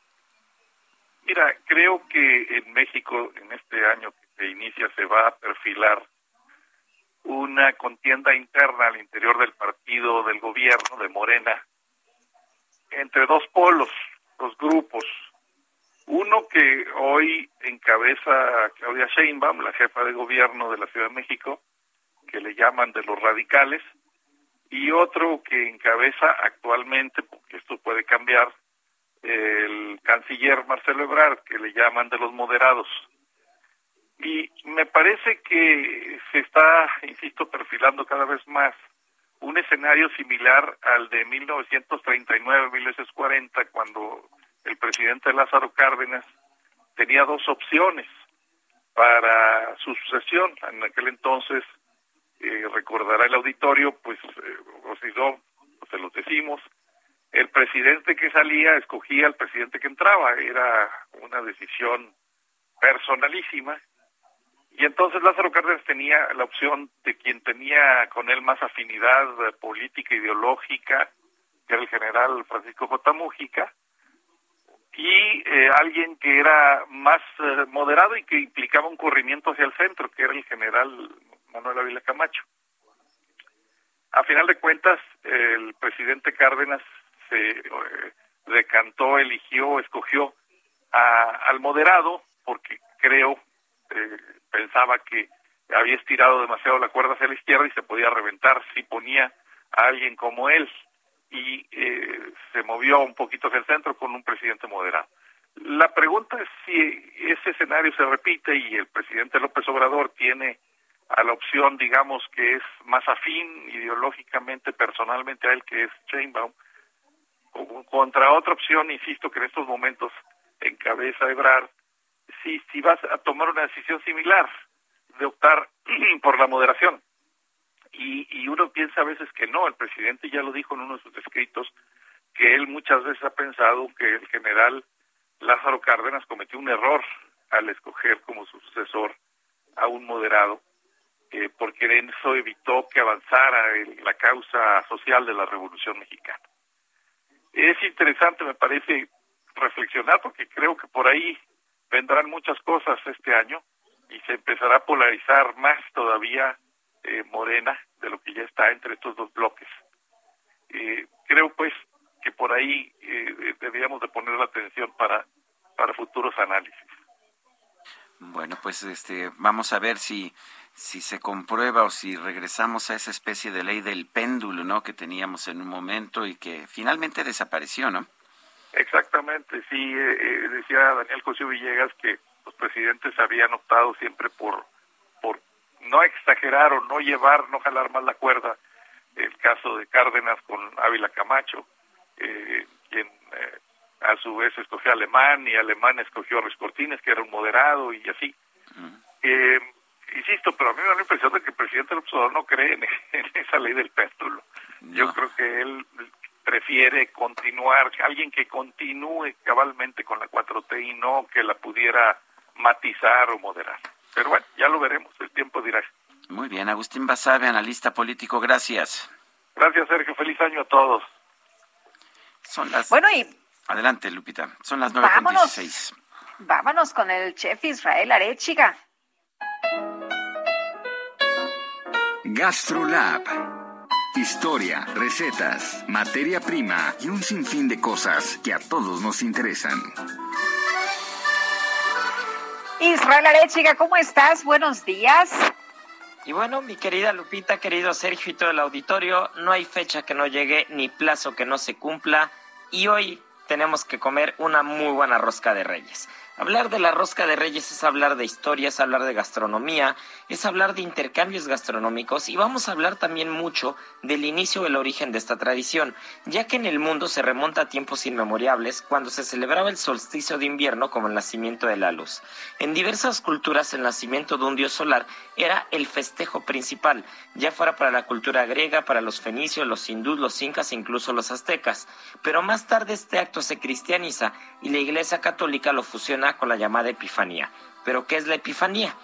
mira, creo que en México, en este año que se inicia, se va a perfilar una contienda interna al interior del partido del gobierno de Morena entre dos polos, dos grupos. Uno que hoy encabeza Claudia Sheinbaum, la jefa de gobierno de la Ciudad de México, que le llaman de los radicales, y otro que encabeza actualmente, porque esto puede cambiar, el canciller Marcelo Ebrard, que le llaman de los moderados. Y me parece que se está, insisto, perfilando cada vez más un escenario similar al de 1939-1940, cuando el presidente Lázaro Cárdenas tenía dos opciones para su sucesión. En aquel entonces, eh, recordará el auditorio, pues, eh, o si se los decimos, el presidente que salía escogía al presidente que entraba. Era una decisión personalísima y entonces Lázaro Cárdenas tenía la opción de quien tenía con él más afinidad política, ideológica, que era el general Francisco J. Mújica, y eh, alguien que era más eh, moderado y que implicaba un corrimiento hacia el centro, que era el general Manuel Ávila Camacho. A final de cuentas, el presidente Cárdenas se eh, decantó, eligió, escogió al moderado, porque creo eh, pensaba que había estirado demasiado la cuerda hacia la izquierda y se podía reventar si ponía a alguien como él y eh, se movió un poquito hacia el centro con un presidente moderado. La pregunta es si ese escenario se repite y el presidente López Obrador tiene a la opción, digamos, que es más afín ideológicamente, personalmente a él, que es Sheinbaum, contra otra opción, insisto, que en estos momentos encabeza Ebrard, si, si vas a tomar una decisión similar de optar *clears throat* por la moderación. Y, y uno piensa a veces que no, el presidente ya lo dijo en uno de sus escritos, que él muchas veces ha pensado que el general Lázaro Cárdenas cometió un error al escoger como su sucesor a un moderado, eh, porque eso evitó que avanzara en la causa social de la Revolución Mexicana. Es interesante, me parece, reflexionar, porque creo que por ahí vendrán muchas cosas este año y se empezará a polarizar más todavía eh, Morena de lo que ya está entre estos dos bloques. Eh, creo pues que por ahí eh, deberíamos de poner la atención para, para futuros análisis. Bueno, pues este, vamos a ver si, si se comprueba o si regresamos a esa especie de ley del péndulo, ¿no? Que teníamos en un momento y que finalmente desapareció, ¿no? Exactamente, sí, eh, eh, decía Daniel Cosío Villegas que los presidentes habían optado siempre por, por no exagerar o no llevar, no jalar más la cuerda. El caso de Cárdenas con Ávila Camacho, eh, quien eh, a su vez escogió a Alemán y Alemán escogió a Ruiz Cortines, que era un moderado y así. Eh, insisto, pero a mí me da la impresión de que el presidente López Obrador no cree en, *laughs* en esa ley del péndulo. Yo creo que él prefiere continuar, alguien que continúe cabalmente con la 4T y no que la pudiera matizar o moderar. Pero bueno, ya lo veremos, el tiempo dirá. Muy bien, Agustín Basabe, analista político, gracias. Gracias, Sergio, feliz año a todos. Son las... Bueno, y... Adelante, Lupita, son las Vámonos. 9.16. Vámonos con el chef Israel Arechiga. GastroLab. Historia, recetas, materia prima y un sinfín de cosas que a todos nos interesan. Israel Arechiga, ¿cómo estás? Buenos días. Y bueno, mi querida Lupita, querido Sergio y todo el auditorio, no hay fecha que no llegue ni plazo que no se cumpla. Y hoy tenemos que comer una muy buena rosca de reyes. Hablar de la rosca de reyes es hablar de historia, es hablar de gastronomía, es hablar de intercambios gastronómicos y vamos a hablar también mucho del inicio o el origen de esta tradición, ya que en el mundo se remonta a tiempos inmemoriales cuando se celebraba el solsticio de invierno como el nacimiento de la luz. En diversas culturas el nacimiento de un dios solar era el festejo principal, ya fuera para la cultura griega, para los fenicios, los hindús, los incas e incluso los aztecas. Pero más tarde este acto se cristianiza y la Iglesia Católica lo fusiona con la llamada Epifanía. ¿Pero qué es la Epifanía?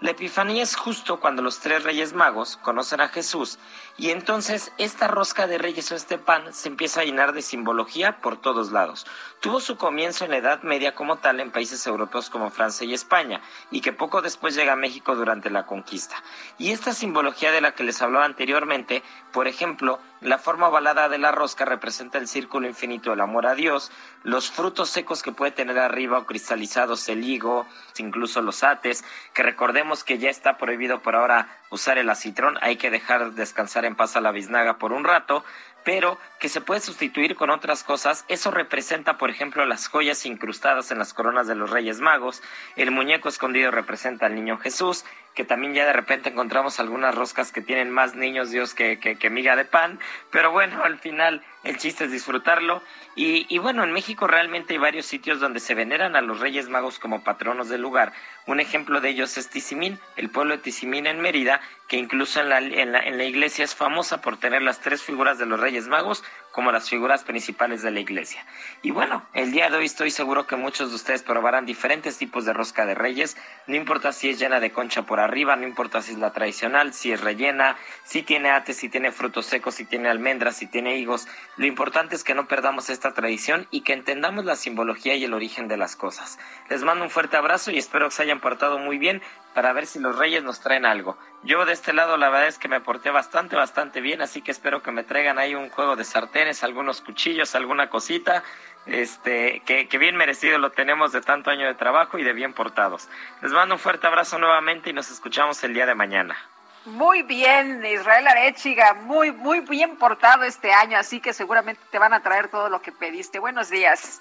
La Epifanía es justo cuando los tres reyes magos conocen a Jesús y entonces esta rosca de reyes o este pan se empieza a llenar de simbología por todos lados. Tuvo su comienzo en la Edad Media como tal en países europeos como Francia y España y que poco después llega a México durante la conquista. Y esta simbología de la que les hablaba anteriormente, por ejemplo, la forma ovalada de la rosca representa el círculo infinito del amor a Dios, los frutos secos que puede tener arriba o cristalizados el higo, incluso los ates, que recordemos que ya está prohibido por ahora usar el acitrón, hay que dejar descansar en a la biznaga por un rato, pero que se puede sustituir con otras cosas. Eso representa, por ejemplo, las joyas incrustadas en las coronas de los Reyes Magos. El muñeco escondido representa al niño Jesús, que también ya de repente encontramos algunas roscas que tienen más niños Dios que, que, miga de pan. Pero bueno, al final el chiste es disfrutarlo. Y, bueno, en México realmente hay varios sitios donde se veneran a los Reyes Magos como patronos del lugar. Un ejemplo de ellos es Tizimín, el pueblo de Tizimín en Mérida, que incluso en la, en la, en la iglesia es famosa por tener las tres figuras de los Reyes Magos como las figuras principales de la iglesia. Y bueno, el día de hoy estoy seguro que muchos de ustedes probarán diferentes tipos de rosca de reyes, no importa si es llena de concha por arriba, no importa si es la tradicional, si es rellena, si tiene ates, si tiene frutos secos, si tiene almendras, si tiene higos. Lo importante es que no perdamos esta tradición y que entendamos la simbología y el origen de las cosas. Les mando un fuerte abrazo y espero que se hayan portado muy bien para ver si los reyes nos traen algo. Yo de este lado la verdad es que me porté bastante, bastante bien, así que espero que me traigan ahí un juego de sartenes, algunos cuchillos, alguna cosita, este, que, que bien merecido lo tenemos de tanto año de trabajo y de bien portados. Les mando un fuerte abrazo nuevamente y nos escuchamos el día de mañana. Muy bien, Israel Arechiga, muy, muy bien portado este año, así que seguramente te van a traer todo lo que pediste. Buenos días.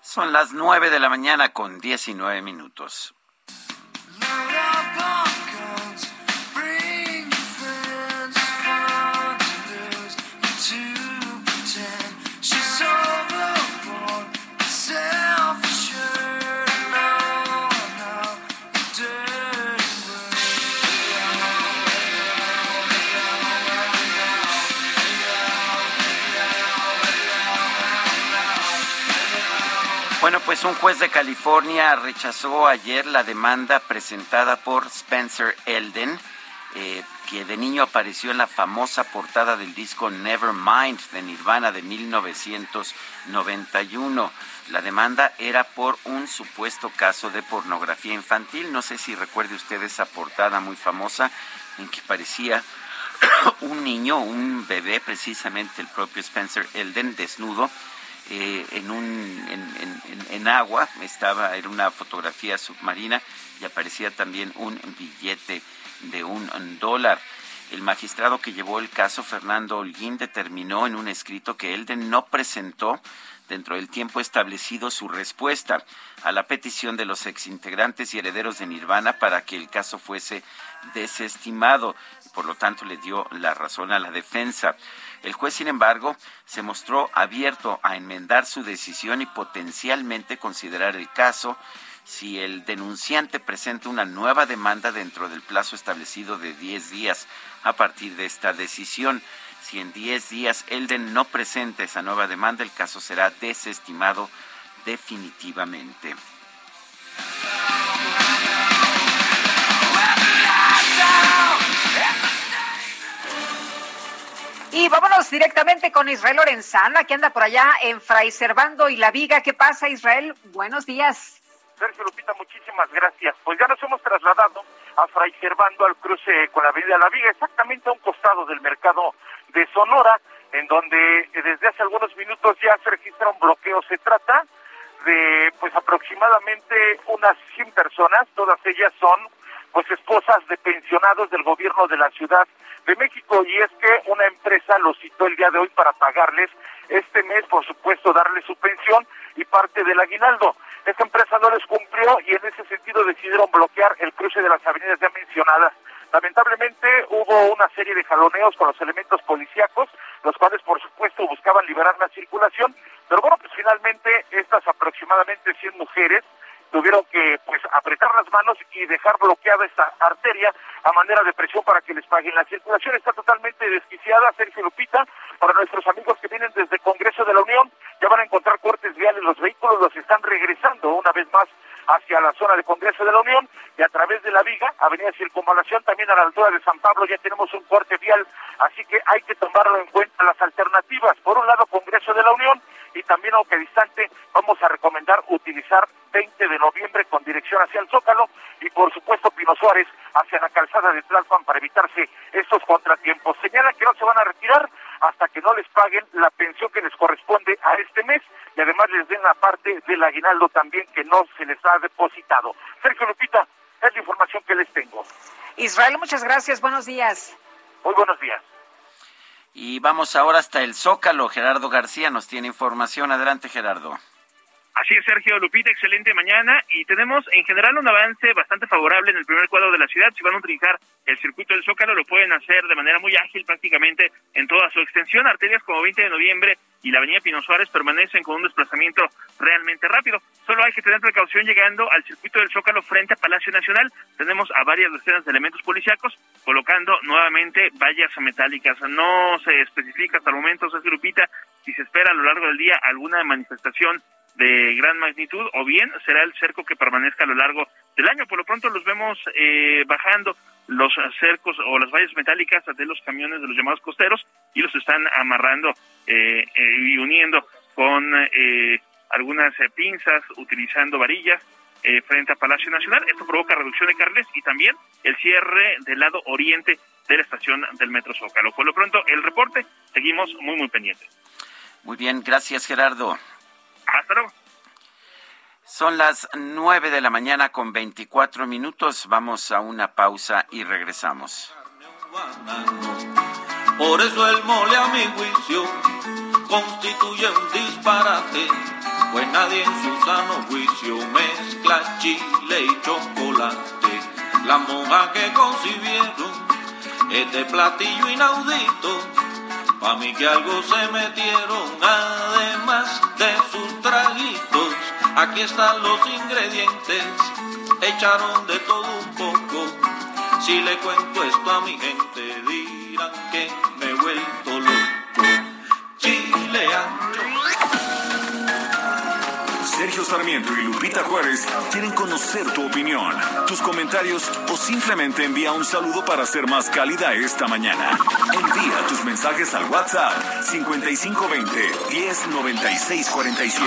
Son las nueve de la mañana con diecinueve minutos. Pues un juez de California rechazó ayer la demanda presentada por Spencer Elden, eh, que de niño apareció en la famosa portada del disco Nevermind de Nirvana de 1991. La demanda era por un supuesto caso de pornografía infantil. No sé si recuerde usted esa portada muy famosa en que parecía *coughs* un niño, un bebé, precisamente el propio Spencer Elden, desnudo eh, en, un, en, agua, estaba, era una fotografía submarina y aparecía también un billete de un dólar. El magistrado que llevó el caso, Fernando Holguín, determinó en un escrito que Elden no presentó dentro del tiempo establecido su respuesta a la petición de los exintegrantes y herederos de Nirvana para que el caso fuese desestimado. Por lo tanto, le dio la razón a la defensa. El juez, sin embargo, se mostró abierto a enmendar su decisión y potencialmente considerar el caso si el denunciante presenta una nueva demanda dentro del plazo establecido de 10 días a partir de esta decisión. Si en 10 días Elden no presenta esa nueva demanda, el caso será desestimado definitivamente. Y vámonos directamente con Israel Lorenzana, que anda por allá en Fray Servando y La Viga. ¿Qué pasa, Israel? Buenos días. Sergio Lupita, muchísimas gracias. Pues ya nos hemos trasladado a Fray Servando al cruce con la avenida La Viga, exactamente a un costado del mercado de Sonora, en donde desde hace algunos minutos ya se registra un bloqueo. Se trata de pues aproximadamente unas 100 personas, todas ellas son pues esposas de pensionados del gobierno de la Ciudad de México y es que una empresa los citó el día de hoy para pagarles este mes, por supuesto, darles su pensión y parte del aguinaldo. Esta empresa no les cumplió y en ese sentido decidieron bloquear el cruce de las avenidas ya mencionadas. Lamentablemente hubo una serie de jaloneos con los elementos policíacos, los cuales por supuesto buscaban liberar la circulación, pero bueno, pues finalmente estas aproximadamente 100 mujeres tuvieron que pues apretar las manos y dejar bloqueada esta arteria a manera de presión para que les paguen. La circulación está totalmente desquiciada, Sergio Lupita, para nuestros amigos que vienen desde Congreso de la Unión, ya van a encontrar cortes viales, los vehículos los están regresando una vez más hacia la zona de Congreso de la Unión y a través de la viga, Avenida Circunvalación, también a la altura de San Pablo ya tenemos un corte vial, así que hay que tomarlo en cuenta las alternativas. Por un lado, Congreso de la Unión y también, aunque distante, vamos a recomendar utilizar 20 de noviembre con dirección hacia el Zócalo y, por supuesto, Pino Suárez hacia la calzada de Tlalpan para evitarse estos contratiempos. Señalan que no se van a retirar hasta que no les paguen la pensión que les corresponde a este mes y además les den la parte del aguinaldo también que no se les ha depositado. Sergio Lupita, es la información que les tengo. Israel, muchas gracias. Buenos días. Muy buenos días. Y vamos ahora hasta el Zócalo. Gerardo García nos tiene información. Adelante, Gerardo. Así es, Sergio Lupita, excelente mañana y tenemos en general un avance bastante favorable en el primer cuadro de la ciudad. Si van a utilizar el circuito del Zócalo, lo pueden hacer de manera muy ágil prácticamente en toda su extensión. Arterias como 20 de noviembre y la avenida Pino Suárez permanecen con un desplazamiento realmente rápido. Solo hay que tener precaución llegando al circuito del Zócalo frente a Palacio Nacional. Tenemos a varias decenas de elementos policíacos colocando nuevamente vallas metálicas. No se especifica hasta el momento, Sergio Lupita, si se espera a lo largo del día alguna manifestación de gran magnitud o bien será el cerco que permanezca a lo largo del año. Por lo pronto los vemos eh, bajando los cercos o las vallas metálicas de los camiones de los llamados costeros y los están amarrando eh, eh, y uniendo con algunas pinzas utilizando varillas frente a Palacio Nacional. Esto provoca reducción de carriles y también el cierre del lado oriente de la estación del Metro Zócalo. Por lo pronto, el reporte, seguimos muy, muy pendientes. Muy bien, gracias Gerardo. Hasta luego. Son las nueve de la mañana con 24 minutos. Vamos a una pausa y regresamos. Por eso el mole a mi juicio constituye un disparate, pues nadie en su sano juicio mezcla chile y chocolate. La monja que concibieron este platillo inaudito Pa' mí que algo se metieron, además de sus traguitos. Aquí están los ingredientes, echaron de todo un poco. Si le cuento esto a mi gente, dirán que me he vuelto loco. Chile Sergio Sarmiento y Lupita Juárez quieren conocer tu opinión, tus comentarios o simplemente envía un saludo para ser más cálida esta mañana. Envía tus mensajes al WhatsApp 5520 109647.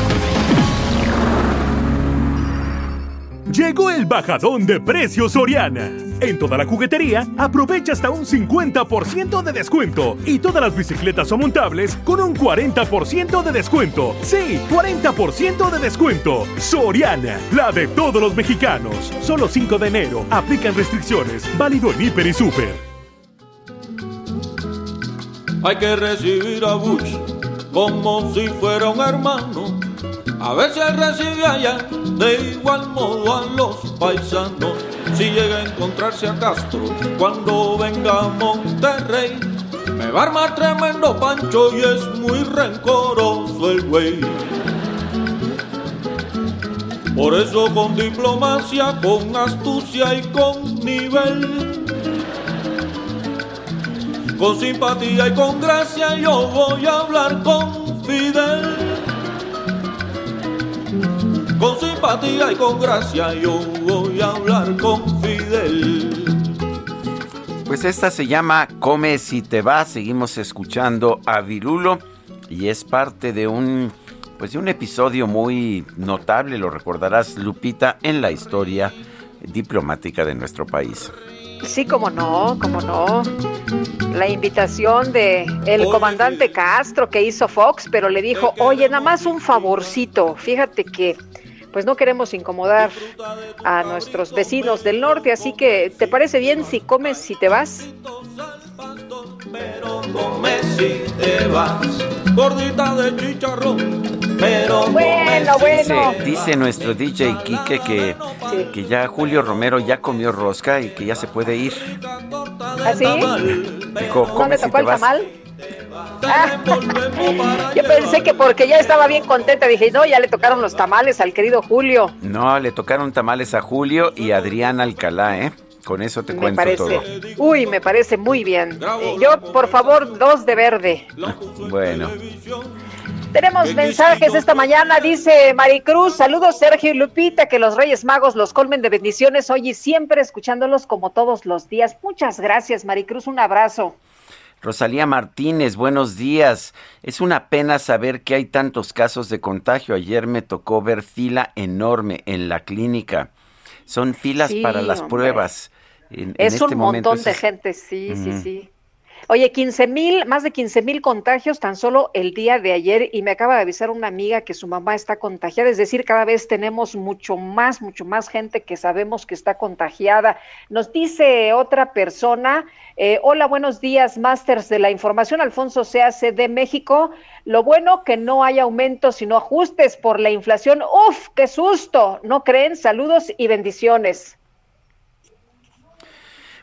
Llegó el bajadón de precios Soriana. En toda la juguetería, aprovecha hasta un 50% de descuento y todas las bicicletas o montables con un 40% de descuento. Sí, 40% de descuento. Soriana, la de todos los mexicanos. Solo 5 de enero. Aplican restricciones. Válido en Hiper y Super. Hay que recibir a Bush como si fuera un hermano. A él recibe allá de igual modo a los paisanos. Si llega a encontrarse a Castro cuando venga a Monterrey, me va a armar tremendo pancho y es muy rencoroso el güey. Por eso con diplomacia, con astucia y con nivel, con simpatía y con gracia yo voy a hablar con Fidel. Con simpatía y con gracia yo voy a hablar con Fidel. Pues esta se llama Come si te vas. Seguimos escuchando a Virulo y es parte de un pues de un episodio muy notable, lo recordarás Lupita, en la historia diplomática de nuestro país. Sí, como no, como no. La invitación de el comandante Castro que hizo Fox, pero le dijo, oye, nada más un favorcito. Fíjate que pues no queremos incomodar a nuestros vecinos del norte, así que ¿te parece bien si comes si te vas? Pero comes si te vas, gordita de chicharrón. Pero bueno, bueno. Dice, dice nuestro DJ Quique que, que ya Julio Romero ya comió rosca y que ya se puede ir. ¿Así? Dijo, ¿No le si tocó te el vas. tamal? Ah, yo pensé que porque ya estaba bien contenta, dije, no, ya le tocaron los tamales al querido Julio. No, le tocaron tamales a Julio y a Adrián Alcalá, ¿eh? Con eso te Me cuento parece, todo. uy, me parece muy bien. Eh, yo, por favor, dos de verde. *laughs* Bueno, Tenemos mensajes esta mañana, dice Maricruz, saludos Sergio y Lupita, que los Reyes Magos los colmen de bendiciones hoy y siempre escuchándolos como todos los días. Muchas gracias Maricruz, un abrazo. Rosalía Martínez, buenos días. Es una pena saber que hay tantos casos de contagio. Ayer me tocó ver fila enorme en la clínica. Son filas Sí, para las hombre. pruebas. En- en Es este un momento montón de gente, sí, sí, sí. Oye, 15 mil, más de 15 mil contagios tan solo el día de ayer y me acaba de avisar una amiga que su mamá está contagiada, es decir, cada vez tenemos mucho más, mucho más gente que sabemos que está contagiada. Nos dice otra persona, eh, hola, buenos días, Masters de la Información, Alfonso C.A.C. de México. Lo bueno que no hay aumentos, sino ajustes por la inflación. ¡Uf, qué susto! ¿No creen? Saludos y bendiciones.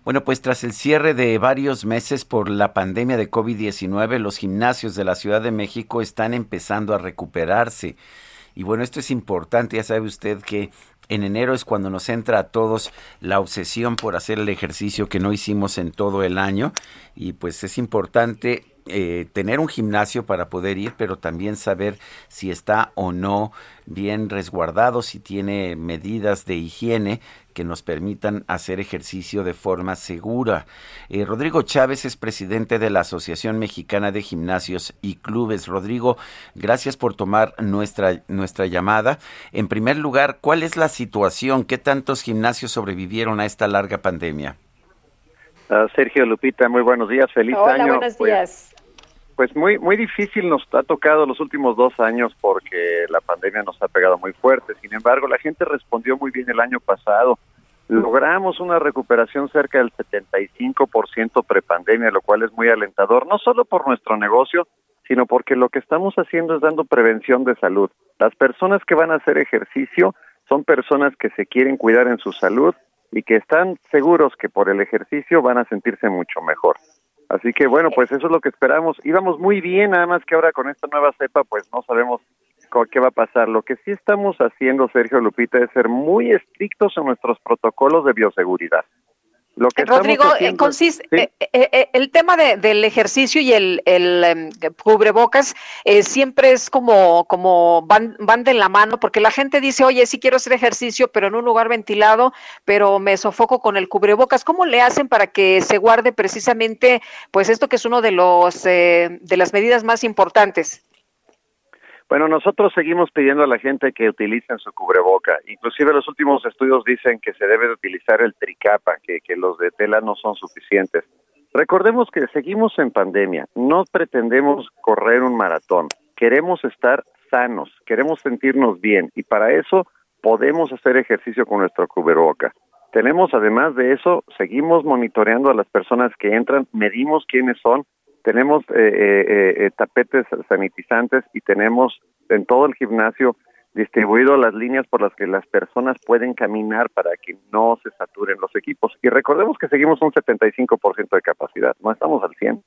Bueno, pues tras el cierre de varios meses por la pandemia de COVID-19, los gimnasios de la Ciudad de México están empezando a recuperarse. Y bueno, esto es importante, ya sabe usted que en enero es cuando nos entra a todos la obsesión por hacer el ejercicio que no hicimos en todo el año. Y pues es importante eh, tener un gimnasio para poder ir, pero también saber si está o no bien resguardado, si tiene medidas de higiene que nos permitan hacer ejercicio de forma segura. Eh, Rodrigo Chávez es presidente de la Asociación Mexicana de Gimnasios y Clubes. Rodrigo, gracias por tomar nuestra, nuestra llamada. En primer lugar, ¿cuál es la situación? ¿Qué tantos gimnasios sobrevivieron a esta larga pandemia? Ah, Sergio Lupita, muy buenos días, feliz Hola, año. buenos Pues, días. Pues muy muy difícil nos ha tocado los últimos dos años porque la pandemia nos ha pegado muy fuerte. Sin embargo, la gente respondió muy bien el año pasado. Logramos una recuperación cerca del 75% prepandemia, lo cual es muy alentador, no solo por nuestro negocio, sino porque lo que estamos haciendo es dando prevención de salud. Las personas que van a hacer ejercicio son personas que se quieren cuidar en su salud y que están seguros que por el ejercicio van a sentirse mucho mejor. Así que bueno, pues eso es lo que esperamos. Íbamos muy bien, nada más que ahora con esta nueva cepa, pues no sabemos qué va a pasar. Lo que sí estamos haciendo, Sergio Lupita, es ser muy estrictos en nuestros protocolos de bioseguridad. Lo que estamos Rodrigo, eh, haciendo- consiste, ¿Sí? eh, eh, el tema de- del ejercicio y el, el em, cubrebocas eh, siempre es como, como van, van de la mano, porque la gente dice, oye, sí quiero hacer ejercicio, pero en un lugar ventilado, pero me sofoco con el cubrebocas. ¿Cómo le hacen para que se guarde precisamente, pues esto que es uno de los de las medidas más importantes? Bueno, nosotros seguimos pidiendo a la gente que utilicen su cubreboca. Inclusive los últimos estudios dicen que se debe de utilizar el tricapa, que, que los de tela no son suficientes. Recordemos que seguimos en pandemia, no pretendemos correr un maratón, queremos estar sanos, queremos sentirnos bien y para eso podemos hacer ejercicio con nuestro cubreboca. Tenemos además de eso, seguimos monitoreando a las personas que entran, medimos quiénes son, tenemos eh, eh, eh, tapetes sanitizantes y tenemos en todo el gimnasio distribuido las líneas por las que las personas pueden caminar para que no se saturen los equipos. Y recordemos que seguimos un 75% de capacidad, no estamos al 100.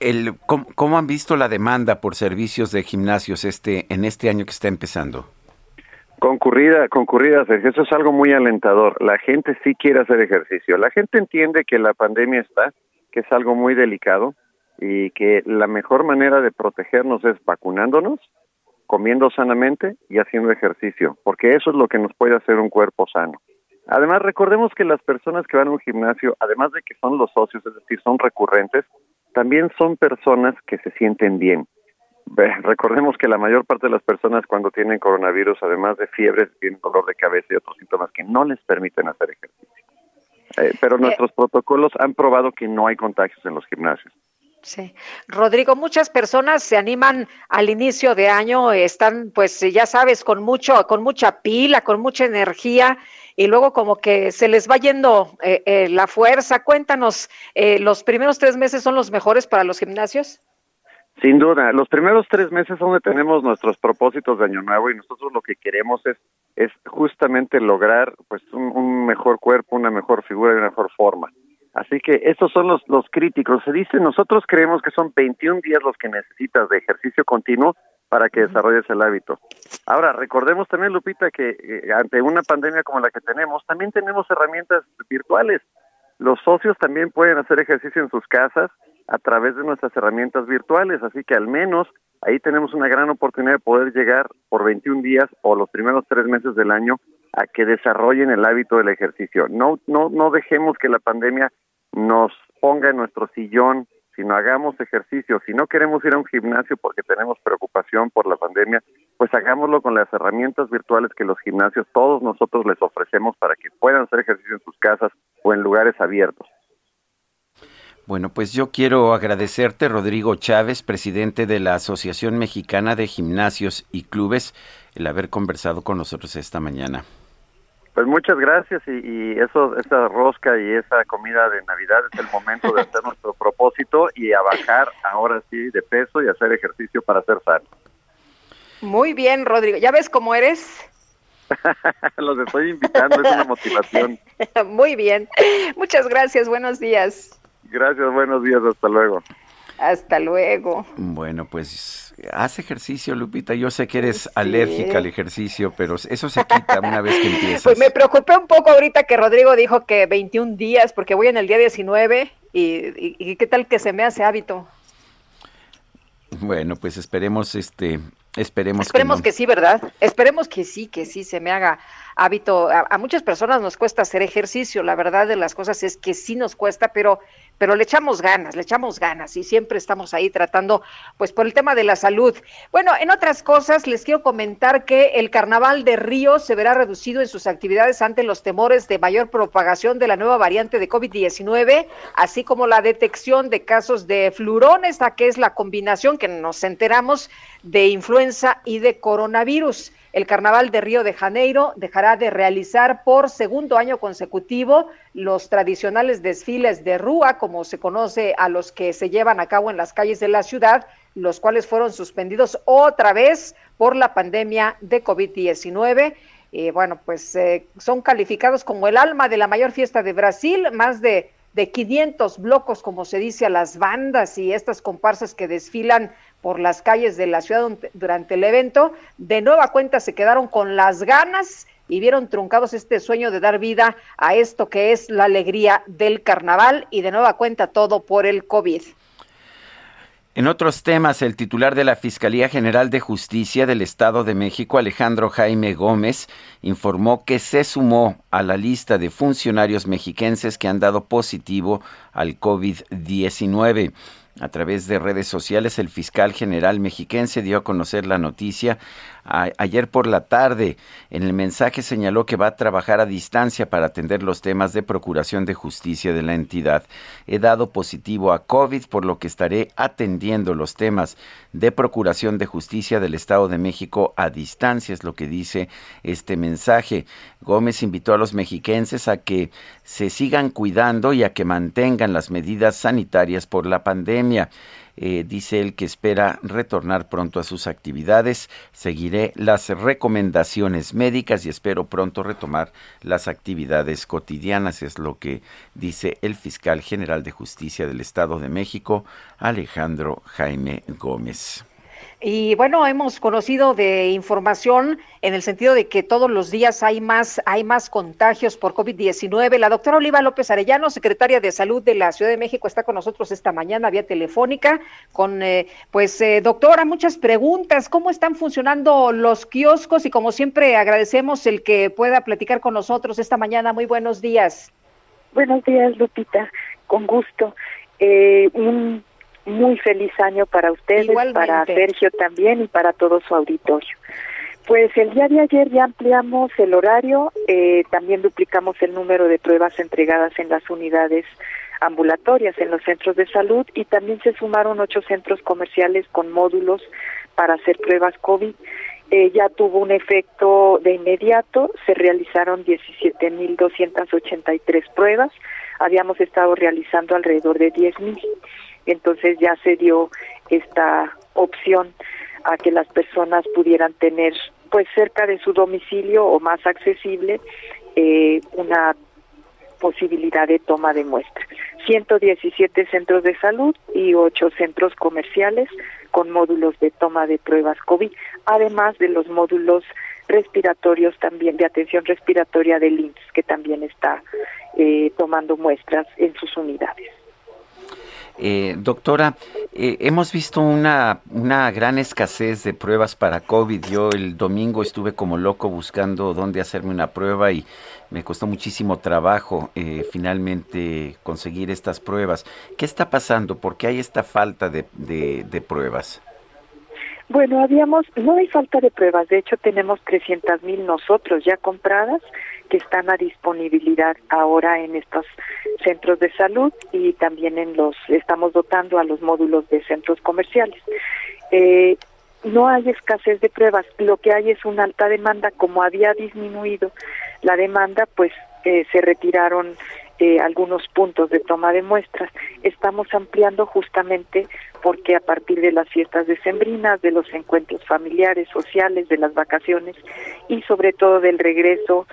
El, ¿cómo, cómo han visto la demanda por servicios de gimnasios este en este año que está empezando? Concurrida, concurrida, eso es algo muy alentador. La gente sí quiere hacer ejercicio. La gente entiende que la pandemia está, que es algo muy delicado y que la mejor manera de protegernos es vacunándonos, comiendo sanamente y haciendo ejercicio, porque eso es lo que nos puede hacer un cuerpo sano. Además, recordemos que las personas que van a un gimnasio, además de que son los socios, es decir, son recurrentes, también son personas que se sienten bien. Recordemos que la mayor parte de las personas cuando tienen coronavirus, además de fiebre, tienen dolor de cabeza y otros síntomas que no les permiten hacer ejercicio. Eh, pero nuestros protocolos han probado que no hay contagios en los gimnasios. Sí. Rodrigo, muchas personas se animan al inicio de año, están, pues, ya sabes, con mucho, con mucha pila, con mucha energía, y luego como que se les va yendo eh, eh, la fuerza. Cuéntanos, eh, ¿los primeros tres meses son los mejores para los gimnasios? Sin duda, los primeros tres meses es donde tenemos nuestros propósitos de año nuevo y nosotros lo que queremos es es justamente lograr pues un, un mejor cuerpo, una mejor figura y una mejor forma. Así que estos son los, los críticos. Se dice, nosotros creemos que son 21 días los que necesitas de ejercicio continuo para que desarrolles el hábito. Ahora, recordemos también, Lupita, que eh, ante una pandemia como la que tenemos, también tenemos herramientas virtuales. Los socios también pueden hacer ejercicio en sus casas a través de nuestras herramientas virtuales, así que al menos ahí tenemos una gran oportunidad de poder llegar por 21 días o los primeros tres meses del año a que desarrollen el hábito del ejercicio. No, no, no dejemos que la pandemia nos ponga en nuestro sillón, sino hagamos ejercicio. Si no queremos ir a un gimnasio porque tenemos preocupación por la pandemia, pues hagámoslo con las herramientas virtuales que los gimnasios, todos nosotros les ofrecemos para que puedan hacer ejercicio en sus casas o en lugares abiertos. Bueno, pues yo quiero agradecerte, Rodrigo Chávez, presidente de la Asociación Mexicana de Gimnasios y Clubes, el haber conversado con nosotros esta mañana. Pues muchas gracias y, y, eso, esa rosca y esa comida de Navidad es el momento de hacer nuestro propósito y a bajar ahora sí de peso y hacer ejercicio para ser sano. Muy bien, Rodrigo. ¿Ya ves cómo eres? *laughs* Los estoy invitando, es una motivación. *laughs* Muy bien. Muchas gracias, buenos días. Gracias, buenos días, hasta luego. Hasta luego. Bueno, pues haz ejercicio, Lupita. Yo sé que eres sí. alérgica al ejercicio, pero eso se quita una vez que empiezas. Pues me preocupé un poco ahorita que Rodrigo dijo que 21 días, porque voy en el día 19 y, y, y qué tal que se me hace hábito. Bueno, pues esperemos este Esperemos, Esperemos que, no. que, sí, ¿verdad? Esperemos que sí, que sí se me haga hábito. A, muchas personas nos cuesta hacer ejercicio, la verdad de las cosas es que sí nos cuesta, pero pero le echamos ganas, le echamos ganas y siempre estamos ahí tratando, pues por el tema de la salud. Bueno, en otras cosas les quiero comentar que el Carnaval de Río se verá reducido en sus actividades ante los temores de mayor propagación de la nueva variante de COVID-19, así como la detección de casos de flurón, esta que es la combinación que nos enteramos de influenza y de coronavirus. El Carnaval de Río de Janeiro dejará de realizar por segundo año consecutivo los tradicionales desfiles de Rúa, como se conoce a los que se llevan a cabo en las calles de la ciudad, los cuales fueron suspendidos otra vez por la pandemia de COVID-19. Y bueno, pues eh, son calificados como el alma de la mayor fiesta de Brasil, más de de 500 blocos, como se dice, a las bandas y estas comparsas que desfilan por las calles de la ciudad durante el evento, de nueva cuenta se quedaron con las ganas y vieron truncados este sueño de dar vida a esto que es la alegría del carnaval y de nueva cuenta todo por el COVID. En otros temas, el titular de la Fiscalía General de Justicia del Estado de México, Alejandro Jaime Gómez, informó que se sumó a la lista de funcionarios mexiquenses que han dado positivo al COVID-19. A través de redes sociales, el fiscal general mexiquense dio a conocer la noticia ayer por la tarde. En el mensaje señaló que va a trabajar a distancia para atender los temas de procuración de justicia de la entidad. He dado positivo a COVID, por lo que estaré atendiendo los temas de procuración de justicia del Estado de México a distancia, es lo que dice este mensaje. Gómez invitó a los mexiquenses a que se sigan cuidando y a que mantengan las medidas sanitarias por la pandemia. Eh, dice él que espera retornar pronto a sus actividades. Seguiré las recomendaciones médicas y espero pronto retomar las actividades cotidianas, es lo que dice el fiscal general de justicia del Estado de México, Alejandro Jaime Gómez. Y bueno, hemos conocido de información en el sentido de que todos los días hay más, hay más contagios por COVID-19. La doctora Oliva López Arellano, secretaria de Salud de la Ciudad de México, está con nosotros esta mañana vía telefónica con, eh, pues, eh, doctora, muchas preguntas. ¿Cómo están funcionando los kioscos? Y como siempre, agradecemos el que pueda platicar con nosotros esta mañana. Muy buenos días. Buenos días, Lupita. Con gusto. Eh, un muy feliz año para ustedes, Igualmente. para Sergio también y para todo su auditorio. Pues el día de ayer ya ampliamos el horario, eh, también duplicamos el número de pruebas entregadas en las unidades ambulatorias, en los centros de salud y también se sumaron ocho centros comerciales con módulos para hacer pruebas COVID. Eh, ya tuvo un efecto de inmediato, se realizaron 17.283 pruebas, habíamos estado realizando alrededor de 10.000, entonces ya se dio esta opción a que las personas pudieran tener pues cerca de su domicilio o más accesible eh, una posibilidad de toma de muestra. 117 centros de salud y 8 centros comerciales con módulos de toma de pruebas COVID, además de los módulos respiratorios también de atención respiratoria del IMSS, que también está eh, tomando muestras en sus unidades. Eh, doctora, eh, hemos visto una, una gran escasez de pruebas para COVID. Yo el domingo estuve como loco buscando dónde hacerme una prueba y me costó muchísimo trabajo eh, finalmente conseguir estas pruebas. ¿Qué está pasando? ¿Por qué hay esta falta de, de, pruebas? Bueno, habíamos, no hay falta de pruebas, de hecho tenemos 300 mil nosotros ya compradas que están a disponibilidad ahora en estos centros de salud y también en los, estamos dotando a los módulos de centros comerciales. Eh, no hay escasez de pruebas, lo que hay es una alta demanda, como había disminuido la demanda, pues eh, se retiraron eh, algunos puntos de toma de muestras. Estamos ampliando justamente porque a partir de las fiestas decembrinas, de los encuentros familiares, sociales, de las vacaciones y sobre todo del regreso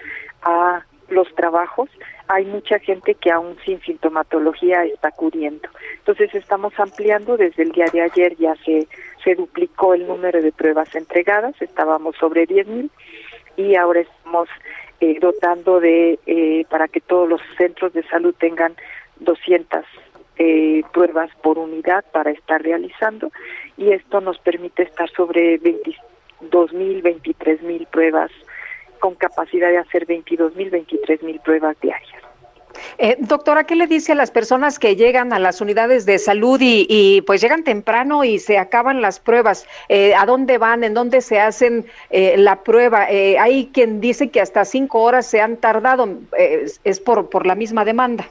a los trabajos, hay mucha gente que aún sin sintomatología está acudiendo. Entonces estamos ampliando, desde el día de ayer ya se, se duplicó el número de pruebas entregadas, estábamos sobre 10.000 y ahora estamos eh, dotando de, eh, para que todos los centros de salud tengan 200 eh, pruebas por unidad para estar realizando y esto nos permite estar sobre 22.000, 23.000 pruebas con capacidad de hacer 22 mil, 23 mil pruebas diarias. Eh, doctora, ¿qué le dice a las personas que llegan a las unidades de salud y, pues llegan temprano y se acaban las pruebas? Eh, ¿A dónde van? ¿En dónde se hacen eh, la prueba? Eh, hay quien dice que hasta cinco horas se han tardado, es por, por la misma demanda.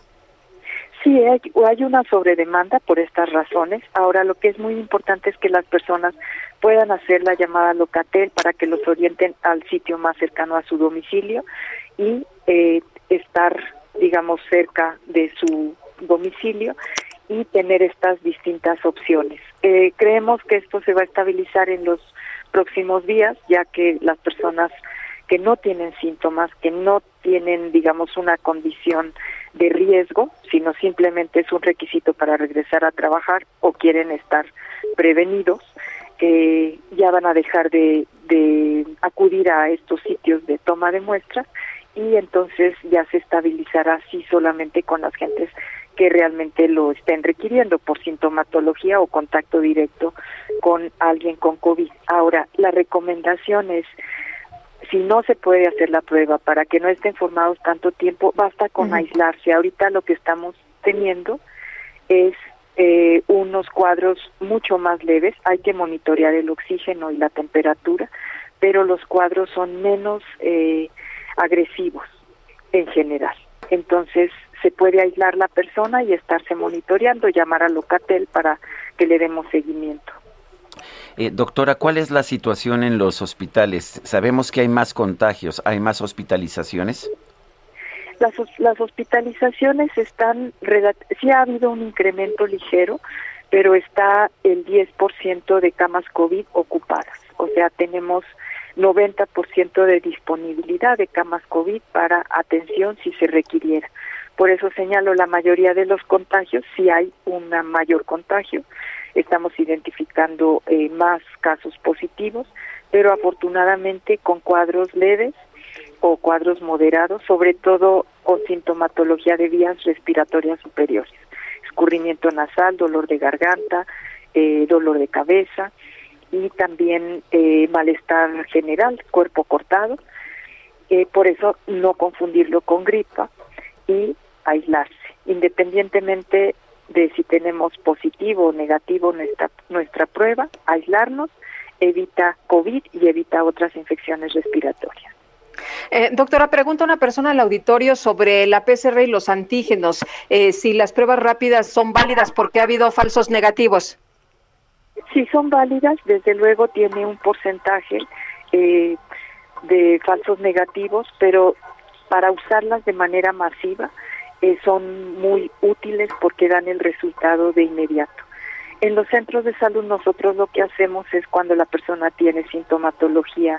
Sí, hay, hay una sobredemanda por estas razones. Ahora, lo que es muy importante es que las personas puedan hacer la llamada Locatel para que los orienten al sitio más cercano a su domicilio y eh, estar, digamos, cerca de su domicilio y tener estas distintas opciones. Eh, creemos que esto se va a estabilizar en los próximos días, ya que las personas que no tienen síntomas, que no tienen, digamos, una condición de riesgo, sino simplemente es un requisito para regresar a trabajar o quieren estar prevenidos, eh, ya van a dejar de, acudir a estos sitios de toma de muestras y entonces ya se estabilizará así solamente con las gentes que realmente lo estén requiriendo por sintomatología o contacto directo con alguien con COVID. Ahora, la recomendación es, si no se puede hacer la prueba para que no estén formados tanto tiempo, basta con aislarse. Ahorita lo que estamos teniendo es eh, unos cuadros mucho más leves, hay que monitorear el oxígeno y la temperatura, pero los cuadros son menos eh, agresivos en general. Entonces se puede aislar la persona y estarse monitoreando, llamar a Locatel para que le demos seguimiento. Eh, doctora, ¿cuál es la situación en los hospitales? Sabemos que hay más contagios, hay más hospitalizaciones. Las, las hospitalizaciones están, sí ha habido un incremento ligero, pero está el 10% de camas COVID ocupadas. O sea, tenemos 90% de disponibilidad de camas COVID para atención si se requiriera. Por eso señalo la mayoría de los contagios, si hay un mayor contagio, estamos identificando eh, más casos positivos, pero afortunadamente con cuadros leves o cuadros moderados, sobre todo con sintomatología de vías respiratorias superiores, escurrimiento nasal, dolor de garganta, eh, dolor de cabeza y también eh, malestar general, cuerpo cortado. Eh, por eso no confundirlo con gripa y aislarse, independientemente de si tenemos positivo o negativo nuestra, nuestra prueba, aislarnos evita COVID y evita otras infecciones respiratorias. Eh, doctora, pregunta una persona al auditorio sobre la PCR y los antígenos, eh, si las pruebas rápidas son válidas porque ha habido falsos negativos. Sí, son válidas, desde luego tiene un porcentaje eh, de falsos negativos, pero para usarlas de manera masiva eh, son muy útiles porque dan el resultado de inmediato. En los centros de salud nosotros lo que hacemos es cuando la persona tiene sintomatología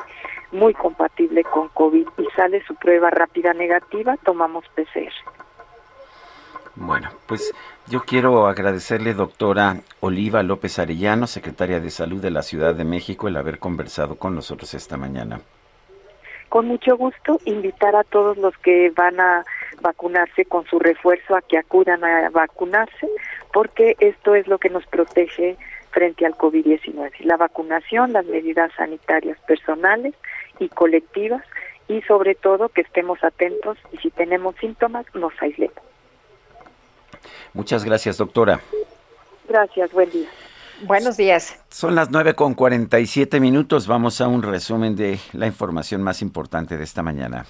muy compatible con COVID y sale su prueba rápida negativa, tomamos PCR. Bueno, pues yo quiero agradecerle, doctora Oliva López Arellano, secretaria de Salud de la Ciudad de México, el haber conversado con nosotros esta mañana. Con mucho gusto, invitar a todos los que van a vacunarse con su refuerzo a que acudan a vacunarse, porque esto es lo que nos protege frente al COVID-19. La vacunación, las medidas sanitarias personales y colectivas y sobre todo que estemos atentos y si tenemos síntomas nos aislemos. Muchas gracias, doctora. Gracias, buen día. Buenos días. Son las nueve con 47 minutos. Vamos a un resumen de la información más importante de esta mañana.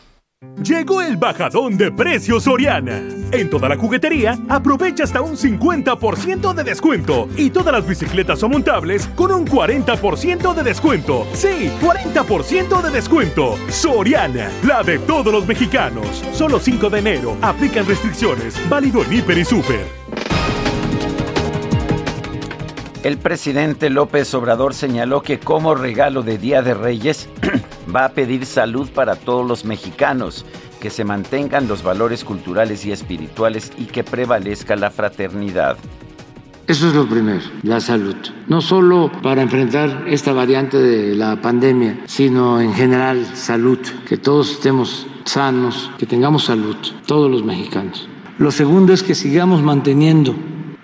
Llegó el bajadón de precios Soriana. En toda la juguetería, aprovecha hasta un 50% de descuento y todas las bicicletas o montables con un 40% de descuento. Sí, 40% de descuento. Soriana, la de todos los mexicanos. Solo 5 de enero. Aplican restricciones. Válido en Hiper y Super. El presidente López Obrador señaló que como regalo de Día de Reyes *clears throat* va a pedir salud para todos los mexicanos, que se mantengan los valores culturales y espirituales y que prevalezca la fraternidad. Eso es lo primero, la salud. No solo para enfrentar esta variante de la pandemia, sino en general salud, que todos estemos sanos, que tengamos salud, todos los mexicanos. Lo segundo es que sigamos manteniendo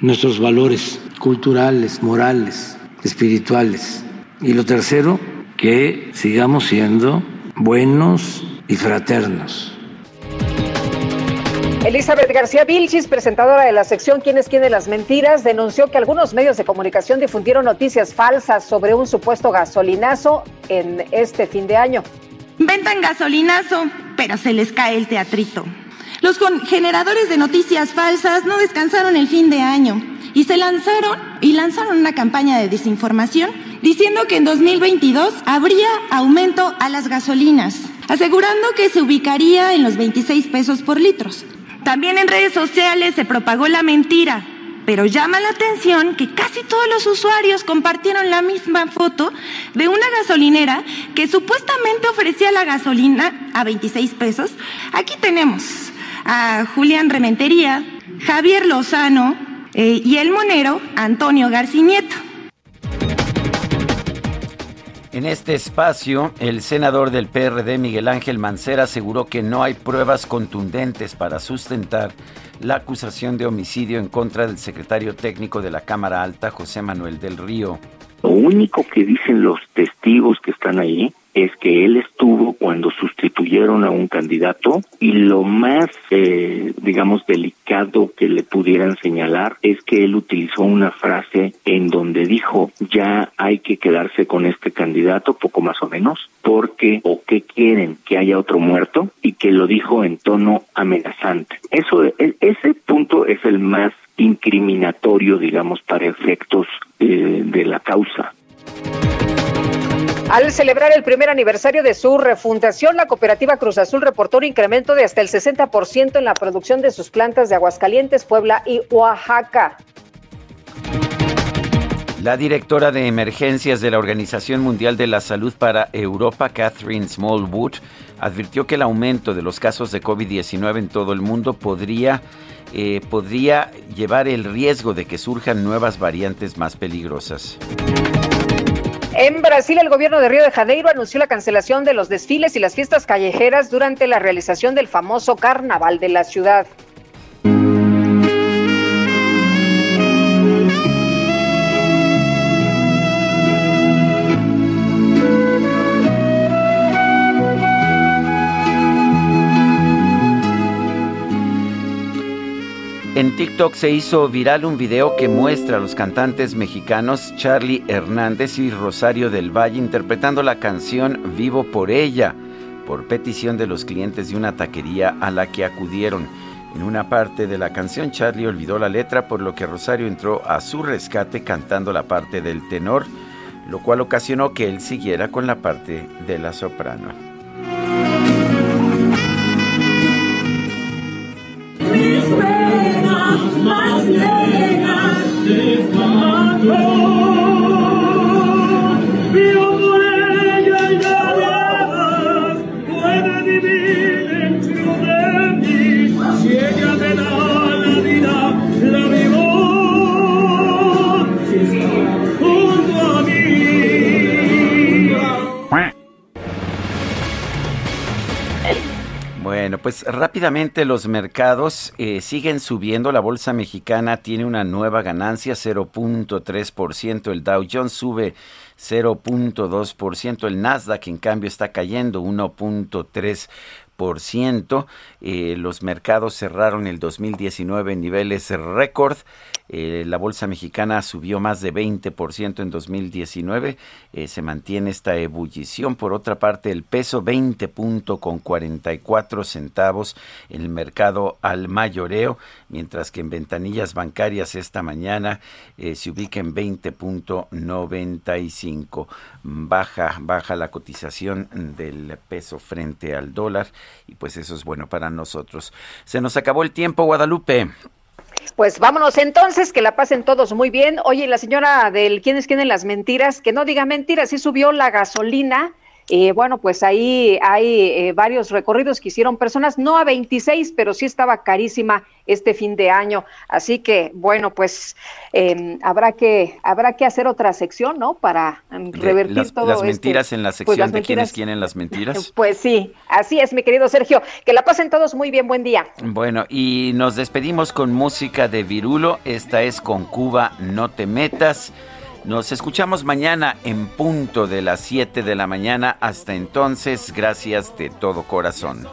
nuestros valores culturales, morales, espirituales. Y lo tercero, que sigamos siendo buenos y fraternos. Elizabeth García Vilchis, presentadora de la sección ¿Quién es quién de las mentiras?, denunció que algunos medios de comunicación difundieron noticias falsas sobre un supuesto gasolinazo en este fin de año. Ventan gasolinazo, pero se les cae el teatrito. Los generadores de noticias falsas no descansaron el fin de año y se lanzaron y lanzaron una campaña de desinformación diciendo que en 2022 habría aumento a las gasolinas, asegurando que se ubicaría en los 26 pesos por litros. También en redes sociales se propagó la mentira, pero llama la atención que casi todos los usuarios compartieron la misma foto de una gasolinera que supuestamente ofrecía la gasolina a 26 pesos. Aquí tenemos a Julián Rementería, Javier Lozano eh, y el monero Antonio Garcinieto. En este espacio, el senador del PRD, Miguel Ángel Mancera, aseguró que no hay pruebas contundentes para sustentar la acusación de homicidio en contra del secretario técnico de la Cámara Alta, José Manuel del Río. Lo único que dicen los testigos que están ahí es que él estuvo cuando sustituyeron a un candidato y lo más, eh, digamos, delicado que le pudieran señalar es que él utilizó una frase en donde dijo ya hay que quedarse con este candidato, poco más o menos, porque o que quieren que haya otro muerto y que lo dijo en tono amenazante. Eso, e, ese punto es el más incriminatorio, digamos, para efectos eh, de la causa. Al celebrar el primer aniversario de su refundación, la cooperativa Cruz Azul reportó un incremento de hasta el 60% en la producción de sus plantas de Aguascalientes, Puebla y Oaxaca. La directora de emergencias de la Organización Mundial de la Salud para Europa, Catherine Smallwood, advirtió que el aumento de los casos de COVID-19 en todo el mundo podría, eh, podría llevar el riesgo de que surjan nuevas variantes más peligrosas. En Brasil, el gobierno de Río de Janeiro anunció la cancelación de los desfiles y las fiestas callejeras durante la realización del famoso carnaval de la ciudad. En TikTok se hizo viral un video que muestra a los cantantes mexicanos Charlie Hernández y Rosario del Valle interpretando la canción Vivo por ella, por petición de los clientes de una taquería a la que acudieron. En una parte de la canción Charlie olvidó la letra por lo que Rosario entró a su rescate cantando la parte del tenor, lo cual ocasionó que él siguiera con la parte de la soprano. Oh, Bueno, pues rápidamente los mercados eh, siguen subiendo. La bolsa mexicana tiene una nueva ganancia, 0.3%. El Dow Jones sube 0.2%. El Nasdaq, en cambio, está cayendo 1.3%. Eh, los mercados cerraron el 2019 en niveles récord. Eh, la bolsa mexicana subió más de 20% en 2019. Eh, se mantiene esta ebullición. Por otra parte, el peso 20 punto con 44 centavos en el mercado al mayoreo, mientras que en ventanillas bancarias esta mañana eh, se ubica en 20.95. Baja, baja la cotización del peso frente al dólar y pues eso es bueno para nosotros. Se nos acabó el tiempo, Guadalupe. Pues vámonos entonces, que la pasen todos muy bien. Oye, la señora del ¿Quiénes quieren las mentiras? Que no diga mentiras, sí subió la gasolina. Eh, bueno, pues ahí hay eh, varios recorridos que hicieron personas, no a 26, pero sí estaba carísima este fin de año. Así que, bueno, pues eh, habrá que habrá que hacer otra sección, ¿no? Para um, revertir las, todo las este- mentiras en la pues, sección de quienes mentiras. quieren las mentiras. *laughs* Pues sí, así es, mi querido Sergio. Que la pasen todos muy bien, buen día. Bueno, y nos despedimos con música de Virulo. Esta es con Cuba, no te metas. Nos escuchamos mañana en punto de las 7 de la mañana. Hasta entonces, gracias de todo corazón.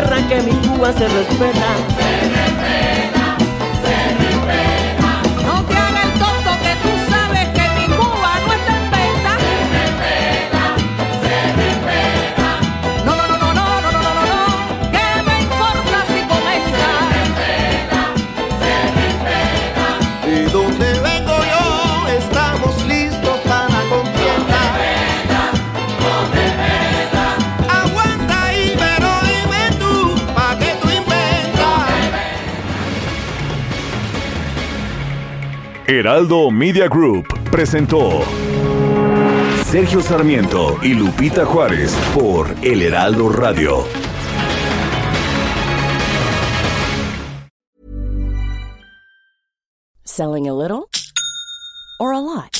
Tierra, que mi Cuba se respeta. Heraldo Media Group presentó Sergio Sarmiento y Lupita Juárez por El Heraldo Radio. Selling a little or a lot?